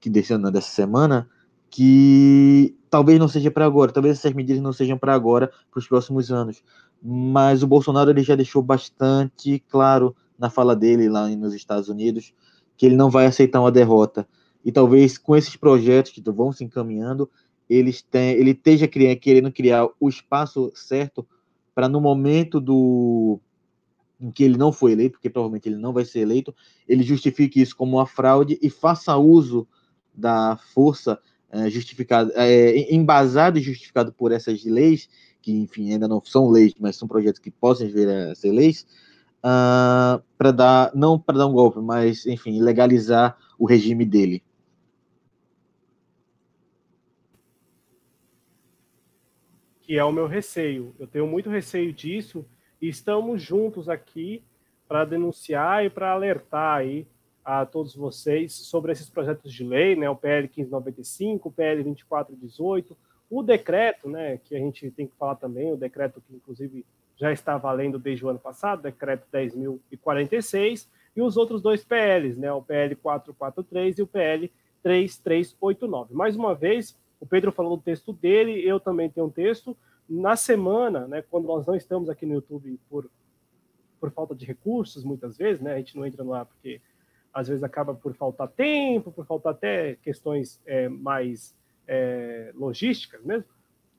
que desse ano, dessa semana, que talvez não seja para agora, talvez essas medidas não sejam para agora, para os próximos anos. Mas o Bolsonaro ele já deixou bastante claro na fala dele lá nos Estados Unidos que ele não vai aceitar uma derrota. E talvez com esses projetos que vão se encaminhando, eles tem, ele esteja criando, querendo criar o espaço certo para no momento do em que ele não foi eleito, porque provavelmente ele não vai ser eleito, ele justifique isso como uma fraude e faça uso da força é, justificado, é, embasado e justificado por essas leis, que enfim ainda não são leis, mas são projetos que possam vir a ser leis, uh, ah, para dar, não para dar um golpe, mas enfim, legalizar o regime dele. Que é o meu receio. Eu tenho muito receio disso e estamos juntos aqui para denunciar e para alertar aí a todos vocês sobre esses projetos de lei, né, o PL 1595, o PL 2418, o decreto, né, que a gente tem que falar também, o decreto que inclusive já está valendo desde o ano passado, decreto 10.046, e os outros dois PLs, né, o PL 443 e o PL 3389. Mais uma vez, o Pedro falou do texto dele, eu também tenho um texto. Na semana, né, quando nós não estamos aqui no YouTube por, por falta de recursos, muitas vezes, né, a gente não entra no ar porque às vezes acaba por faltar tempo, por faltar até questões é, mais é, logísticas mesmo.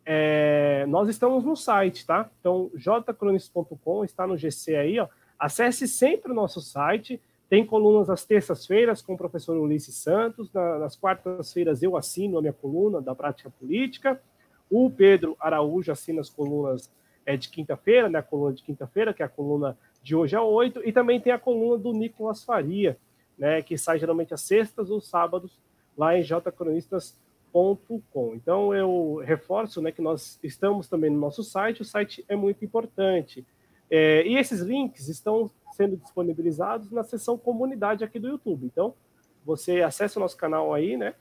É, nós estamos no site, tá? Então, jcronis.com está no GC aí, ó. Acesse sempre o nosso site. Tem colunas às terças-feiras com o professor Ulisses Santos. Na, nas quartas-feiras eu assino a minha coluna da prática política. O Pedro Araújo assina as colunas é, de quinta-feira, né? A coluna de quinta-feira, que é a coluna de hoje a oito. E também tem a coluna do Nicolas Faria, né, que sai geralmente às sextas ou sábados lá em jcronistas.com. Então eu reforço né, que nós estamos também no nosso site, o site é muito importante. É, e esses links estão sendo disponibilizados na seção comunidade aqui do YouTube. Então, você acessa o nosso canal aí, né?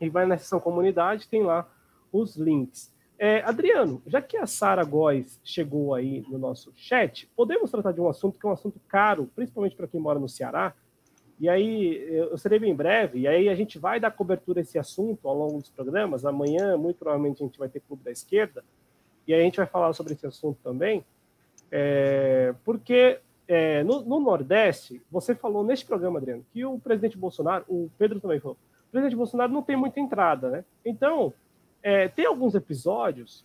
E vai na seção comunidade, tem lá os links. É, Adriano, já que a Sara Góes chegou aí no nosso chat, podemos tratar de um assunto que é um assunto caro, principalmente para quem mora no Ceará, e aí, eu serei bem breve, e aí a gente vai dar cobertura a esse assunto ao longo dos programas. Amanhã, muito provavelmente, a gente vai ter Clube da Esquerda, e aí a gente vai falar sobre esse assunto também, é, porque é, no, no, Nordeste, você falou neste programa, Adriano, que o presidente Bolsonaro, o Pedro também falou, o presidente Bolsonaro não tem muita entrada, né? Então, é, tem alguns episódios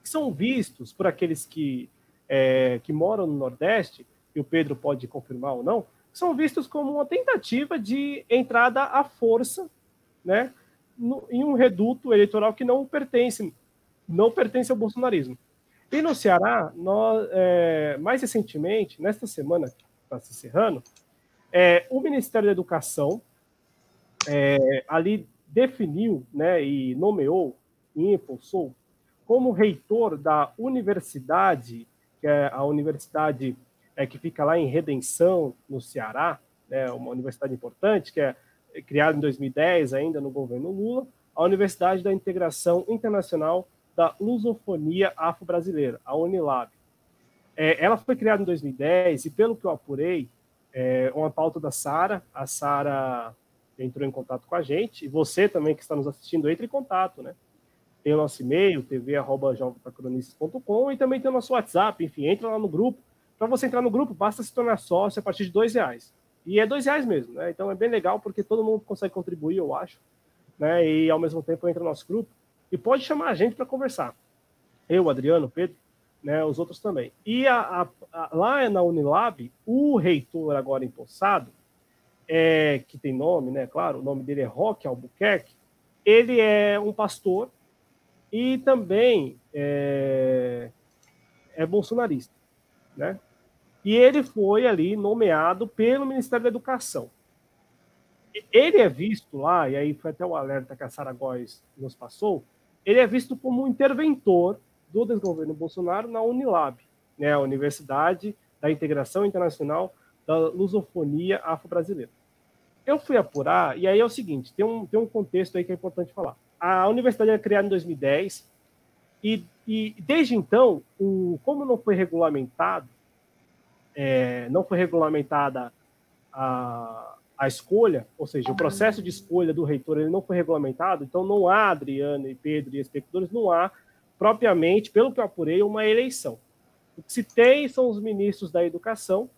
que são vistos por aqueles que, é, que moram no Nordeste, e o Pedro pode confirmar ou não, são vistos como uma tentativa de entrada à força, né, no, em um reduto eleitoral que não pertence, não pertence ao bolsonarismo. E no Ceará, nós, é, mais recentemente, nesta semana que está se encerrando, é, o Ministério da Educação é, ali definiu né, e nomeou e impulsou como reitor da universidade, que é a Universidade é, que fica lá em Redenção, no Ceará, né, uma universidade importante, que é criada em 2010 ainda no governo Lula, a Universidade da Integração Internacional da Lusofonia Afro-Brasileira, a Unilab. É, ela foi criada em 2010 e, pelo que eu apurei, é uma pauta da Sara, a Sara entrou em contato com a gente, e você também que está nos assistindo, entre em contato, né? Tem o nosso e-mail, tv.jovemtacronistas.com e também tem o nosso WhatsApp, enfim, entra lá no grupo, para você entrar no grupo, basta se tornar sócio a partir de dois reais. E é dois reais mesmo, né? Então é bem legal porque todo mundo consegue contribuir, eu acho, né? E ao mesmo tempo entra no nosso grupo e pode chamar a gente para conversar. Eu, Adriano, Pedro, né, os outros também. E a, a, a, lá na Unilab, o reitor agora empossado, é, que tem nome, né, claro, o nome dele é Roque Albuquerque, ele é um pastor e também é, é bolsonarista, né? E ele foi ali nomeado pelo Ministério da Educação. Ele é visto lá, e aí foi até o alerta que a Sara Góes nos passou, ele é visto como um interventor do desgoverno Bolsonaro na Unilab, né, a Universidade da Integração Internacional da Lusofonia Afro-Brasileira. Eu fui apurar, e aí é o seguinte, tem um, tem um contexto aí que é importante falar. A universidade é criada em 2010, e, e desde então, o, como não foi regulamentado, é, não foi regulamentada a, a escolha, ou seja, o processo de escolha do reitor ele não foi regulamentado, então não há, Adriano e Pedro e espectadores, não há propriamente, pelo que eu apurei, uma eleição. O que se tem são os ministros da educação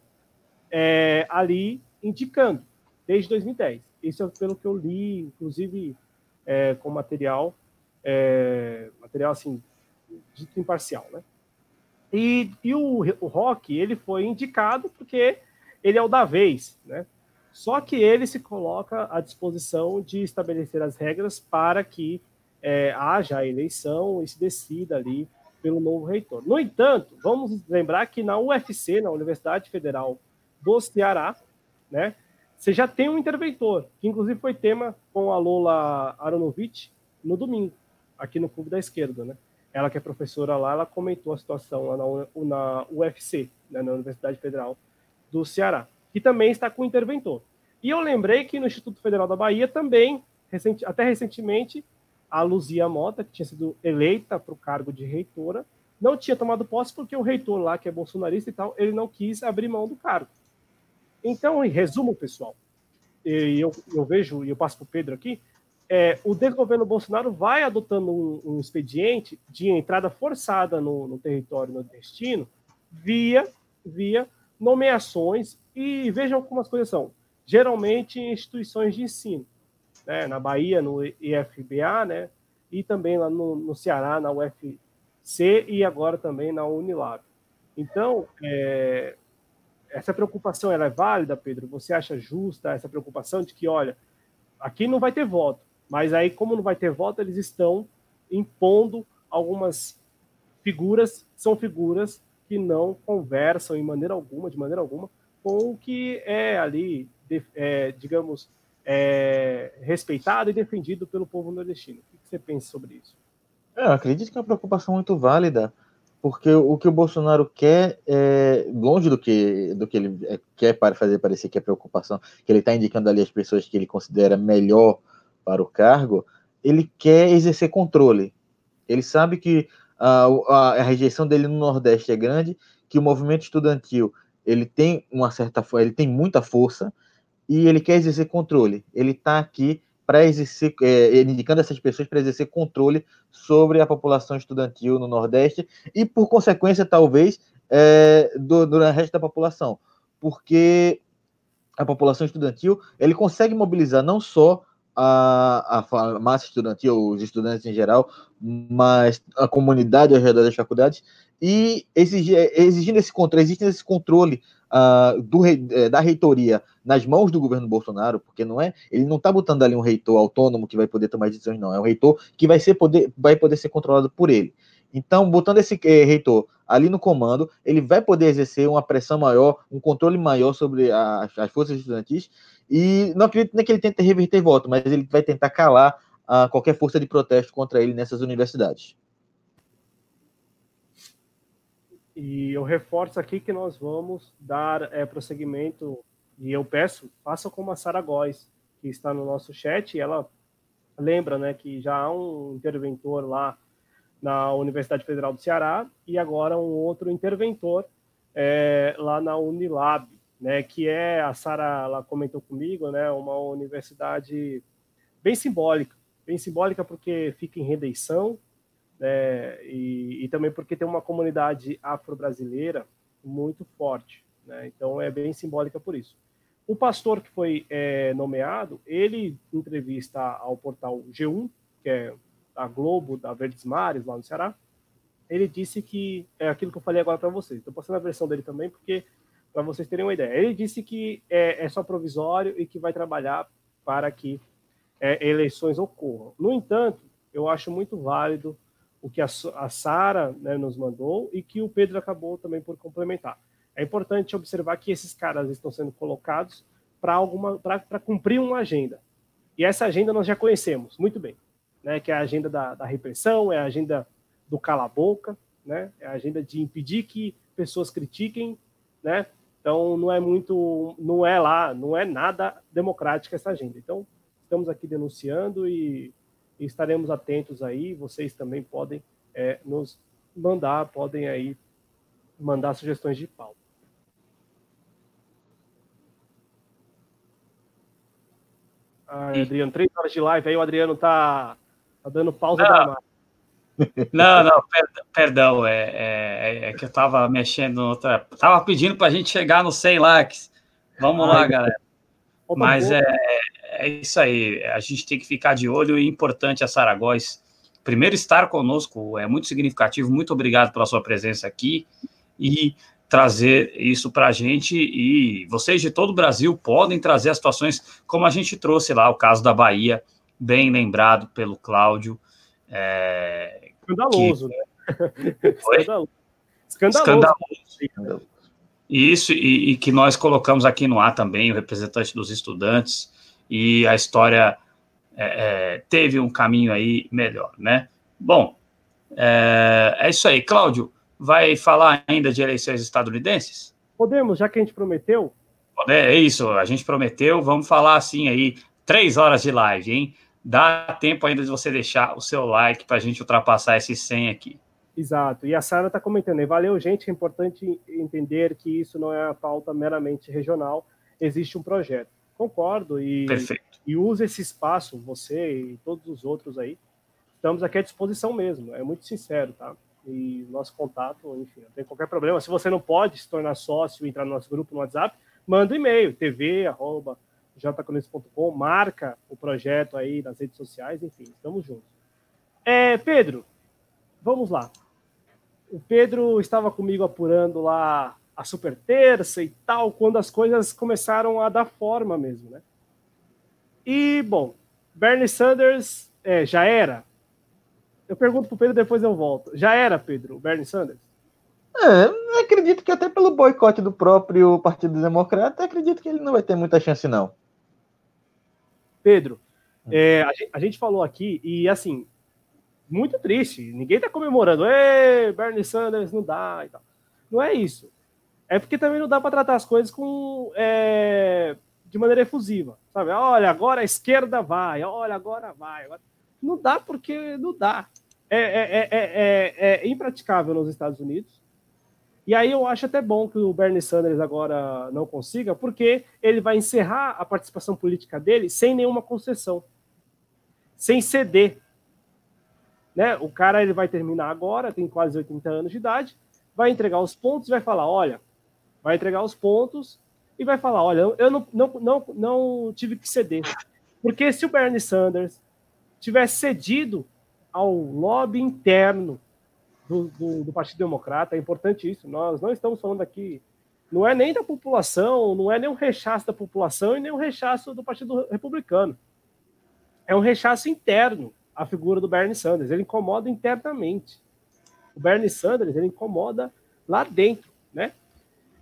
é, ali indicando, desde 2010. Isso é pelo que eu li, inclusive é, com material, é, material assim, dito imparcial, né? E, e o, o Rock, ele foi indicado porque ele é o da vez, né? Só que ele se coloca à disposição de estabelecer as regras para que é, haja a eleição e se decida ali pelo novo reitor. No entanto, vamos lembrar que na UFC, na Universidade Federal do Ceará, né, você já tem um interventor, que inclusive foi tema com a Lola Aronovich no domingo, aqui no Clube da Esquerda, né? Ela que é professora lá, ela comentou a situação lá na, UFC, né, na Universidade Federal do Ceará, que também está com interventor. E eu lembrei que no Instituto Federal da Bahia também, recente, até recentemente, a Luzia Mota, que tinha sido eleita para o cargo de reitora, não tinha tomado posse porque o reitor lá, que é bolsonarista e tal, ele não quis abrir mão do cargo. Então, em resumo, pessoal, e eu, eu vejo, e eu passo para o Pedro aqui, é, o desgoverno Bolsonaro vai adotando um, um expediente de entrada forçada no, no território nordestino via, via nomeações, e vejam como as coisas são. Geralmente em instituições de ensino né, na Bahia, no IFBA, né, e também lá no, no Ceará, na UFC, e agora também na Unilab. Então, é, essa preocupação ela é válida, Pedro? Você acha justa essa preocupação de que, olha, aqui não vai ter voto, mas aí, como não vai ter voto, eles estão impondo algumas figuras, são figuras que não conversam em maneira alguma, de maneira alguma, com o que é ali, é, digamos, é, respeitado e defendido pelo povo nordestino. O que você pensa sobre isso? É, eu acredito que é uma preocupação muito válida, porque o que o Bolsonaro quer é longe do que, do que ele é, quer para fazer parecer que é preocupação, que ele está indicando ali as pessoas que ele considera melhor para o cargo, ele quer exercer controle. Ele sabe que a, a, a rejeição dele no Nordeste é grande, que o movimento estudantil ele tem uma certa ele tem muita força e ele quer exercer controle. Ele está aqui para exercer, é, indicando essas pessoas para exercer controle sobre a população estudantil no Nordeste e, por consequência, talvez, é, do, do resto da população, porque a população estudantil ele consegue mobilizar não só a, a massa estudantil, os estudantes em geral, mas a comunidade ao redor das faculdades, e exigir, exigindo esse controle, existe esse controle uh, do, eh, da reitoria nas mãos do governo Bolsonaro, porque não é, ele não está botando ali um reitor autônomo que vai poder tomar decisões, não, é um reitor que vai, ser poder, vai poder ser controlado por ele. Então, botando esse eh, reitor ali no comando, ele vai poder exercer uma pressão maior, um controle maior sobre a, as forças estudantis, e não acredito nem que ele tente reverter voto, mas ele vai tentar calar uh, qualquer força de protesto contra ele nessas universidades. E eu reforço aqui que nós vamos dar é, prosseguimento, e eu peço, faça como a Sara Góes, que está no nosso chat, e ela lembra né, que já há um interventor lá na Universidade Federal do Ceará, e agora um outro interventor é, lá na Unilab, né, que é, a Sara ela comentou comigo, né, uma universidade bem simbólica, bem simbólica porque fica em redenção, né, e, e, também porque tem uma comunidade afro-brasileira muito forte, né, então é bem simbólica por isso. O pastor que foi é, nomeado, ele entrevista ao portal G1, que é a Globo da Verdes Mares, lá no Ceará, ele disse que é aquilo que eu falei agora para vocês. Estou passando a versão dele também, porque para vocês terem uma ideia. Ele disse que é, é só provisório e que vai trabalhar para que é, eleições ocorram. No entanto, eu acho muito válido o que a, a Sara né, nos mandou e que o Pedro acabou também por complementar. É importante observar que esses caras estão sendo colocados para alguma para cumprir uma agenda. E essa agenda nós já conhecemos muito bem, né? Que é a agenda da, da repressão, é a agenda do cala-boca, né? É a agenda de impedir que pessoas critiquem, né? Então não é muito, não é lá, não é nada democrática essa agenda. Então estamos aqui denunciando e, e estaremos atentos aí. Vocês também podem é, nos mandar, podem aí mandar sugestões de pauta. Ah, Adriano, três horas de live, aí o Adriano tá, tá dando pausa não. dramática. Não, não, perdão, é, é, é, que eu estava mexendo outra. Tava pedindo para a gente chegar no 100 likes. Vamos Ai, lá, galera. Mas é, é isso aí, a gente tem que ficar de olho e importante a Saragóis. Primeiro, estar conosco é muito significativo. Muito obrigado pela sua presença aqui e trazer isso para a gente. E vocês de todo o Brasil podem trazer as situações como a gente trouxe lá, o caso da Bahia, bem lembrado pelo Cláudio. É, Escandaloso, que... né? Escandaloso. Escandaloso. Escandaloso. Isso, e, e, que nós colocamos aqui no ar também, o representante dos estudantes, e a história é, é, teve um caminho aí melhor, né? Bom, é, é isso aí. Cláudio, vai falar ainda de eleições estadunidenses? Podemos, já que a gente prometeu. É isso, a gente prometeu, vamos falar assim aí, três horas de live, hein? Dá tempo ainda de você deixar o seu like para a gente ultrapassar esse 100 aqui. Exato. E a Sara está comentando, valeu, gente, é importante entender que isso não é a pauta meramente regional, existe um projeto. Concordo e, Perfeito. e use esse espaço, você e todos os outros aí. Estamos aqui à disposição mesmo, é muito sincero, tá? E nosso contato, enfim, não tem qualquer problema. Se você não pode se tornar sócio e entrar no nosso grupo no WhatsApp, manda um e-mail, tv, arroba, jconis.com, marca o projeto aí nas redes sociais, enfim, estamos juntos. É, Pedro, vamos lá. O Pedro estava comigo apurando lá a super terça e tal, quando as coisas começaram a dar forma mesmo, né? E, bom, Bernie Sanders é, já era? Eu pergunto pro Pedro, depois eu volto. Já era, Pedro, Bernie Sanders? É, acredito que até pelo boicote do próprio Partido Democrata, acredito que ele não vai ter muita chance, não. Pedro, é, a, gente, a, gente, falou aqui, e assim, muito triste, ninguém tá comemorando, Ei, Bernie Sanders, não dá e tal. Não é isso. É porque também não dá para tratar as coisas com é, de maneira efusiva, sabe? Olha, agora a esquerda vai, olha, agora vai. Não dá porque não dá. É, é, é, é, impraticável nos Estados Unidos. E aí eu acho até bom que o Bernie Sanders agora não consiga, porque ele vai encerrar a participação política dele sem nenhuma concessão, sem ceder. Né? O cara ele vai terminar agora, tem quase 80 anos de idade, vai entregar os pontos e vai falar: olha, vai entregar os pontos e vai falar: olha, eu não, não, não, não tive que ceder. Porque se o Bernie Sanders tivesse cedido ao lobby interno do, do, do, Partido Democrata, é importante isso. Nós não estamos falando aqui, não é nem da população, não é nem um rechaço da população e nem um rechaço do Partido Republicano. É um rechaço interno a figura do Bernie Sanders. Ele incomoda internamente. O Bernie Sanders ele incomoda lá dentro, né?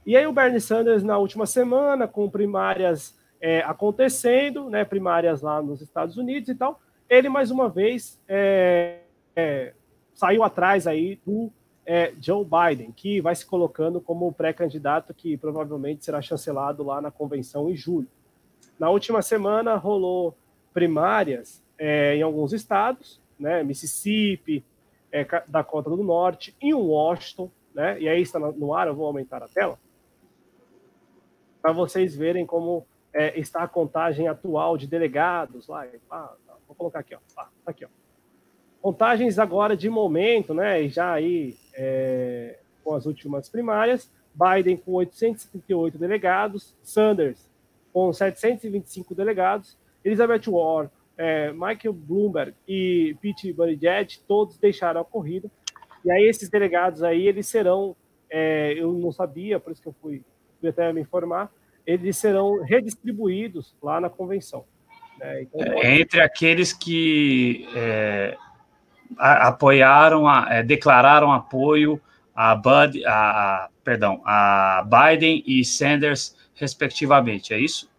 E aí o Bernie Sanders na última semana, com primárias é, acontecendo, né? Primárias lá nos Estados Unidos e tal, ele mais uma vez é, é, saiu atrás aí do é, Joe Biden, que vai se colocando como pré-candidato que provavelmente será chancelado lá na convenção em julho. Na última semana rolou primárias é, em alguns estados, né, Mississippi, é, Dakota do Norte, em Washington, né, e aí está no ar, eu vou aumentar a tela, para vocês verem como é, está a contagem atual de delegados lá. Vou colocar aqui, ó, ah, aqui, ó. Contagens agora de momento, né? E já aí é, com as últimas primárias, Biden com 878 delegados, Sanders com 725 delegados, Elizabeth Warren, é, Michael Bloomberg e Pete Buttigieg todos deixaram a corrida. E aí esses delegados aí, eles serão, é, eu não sabia, por isso que eu fui, fui até me informar, eles serão redistribuídos lá na convenção. Né? Então, é, entre aqueles que é, apoiaram, a, é, declararam apoio a, Bud, a, perdão, a Biden e Sanders, respectivamente, é isso?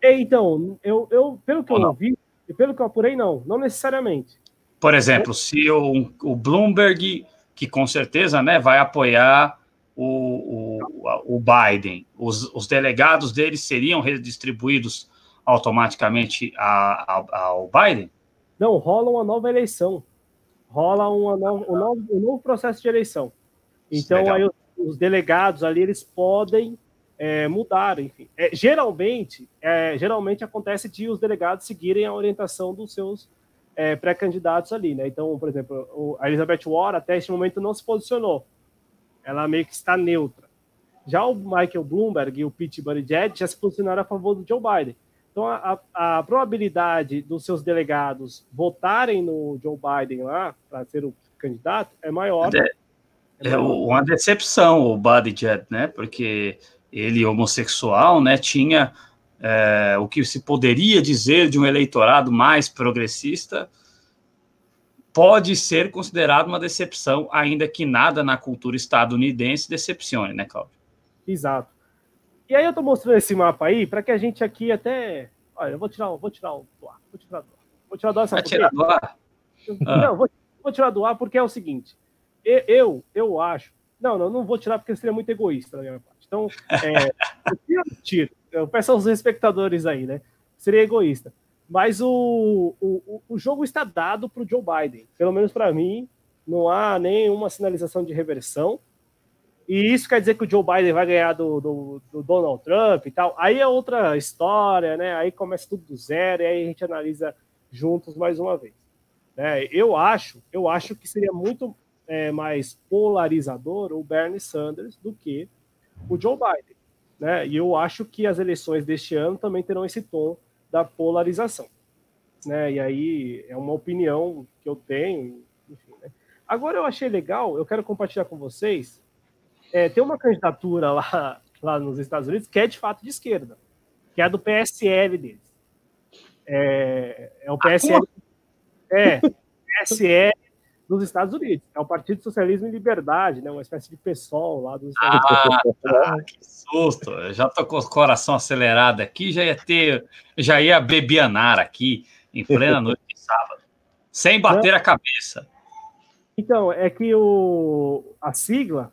É, então, eu, eu pelo que Ou eu não? vi, e pelo que eu apurei, não, não necessariamente. Por exemplo, se o, o Bloomberg, que com certeza né, vai apoiar o, o, o Biden, os, os delegados dele seriam redistribuídos automaticamente a, a, ao Biden? Não, rola uma nova eleição. Rola uma nova, um, novo, um novo processo de eleição. Então, Legal. aí os, os, delegados ali, eles podem é, mudar, enfim. É, geralmente, é, geralmente acontece de os delegados seguirem a orientação dos seus é, pré-candidatos ali, né? Então, por exemplo, a Elizabeth Warren até este momento não se posicionou. Ela meio que está neutra. Já o Michael Bloomberg e o Pete Buttigieg já se posicionaram a favor do Joe Biden. Então, a, a, probabilidade dos seus delegados votarem no Joe Biden lá, para ser o candidato, é maior. É, é uma decepção o Buttigieg, né? Porque ele, homossexual, né, tinha é, o que se poderia dizer de um eleitorado mais progressista, pode ser considerado uma decepção, ainda que nada na cultura estadunidense decepcione, né, Cláudio? Exato. E aí eu estou mostrando esse mapa aí para que a gente aqui até, olha, eu vou tirar, vou tirar o do ar, vou tirar do ar, vou tirar do ar, Vai tirar do ar? Não, vou, vou tirar do ar porque é o seguinte, eu, eu acho, não, não, não vou tirar porque seria muito egoísta da minha parte. Então, é, eu peço aos espectadores aí, né? Seria egoísta. Mas o, o, o jogo está dado para o Joe Biden. Pelo menos para mim, não há nenhuma sinalização de reversão. E isso quer dizer que o Joe Biden vai ganhar do, do, do, Donald Trump e tal. Aí é outra história, né? Aí começa tudo do zero e aí a gente analisa juntos mais uma vez. É, eu acho, eu acho que seria muito é, mais polarizador o Bernie Sanders do que o Joe Biden. Né? E eu acho que as eleições deste ano também terão esse tom da polarização. Né? E aí é uma opinião que eu tenho. Enfim, né? Agora eu achei legal, eu quero compartilhar com vocês. É, tem uma candidatura lá, lá nos Estados Unidos que é de fato de esquerda, que é a do PSL deles. É, é o PSL. É, PSL dos Estados Unidos. É o Partido Socialismo e Liberdade, né? Uma espécie de PSOL lá dos Estados ah, Unidos. Tá, que susto! Eu já tô com o coração acelerado aqui, já ia ter, já ia bebianar aqui em plena noite de sábado, sem bater a cabeça. Então, é que o, a sigla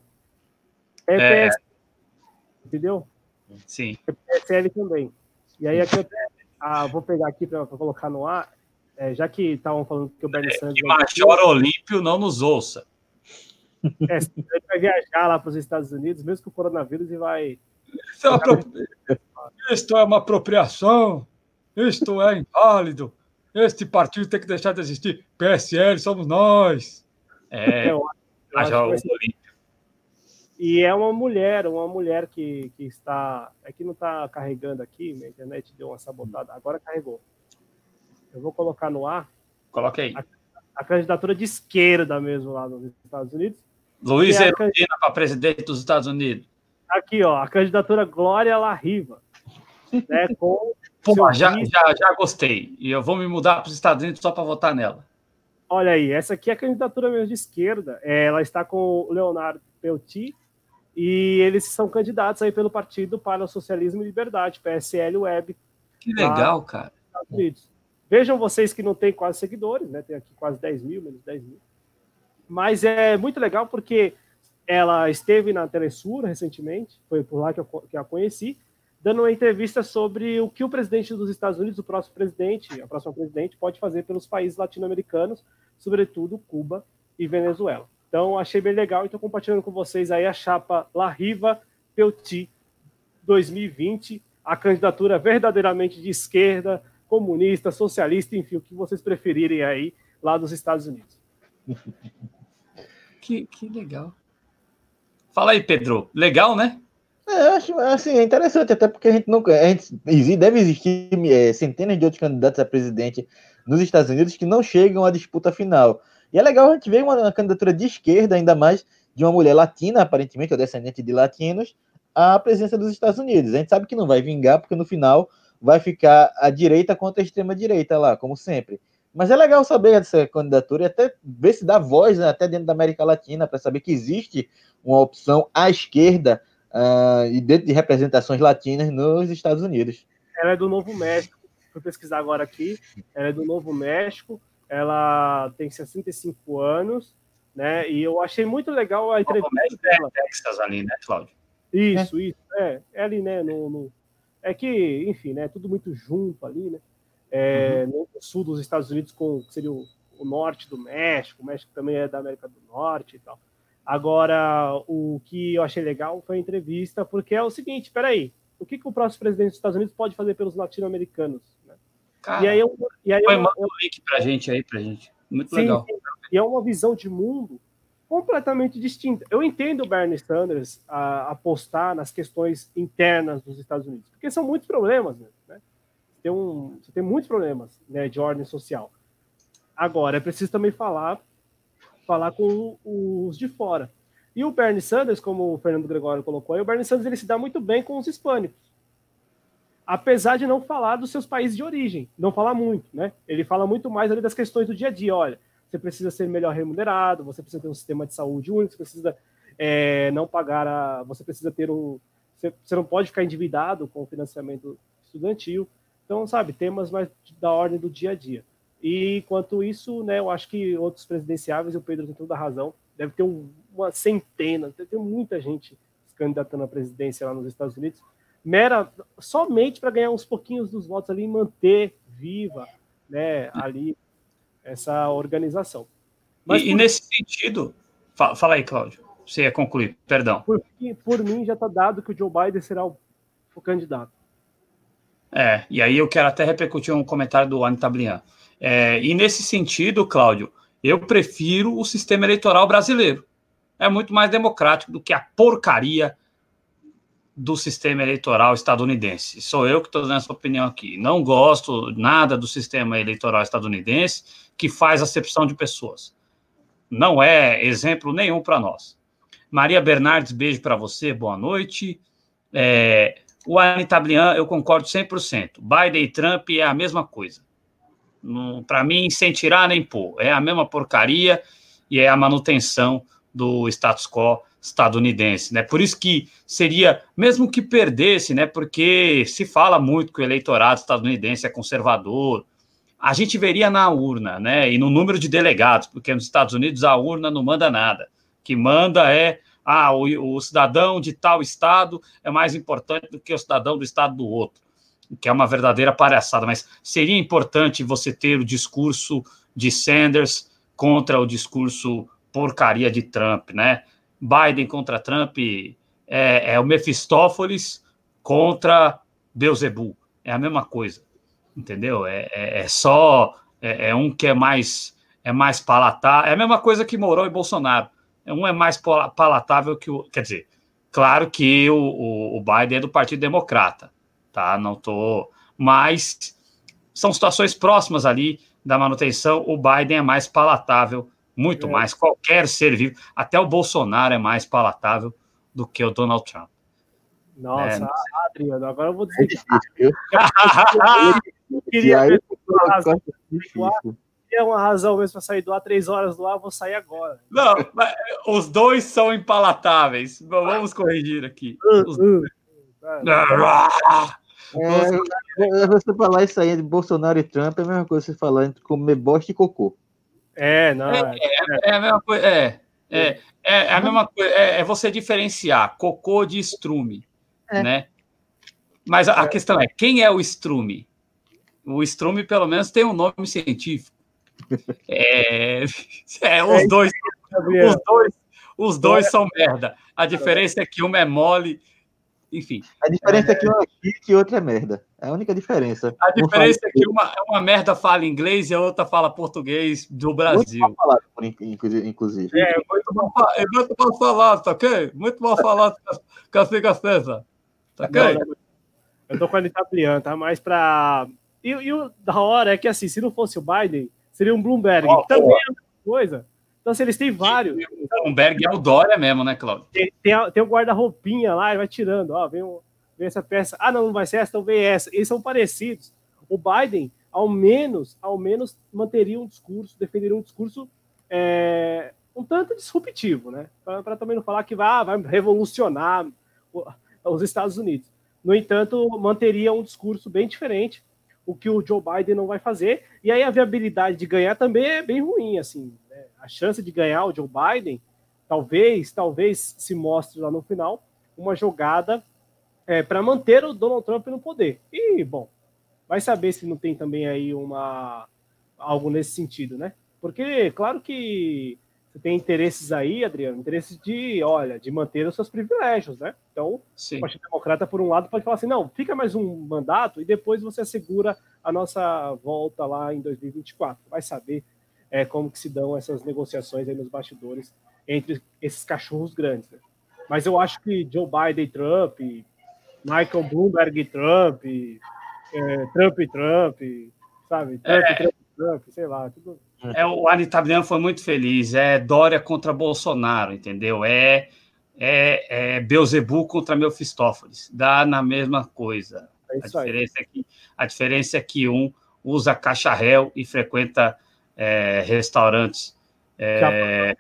é, é. Entendeu? Sim. É PSL também. E aí aqui eu ah, vou pegar aqui para colocar no ar, é, já que estavam falando que o Bernie é, Sanders. Que Major Olímpio não nos ouça. É, ele vai viajar lá para os Estados Unidos, mesmo com o coronavírus, e vai. Isso é, uma, Isto é uma apropriação, isto é inválido, este partido tem que deixar de existir. PSL somos nós. É, eu, eu Olímpio. E é uma mulher, uma mulher que, que está. É que não está carregando aqui, minha internet deu uma sabotada, agora carregou. Eu vou colocar no ar. Coloque aí. A, a candidatura de esquerda mesmo lá nos Estados Unidos. Luiz é Erundina para presidente dos Estados Unidos. Aqui, ó, a candidatura Glória Larriva. Né, com Pô, já, já, já gostei. E eu vou me mudar para os Estados Unidos só para votar nela. Olha aí, essa aqui é a candidatura mesmo de esquerda. É, ela está com o Leonardo Pelti e eles são candidatos aí pelo Partido para o Socialismo e Liberdade, PSL Web. Que legal, cara. Estados Unidos. Vejam vocês que não tem quase seguidores, né? Tem aqui quase 10 mil, menos 10 mil. Mas é muito legal porque ela esteve na Telesur recentemente, foi por lá que eu, que a conheci, dando uma entrevista sobre o que o presidente dos Estados Unidos, o próximo presidente, a próxima presidente, pode fazer pelos países latino-americanos, sobretudo Cuba e Venezuela. Então, achei bem legal e estou compartilhando com vocês aí a chapa La Riva Peuti 2020, a candidatura verdadeiramente de esquerda, comunista, socialista, enfim, o que vocês preferirem aí lá dos Estados Unidos. Que, que legal. Fala aí, Pedro. Legal, né? É, eu acho assim, é interessante, até porque a gente não. A gente, deve existir é, centenas de outros candidatos a presidente nos Estados Unidos que não chegam à disputa final. E é legal a gente ver uma, uma candidatura de esquerda, ainda mais de uma mulher latina, aparentemente, ou descendente de latinos, à presença dos Estados Unidos. A gente sabe que não vai vingar, porque no final vai ficar a direita contra a extrema-direita lá, como sempre. Mas é legal saber dessa candidatura e até ver se dá voz, né, até dentro da América Latina, para saber que existe uma opção à esquerda uh, e dentro de representações latinas nos Estados Unidos. Ela é do Novo México, fui pesquisar agora aqui, ela é do Novo México, ela tem 65 anos, né? E eu achei muito legal a entrevista Novo México dela. É Texas ali, né, Cláudio? Isso, é. isso, é, é ali, né, no, no, É que, enfim, né, tudo muito junto ali, né? É, uhum. No sul dos Estados Unidos, com, seria o, o norte do México, o México também é da América do Norte e tal. Agora, o que eu achei legal foi a entrevista, porque é o seguinte, peraí, o que, que o próximo presidente dos Estados Unidos pode fazer pelos latino-americanos? Né? e aí, eu, e aí eu, manda um link pra gente aí, pra gente. Muito sim, legal. Sim. E é uma visão de mundo completamente distinta. Eu entendo o Bernie Sanders a, apostar nas questões internas dos Estados Unidos, porque são muitos problemas, né? Tem um, você tem muitos problemas né, de ordem social. Agora, é preciso também falar falar com os de fora. E o Bernie Sanders, como o Fernando Gregório colocou aí, o Bernie Sanders ele se dá muito bem com os hispânicos. Apesar de não falar dos seus países de origem, não falar muito, né? Ele fala muito mais ali das questões do dia a dia. Olha, você precisa ser melhor remunerado, você precisa ter um sistema de saúde único, você precisa é, não pagar a. Você precisa ter um. Você, você não pode ficar endividado com o financiamento estudantil. Então, sabe, temas mais da ordem do dia a dia. E enquanto isso, né, eu acho que outros presidenciáveis, o Pedro tem toda a razão, deve ter um, uma centena, deve ter muita gente se candidatando à presidência lá nos Estados Unidos, mera somente para ganhar uns pouquinhos dos votos ali e manter viva né, ali essa organização. Mas e, por... e nesse sentido, fala, fala, aí, Cláudio, você ia concluir, perdão. Por, por mim, já está dado que o Joe Biden será o, o, candidato. É, e aí eu quero até repercutir um comentário do Anitta Blian. É, e nesse sentido, Cláudio, eu prefiro o sistema eleitoral brasileiro. É muito mais democrático do que a porcaria do sistema eleitoral estadunidense. Sou eu que estou dando essa opinião aqui. Não gosto nada do sistema eleitoral estadunidense que faz acepção de pessoas. Não é exemplo nenhum para nós. Maria Bernardes, beijo para você, boa noite. É, o Anitta Blian, eu concordo 100%. Biden e Trump é a mesma coisa. Para mim, sem tirar nem pôr. É a mesma porcaria e é a manutenção do status quo estadunidense, né? Por isso que seria, mesmo que perdesse, né? Porque se fala muito que o eleitorado estadunidense é conservador, a gente veria na urna, né? E no número de delegados, porque nos Estados Unidos a urna não manda nada. O que manda é ah, o, o cidadão de tal estado é mais importante do que o cidadão do estado do outro que é uma verdadeira palhaçada, mas seria importante você ter o discurso de Sanders contra o discurso porcaria de Trump, né? Biden contra Trump é, é o Mefistófeles contra Beuzebu, é a mesma coisa, entendeu? É, é, é só é, é, um que é mais é mais palatável, é a mesma coisa que Mourão e Bolsonaro. Um é mais palatável que o, quer dizer, claro que o, o, o Biden é do Partido Democrata, tá? Não tô, mas são situações próximas ali da manutenção. O Biden é mais palatável, muito é. mais. Qualquer ser vivo, até o Bolsonaro é mais palatável do que o Donald Trump. Nossa, é, Adriano, agora eu vou dizer. eu queria ver é uma razão mesmo para sair do ar três horas do ar, vou sair agora. Não, os dois são impalatáveis. Vamos corrigir aqui. Os... Uh, uh, uh, é, você falar isso aí de Bolsonaro e Trump é a mesma coisa que você falar entre comer bosta e cocô. É, não. É, é, é a mesma coisa. É, é, é a mesma coisa. É, é, você diferenciar cocô de estrume, é. né? Mas a, a, questão é quem é o estrume? O estrume, pelo menos, tem um nome científico. É, é os dois, os dois, os dois são merda. A diferença é que uma é mole enfim. A diferença é, é que uma é e outra é merda. É a única diferença. A diferença é que uma, uma merda fala inglês e a outra fala português do Brasil. Muito mal falado, inclusive. É, muito mal, é muito mal falado, tá ok? Muito mal falado, Cacica César. Tá ok? Não, eu tô com a Anitta Plian, tá? Mas pra. E, e, o da hora é que, assim, se não fosse o Biden, seria um Bloomberg. Oh, também, oh. coisa. Então, se eles têm vários. O Bloomberg é o Dória mesmo, né, Claudio? Tem, tem, tem o guarda-roupinha lá, ele vai tirando. Ó, vem, um, vem essa peça. Ah, não, não vai ser essa, então vem essa. Eles são parecidos. O Biden, ao menos, ao menos manteria um discurso, defenderia um discurso é, um tanto disruptivo, né? Para também não falar que vai, ah, vai revolucionar os Estados Unidos. No entanto, manteria um discurso bem diferente, o que o Joe Biden não vai fazer. E aí a viabilidade de ganhar também é bem ruim, assim. A chance de ganhar o Joe Biden, talvez, talvez se mostre lá no final uma jogada é, para manter o Donald Trump no poder. E bom, vai saber se não tem também aí uma algo nesse sentido, né? Porque claro que você tem interesses aí, Adriano, interesses de, olha, de manter os seus privilégios, né? Então, Sim. o Partido Democrata, por um lado, pode falar assim, não, fica mais um mandato e depois você assegura a nossa volta lá em 2024. Vai saber é, como que se dão essas negociações aí nos bastidores entre esses cachorros grandes. Né? Mas eu acho que Joe Biden e Trump, Michael Bloomberg e Trump, é, Trump e Trump, sabe? Trump, é... Trump, Trump, sei lá, tudo é, o Anitabliano foi muito feliz. É Dória contra Bolsonaro, entendeu? É, é, é Beuzebu contra Mefistófeles. Dá na mesma coisa. É a, diferença é que, a diferença é que um usa caixa-réu e frequenta é, restaurantes. É,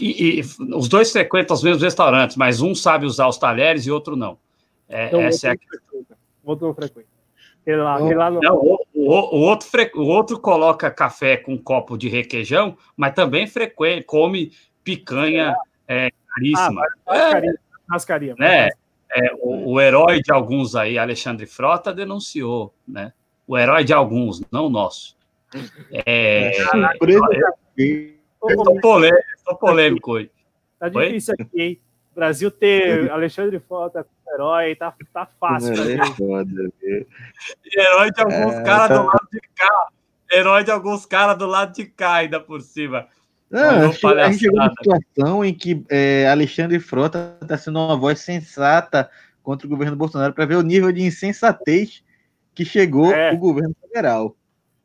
e, e, os dois frequentam os mesmos restaurantes, mas um sabe usar os talheres e outro não. É, então, essa é a... Outro frequenta. Lá, lá no... não, o, o, o, outro fre... o outro coloca café com um copo de requeijão, mas também frequente, come picanha é, caríssima. Ah, né? É, o, o, herói de alguns aí, Alexandre Frota, denunciou, né? O herói de alguns, não o nosso. É, é, eu tô polêmico, tô polêmico hoje. Tá difícil Oi? aqui, hein? Brasil ter Alexandre Frota herói, tá, tá fácil. É foda, herói de alguns é, caras tá... do lado de cá. Herói de alguns caras do lado de cá, ainda por cima. Não, a gente chegou numa situação em que é, Alexandre Frota está sendo uma voz sensata contra o governo Bolsonaro para ver o nível de insensatez que chegou é. o governo federal.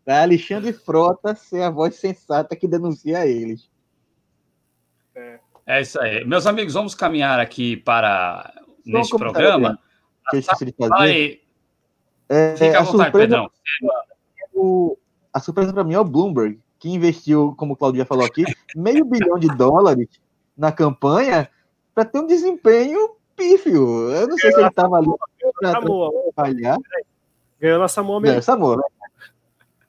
Para Alexandre Frota ser a voz sensata que denuncia eles. É. é isso aí. Meus amigos, vamos caminhar aqui para neste programa. Que eu esqueci de fazer. É, Fica à vontade, surpresa, perdão. O, a surpresa para mim é o Bloomberg, que investiu, como o Claudio já falou aqui, meio bilhão de dólares na campanha para ter um desempenho pífio. Eu não sei se ele estava ali para trabalhar. Ganhou na Samoa mesmo. Ganhou Samoa, né?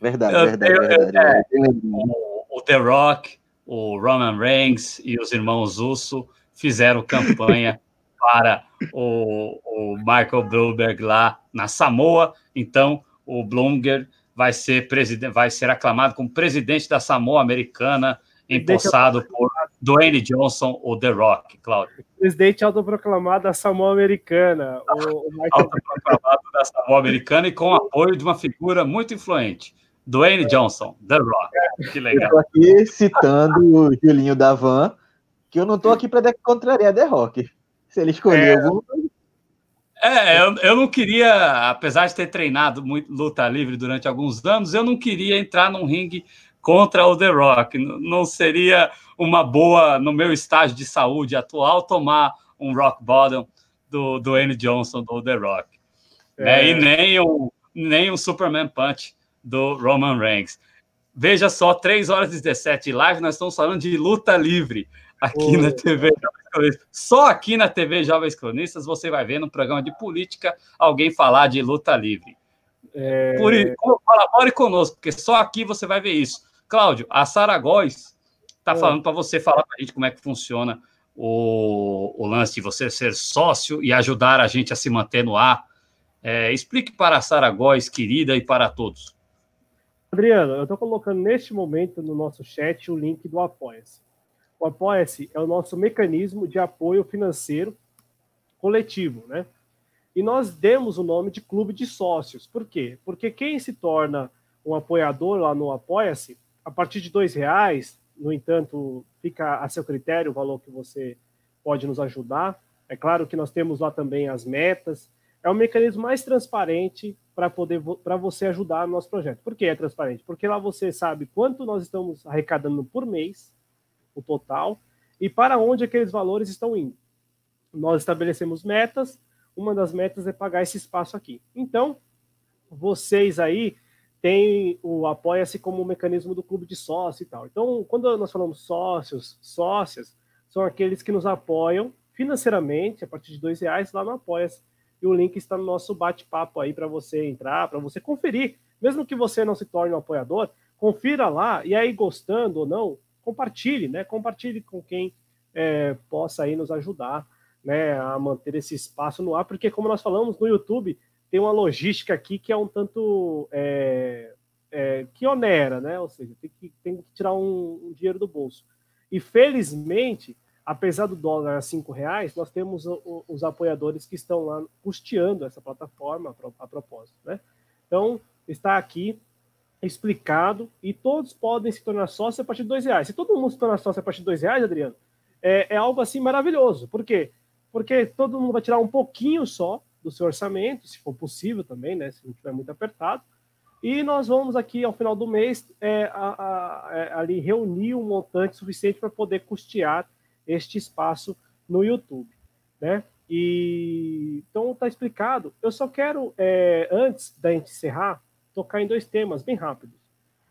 Verdade, eu, verdade, eu, verdade. É, o, o The Rock, o Roman Reigns e os irmãos Uso fizeram campanha para o, o Michael Bloomberg lá na Samoa. Então, o Bloomberg vai ser presidente, vai ser aclamado como presidente da Samoa Americana, empossado por Dwayne Johnson ou The Rock, Claudio. Presidente autoproclamado da Samoa Americana. O, o Michael... Autoproclamado da Samoa Americana e com apoio de uma figura muito influente. Dwayne Johnson, The Rock. Que legal. Eu aqui citando o Julinho da Van, que eu não estou aqui para contrariar The Rock. Se ele escolheu é... algum. É, eu, eu não queria, apesar de ter treinado muito luta livre durante alguns anos, eu não queria entrar num ringue contra o The Rock. Não seria uma boa, no meu estágio de saúde atual, tomar um rock bottom do, do N. Johnson, do The Rock. É. Né? E nem um, nem um Superman Punch do Roman Reigns. Veja só, 3 horas e 17 live, nós estamos falando de luta livre aqui na TV Só aqui na TV Jovens Cronistas você vai ver no programa de política alguém falar de luta livre. É... Por isso, colabore conosco, porque só aqui você vai ver isso. Cláudio, a Sara Góes está é. falando para você falar para a gente como é que funciona o, o, lance de você ser sócio e ajudar a gente a se manter no ar. É, explique para a Sara Góes, querida, e para todos. Adriano, eu estou colocando neste momento no nosso chat o link do Apoia-se. O Apoia-se é o nosso mecanismo de apoio financeiro coletivo, né? E nós demos o nome de clube de sócios. Por quê? Porque quem se torna um apoiador lá no Apoia-se, a partir de dois reais, no entanto, fica a seu critério o valor que você pode nos ajudar. É claro que nós temos lá também as metas, é o mecanismo mais transparente para poder para você ajudar no nosso projeto. Por que é transparente? Porque lá você sabe quanto nós estamos arrecadando por mês, o total, e para onde aqueles valores estão indo. Nós estabelecemos metas, uma das metas é pagar esse espaço aqui. Então, vocês aí têm o Apoia-se como um mecanismo do clube de sócio e tal. Então, quando nós falamos sócios, sócias, são aqueles que nos apoiam financeiramente, a partir de dois reais, lá no Apoia-se e o link está no nosso bate-papo aí para você entrar, para você conferir. Mesmo que você não se torne um apoiador, confira lá e aí, gostando ou não, compartilhe, né? Compartilhe com quem é, possa aí nos ajudar né, a manter esse espaço no ar, porque como nós falamos no YouTube, tem uma logística aqui que é um tanto é, é, que onera, né? Ou seja, tem que, tem que tirar um, um dinheiro do bolso. E felizmente apesar do dólar a cinco reais, nós temos os apoiadores que estão lá custeando essa plataforma a propósito, né? Então está aqui explicado e todos podem se tornar sócios a partir de dois reais. Se todo mundo se tornar sócio a partir de dois reais, Adriano, é, é algo assim maravilhoso. Por quê? Porque todo mundo vai tirar um pouquinho só do seu orçamento, se for possível também, né? Se não estiver muito apertado. E nós vamos aqui, ao final do mês, é, a, a, a, é, ali reunir um montante suficiente para poder custear este espaço no YouTube, né? E então está explicado. Eu só quero, é, antes da gente encerrar, tocar em dois temas bem rápidos.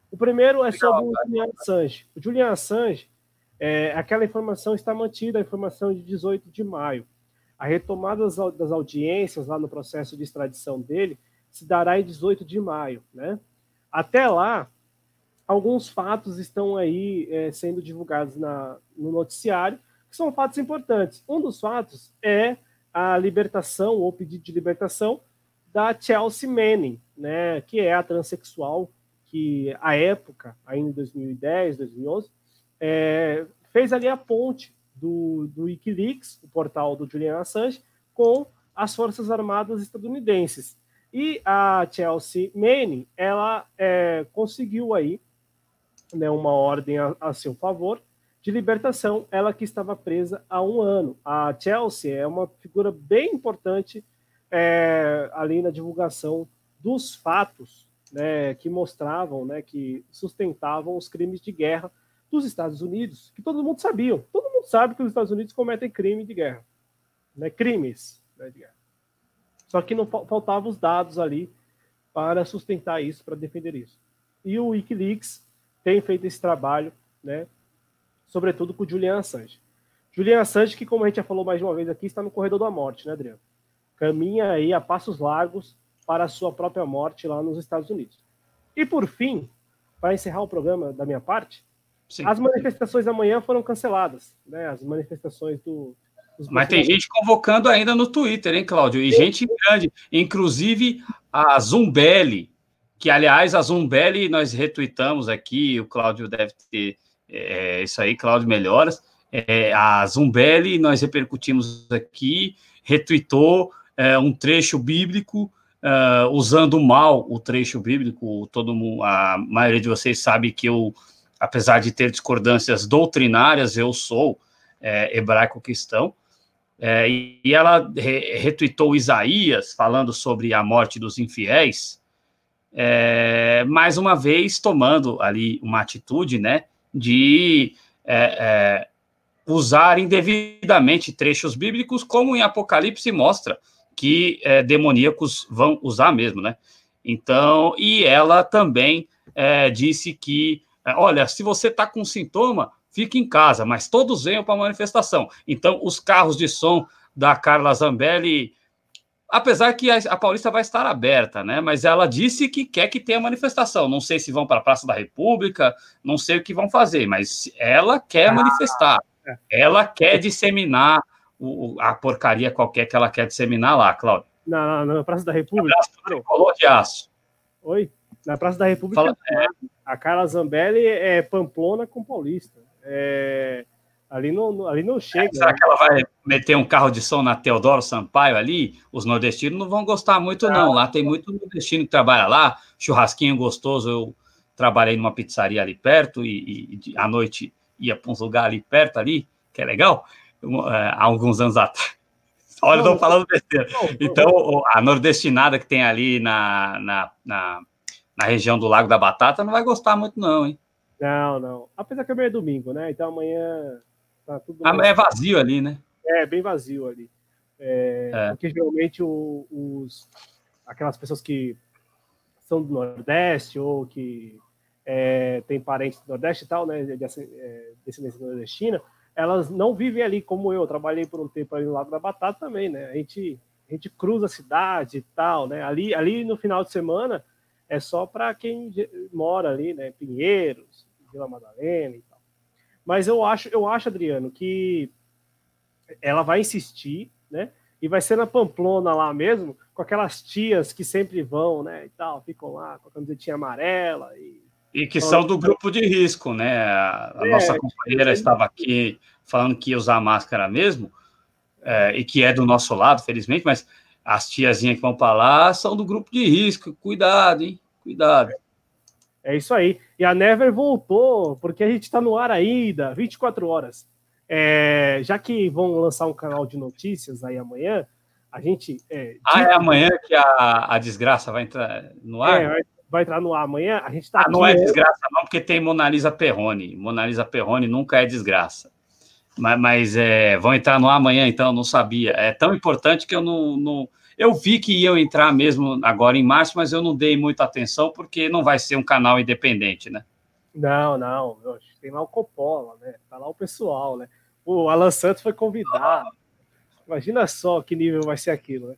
O primeiro é sobre o Julian Assange. O Julian Assange, é, aquela informação está mantida, a informação de 18 de maio. A retomada das, das audiências lá no processo de extradição dele se dará em 18 de maio, né? Até lá, alguns fatos estão aí é, sendo divulgados na, no noticiário, que são fatos importantes. Um dos fatos é a libertação, ou pedido de libertação, da Chelsea Manning, né, que é a transexual que, à época, ainda em 2010, 2011, é, fez ali a ponte do, do Wikileaks, o portal do Julian Assange, com as Forças Armadas estadunidenses. E a Chelsea Manning, ela é, conseguiu aí né, uma ordem a, a, seu favor de libertação, ela que estava presa há um ano. A Chelsea é uma figura bem importante é, ali na divulgação dos fatos né, que mostravam, né, que sustentavam os crimes de guerra dos Estados Unidos, que todo mundo sabia. Todo mundo sabe que os Estados Unidos cometem crime de guerra, né, crimes né, de guerra. Só que não faltavam os dados ali para sustentar isso, para defender isso. E o WikiLeaks tem feito esse trabalho, né? Sobretudo com o Julian Assange. Julian Assange, que como a gente já falou mais de uma vez aqui, está no corredor da morte, né, Adriano? Caminha aí a passos largos para a sua própria morte lá nos Estados Unidos. E por fim, para encerrar o programa da minha parte, Sim. as manifestações amanhã foram canceladas, né? As manifestações do, mas tem gente convocando ainda no Twitter, hein, Cláudio? E Sim. gente grande, inclusive a Zumbelli, que aliás a Zumbelli nós retweetamos aqui, o Cláudio deve ter é, isso aí, Cláudio Melhoras. É, a Zumbelli nós repercutimos aqui, retweetou é, um trecho bíblico, é, usando mal o trecho bíblico. Todo mundo, a maioria de vocês sabe que eu, apesar de ter discordâncias doutrinárias, eu sou é, hebraico cristão. É, e, e ela re, retweetou Isaías falando sobre a morte dos infiéis, é, mais uma vez tomando ali uma atitude, né, de é, é, usar indevidamente trechos bíblicos, como em Apocalipse mostra que é, demoníacos vão usar mesmo, né? Então, e ela também é, disse que, é, olha, se você está com sintoma, fique em casa, mas todos venham para a manifestação. Então, os carros de som da Carla Zambelli apesar que a, a, Paulista vai estar aberta, né? Mas ela disse que quer que tenha manifestação. Não sei se vão para a Praça da República, não sei o que vão fazer, mas ela quer ah, manifestar. É. Ela quer disseminar o, a porcaria qualquer que ela quer disseminar lá, Cláudio. Na, na Praça da República? Falou de aço. Oi? Na Praça da República, Fala, é... a Carla Zambelli é Pamplona com Paulista. É... Ali não, ali não chega. É, será né? que ela vai meter um carro de som na Teodoro Sampaio ali? Os nordestinos não vão gostar muito, não. não. Lá tem muito nordestino que trabalha lá, churrasquinho gostoso. Eu trabalhei numa pizzaria ali perto e, e à noite ia para uns lugares ali perto ali, que é legal, é, há alguns anos atrás. Olha, estou falando besteira. Então, a nordestinada que tem ali na, na, na, na, região do Lago da Batata não vai gostar muito, não, hein? Não, não. Apesar que é meio domingo, né? Então amanhã tá tudo. Amanhã é vazio ali, né? É, bem vazio ali. É, é. Porque geralmente o, os, aquelas pessoas que são do Nordeste ou que é, tem parentes do Nordeste e tal, né? De, é, descendência nordestina, elas não vivem ali como eu. trabalhei por um tempo ali no Lago da Batata também, né? A gente, a gente cruza a cidade e tal, né? Ali, ali no final de semana é só para quem mora ali, né? Pinheiros, Vila Madalena e. Mas eu acho, eu acho, Adriano, que ela vai insistir, né? E vai ser na Pamplona lá mesmo, com aquelas tias que sempre vão, né? E tal, ficam lá com a camisetinha amarela e e que são do grupo de risco, né? A, a é, nossa companheira estava aqui falando que ia usar máscara mesmo, é, e que é do nosso lado, felizmente, mas as tiazinhas que vão para lá são do grupo de risco. Cuidado, hein? Cuidado. É isso aí. E a Never voltou, porque a gente está no ar ainda, 24 horas. É, já que vão lançar um canal de notícias aí amanhã, a gente. É, ah, é amanhã que a, a desgraça vai entrar no ar? É, vai vai entrar no ar amanhã. A gente está. Ah, não é desgraça, não, porque tem Monalisa Perrone. Monalisa Perrone nunca é desgraça. Mas, mas é, vão entrar no ar amanhã, então, não sabia. É tão importante que eu não, não. Eu vi que iam entrar mesmo agora em março, mas eu não dei muita atenção, porque não vai ser um canal independente, né? Não, não. Tem lá o Coppola, né? Tá lá o pessoal, né? O Alan Santos foi convidado. Imagina só que nível vai ser aquilo, né?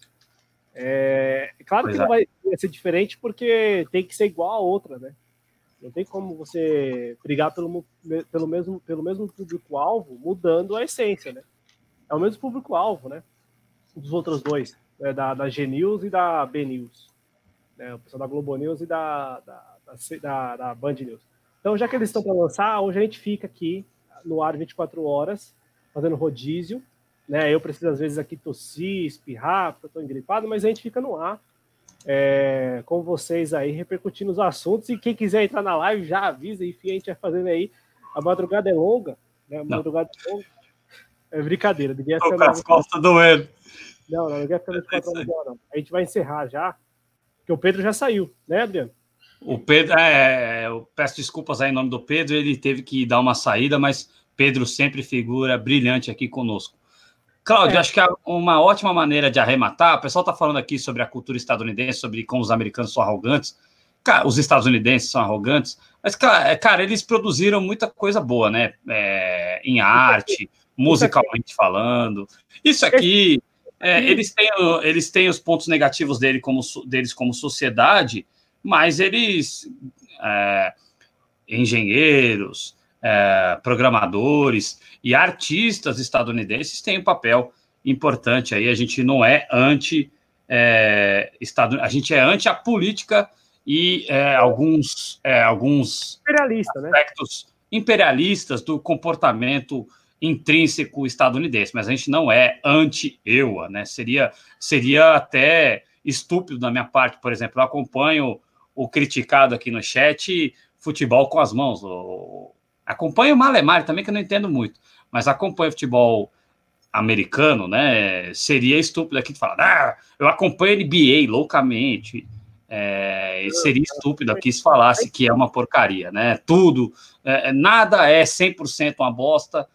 É, claro pois que é. não vai ser diferente porque tem que ser igual a outra, né? Não tem como você brigar pelo, pelo mesmo, pelo mesmo público-alvo mudando a essência, né? É o mesmo público-alvo, né? Dos outros dois, né? da, da G News e da B News. Né? O pessoal da Globo News e da, da, da, da Band News. Então, já que eles estão para lançar, hoje a gente fica aqui no ar 24 horas, fazendo rodízio né? Eu preciso, às vezes, aqui tossir, espirrar, porque eu estou engripado, mas a gente fica no ar é, com vocês aí, repercutindo os assuntos. E quem quiser entrar na live, já avisa, enfim, a gente vai fazendo aí. A madrugada é longa, né? A madrugada é longa. É brincadeira, ninguém Tô com as costas doendo. Não, não, ninguém fica 24 horas não. A gente vai encerrar já, porque o Pedro já saiu, né, Adriano? O Pedro, é, eu peço desculpas aí em nome do Pedro, ele teve que dar uma saída, mas Pedro sempre figura brilhante aqui conosco. Cláudio, é. acho que é uma ótima maneira de arrematar. O pessoal está falando aqui sobre a cultura estadunidense, sobre como os americanos são arrogantes. Cara, os estadunidenses são arrogantes, mas, cara, é, eles produziram muita coisa boa, né? É, em arte, musicalmente falando. Isso aqui, é, eles, têm, eles têm os pontos negativos dele como, deles como sociedade, mas eles, é, engenheiros, é, programadores e artistas estadunidenses têm um papel importante aí. A gente não é anti é, estado, a gente é anti a política e é, alguns é, alguns Imperialista, né? aspectos né? imperialistas do comportamento intrínseco estadunidense, mas a gente não é anti-EUA, né? Seria seria até estúpido da minha parte, por exemplo, eu acompanho o criticado aqui no chat futebol com as mãos, o, Acompanho o Malemar também, que eu não entendo muito, mas acompanho futebol americano, né? Seria estúpido aqui falar, ah, eu acompanho NBA loucamente. É, seria estúpido aqui se falasse que é uma porcaria, né? Tudo, é, nada é 100% uma bosta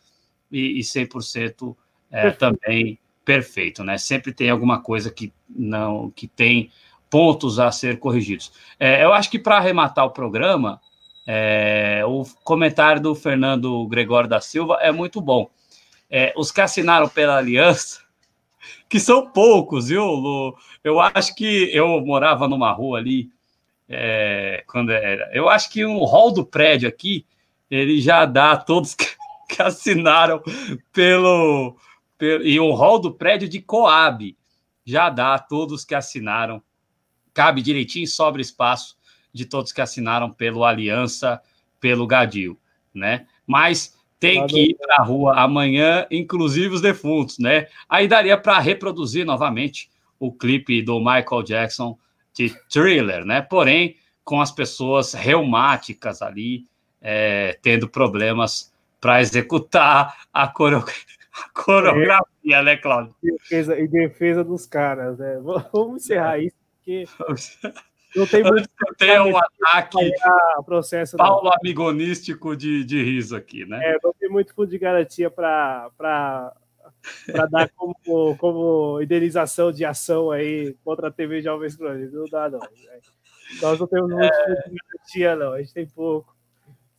e, e 100% é, também perfeito, né? Sempre tem alguma coisa que não, que tem pontos a ser corrigidos. É, eu acho que para arrematar o programa, é, o comentário do Fernando Gregório da Silva é muito bom. É, os que assinaram pela aliança, que são poucos, viu, Lu? Eu acho que eu morava numa rua ali, é, quando era. Eu acho que um hall do prédio aqui, ele já dá todos que, assinaram pelo, pelo. E um hall do prédio de Coab já dá a todos que assinaram. Cabe direitinho, sobra espaço de todos que assinaram pelo Aliança, pelo Gadio, né? Mas tem que ir para a rua amanhã, inclusive os defuntos, né? Aí daria para reproduzir novamente o clipe do Michael Jackson de Thriller, né? Porém, com as pessoas reumáticas ali, é, tendo problemas para executar a, coreo... a coreografia. garantia, né, Cláudio? Defesa, em defesa dos caras, né? Vamos encerrar isso, porque não tem muito. Tem um ataque processo Paulo não. amigonístico de, de riso aqui, né? É, não tem muito fundo de garantia para para dar como, como indenização de ação aí contra a TV Jovens Cronistas. Não dá, não. Nós não temos muito é... fundo de garantia, não. A gente tem pouco.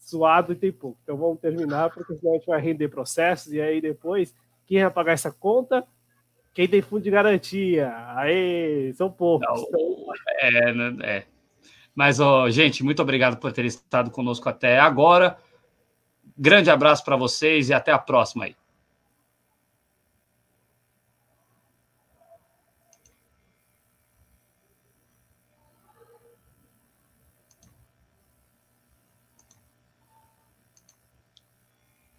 Suado e tem pouco. Então vamos terminar, porque senão a gente vai render processos e aí depois quem vai pagar essa conta? Quem tem fundo de garantia? Aí, são poucos. É, né, é. Mas, ó, gente, muito obrigado por ter estado conosco até agora. Grande abraço para vocês e até a próxima aí.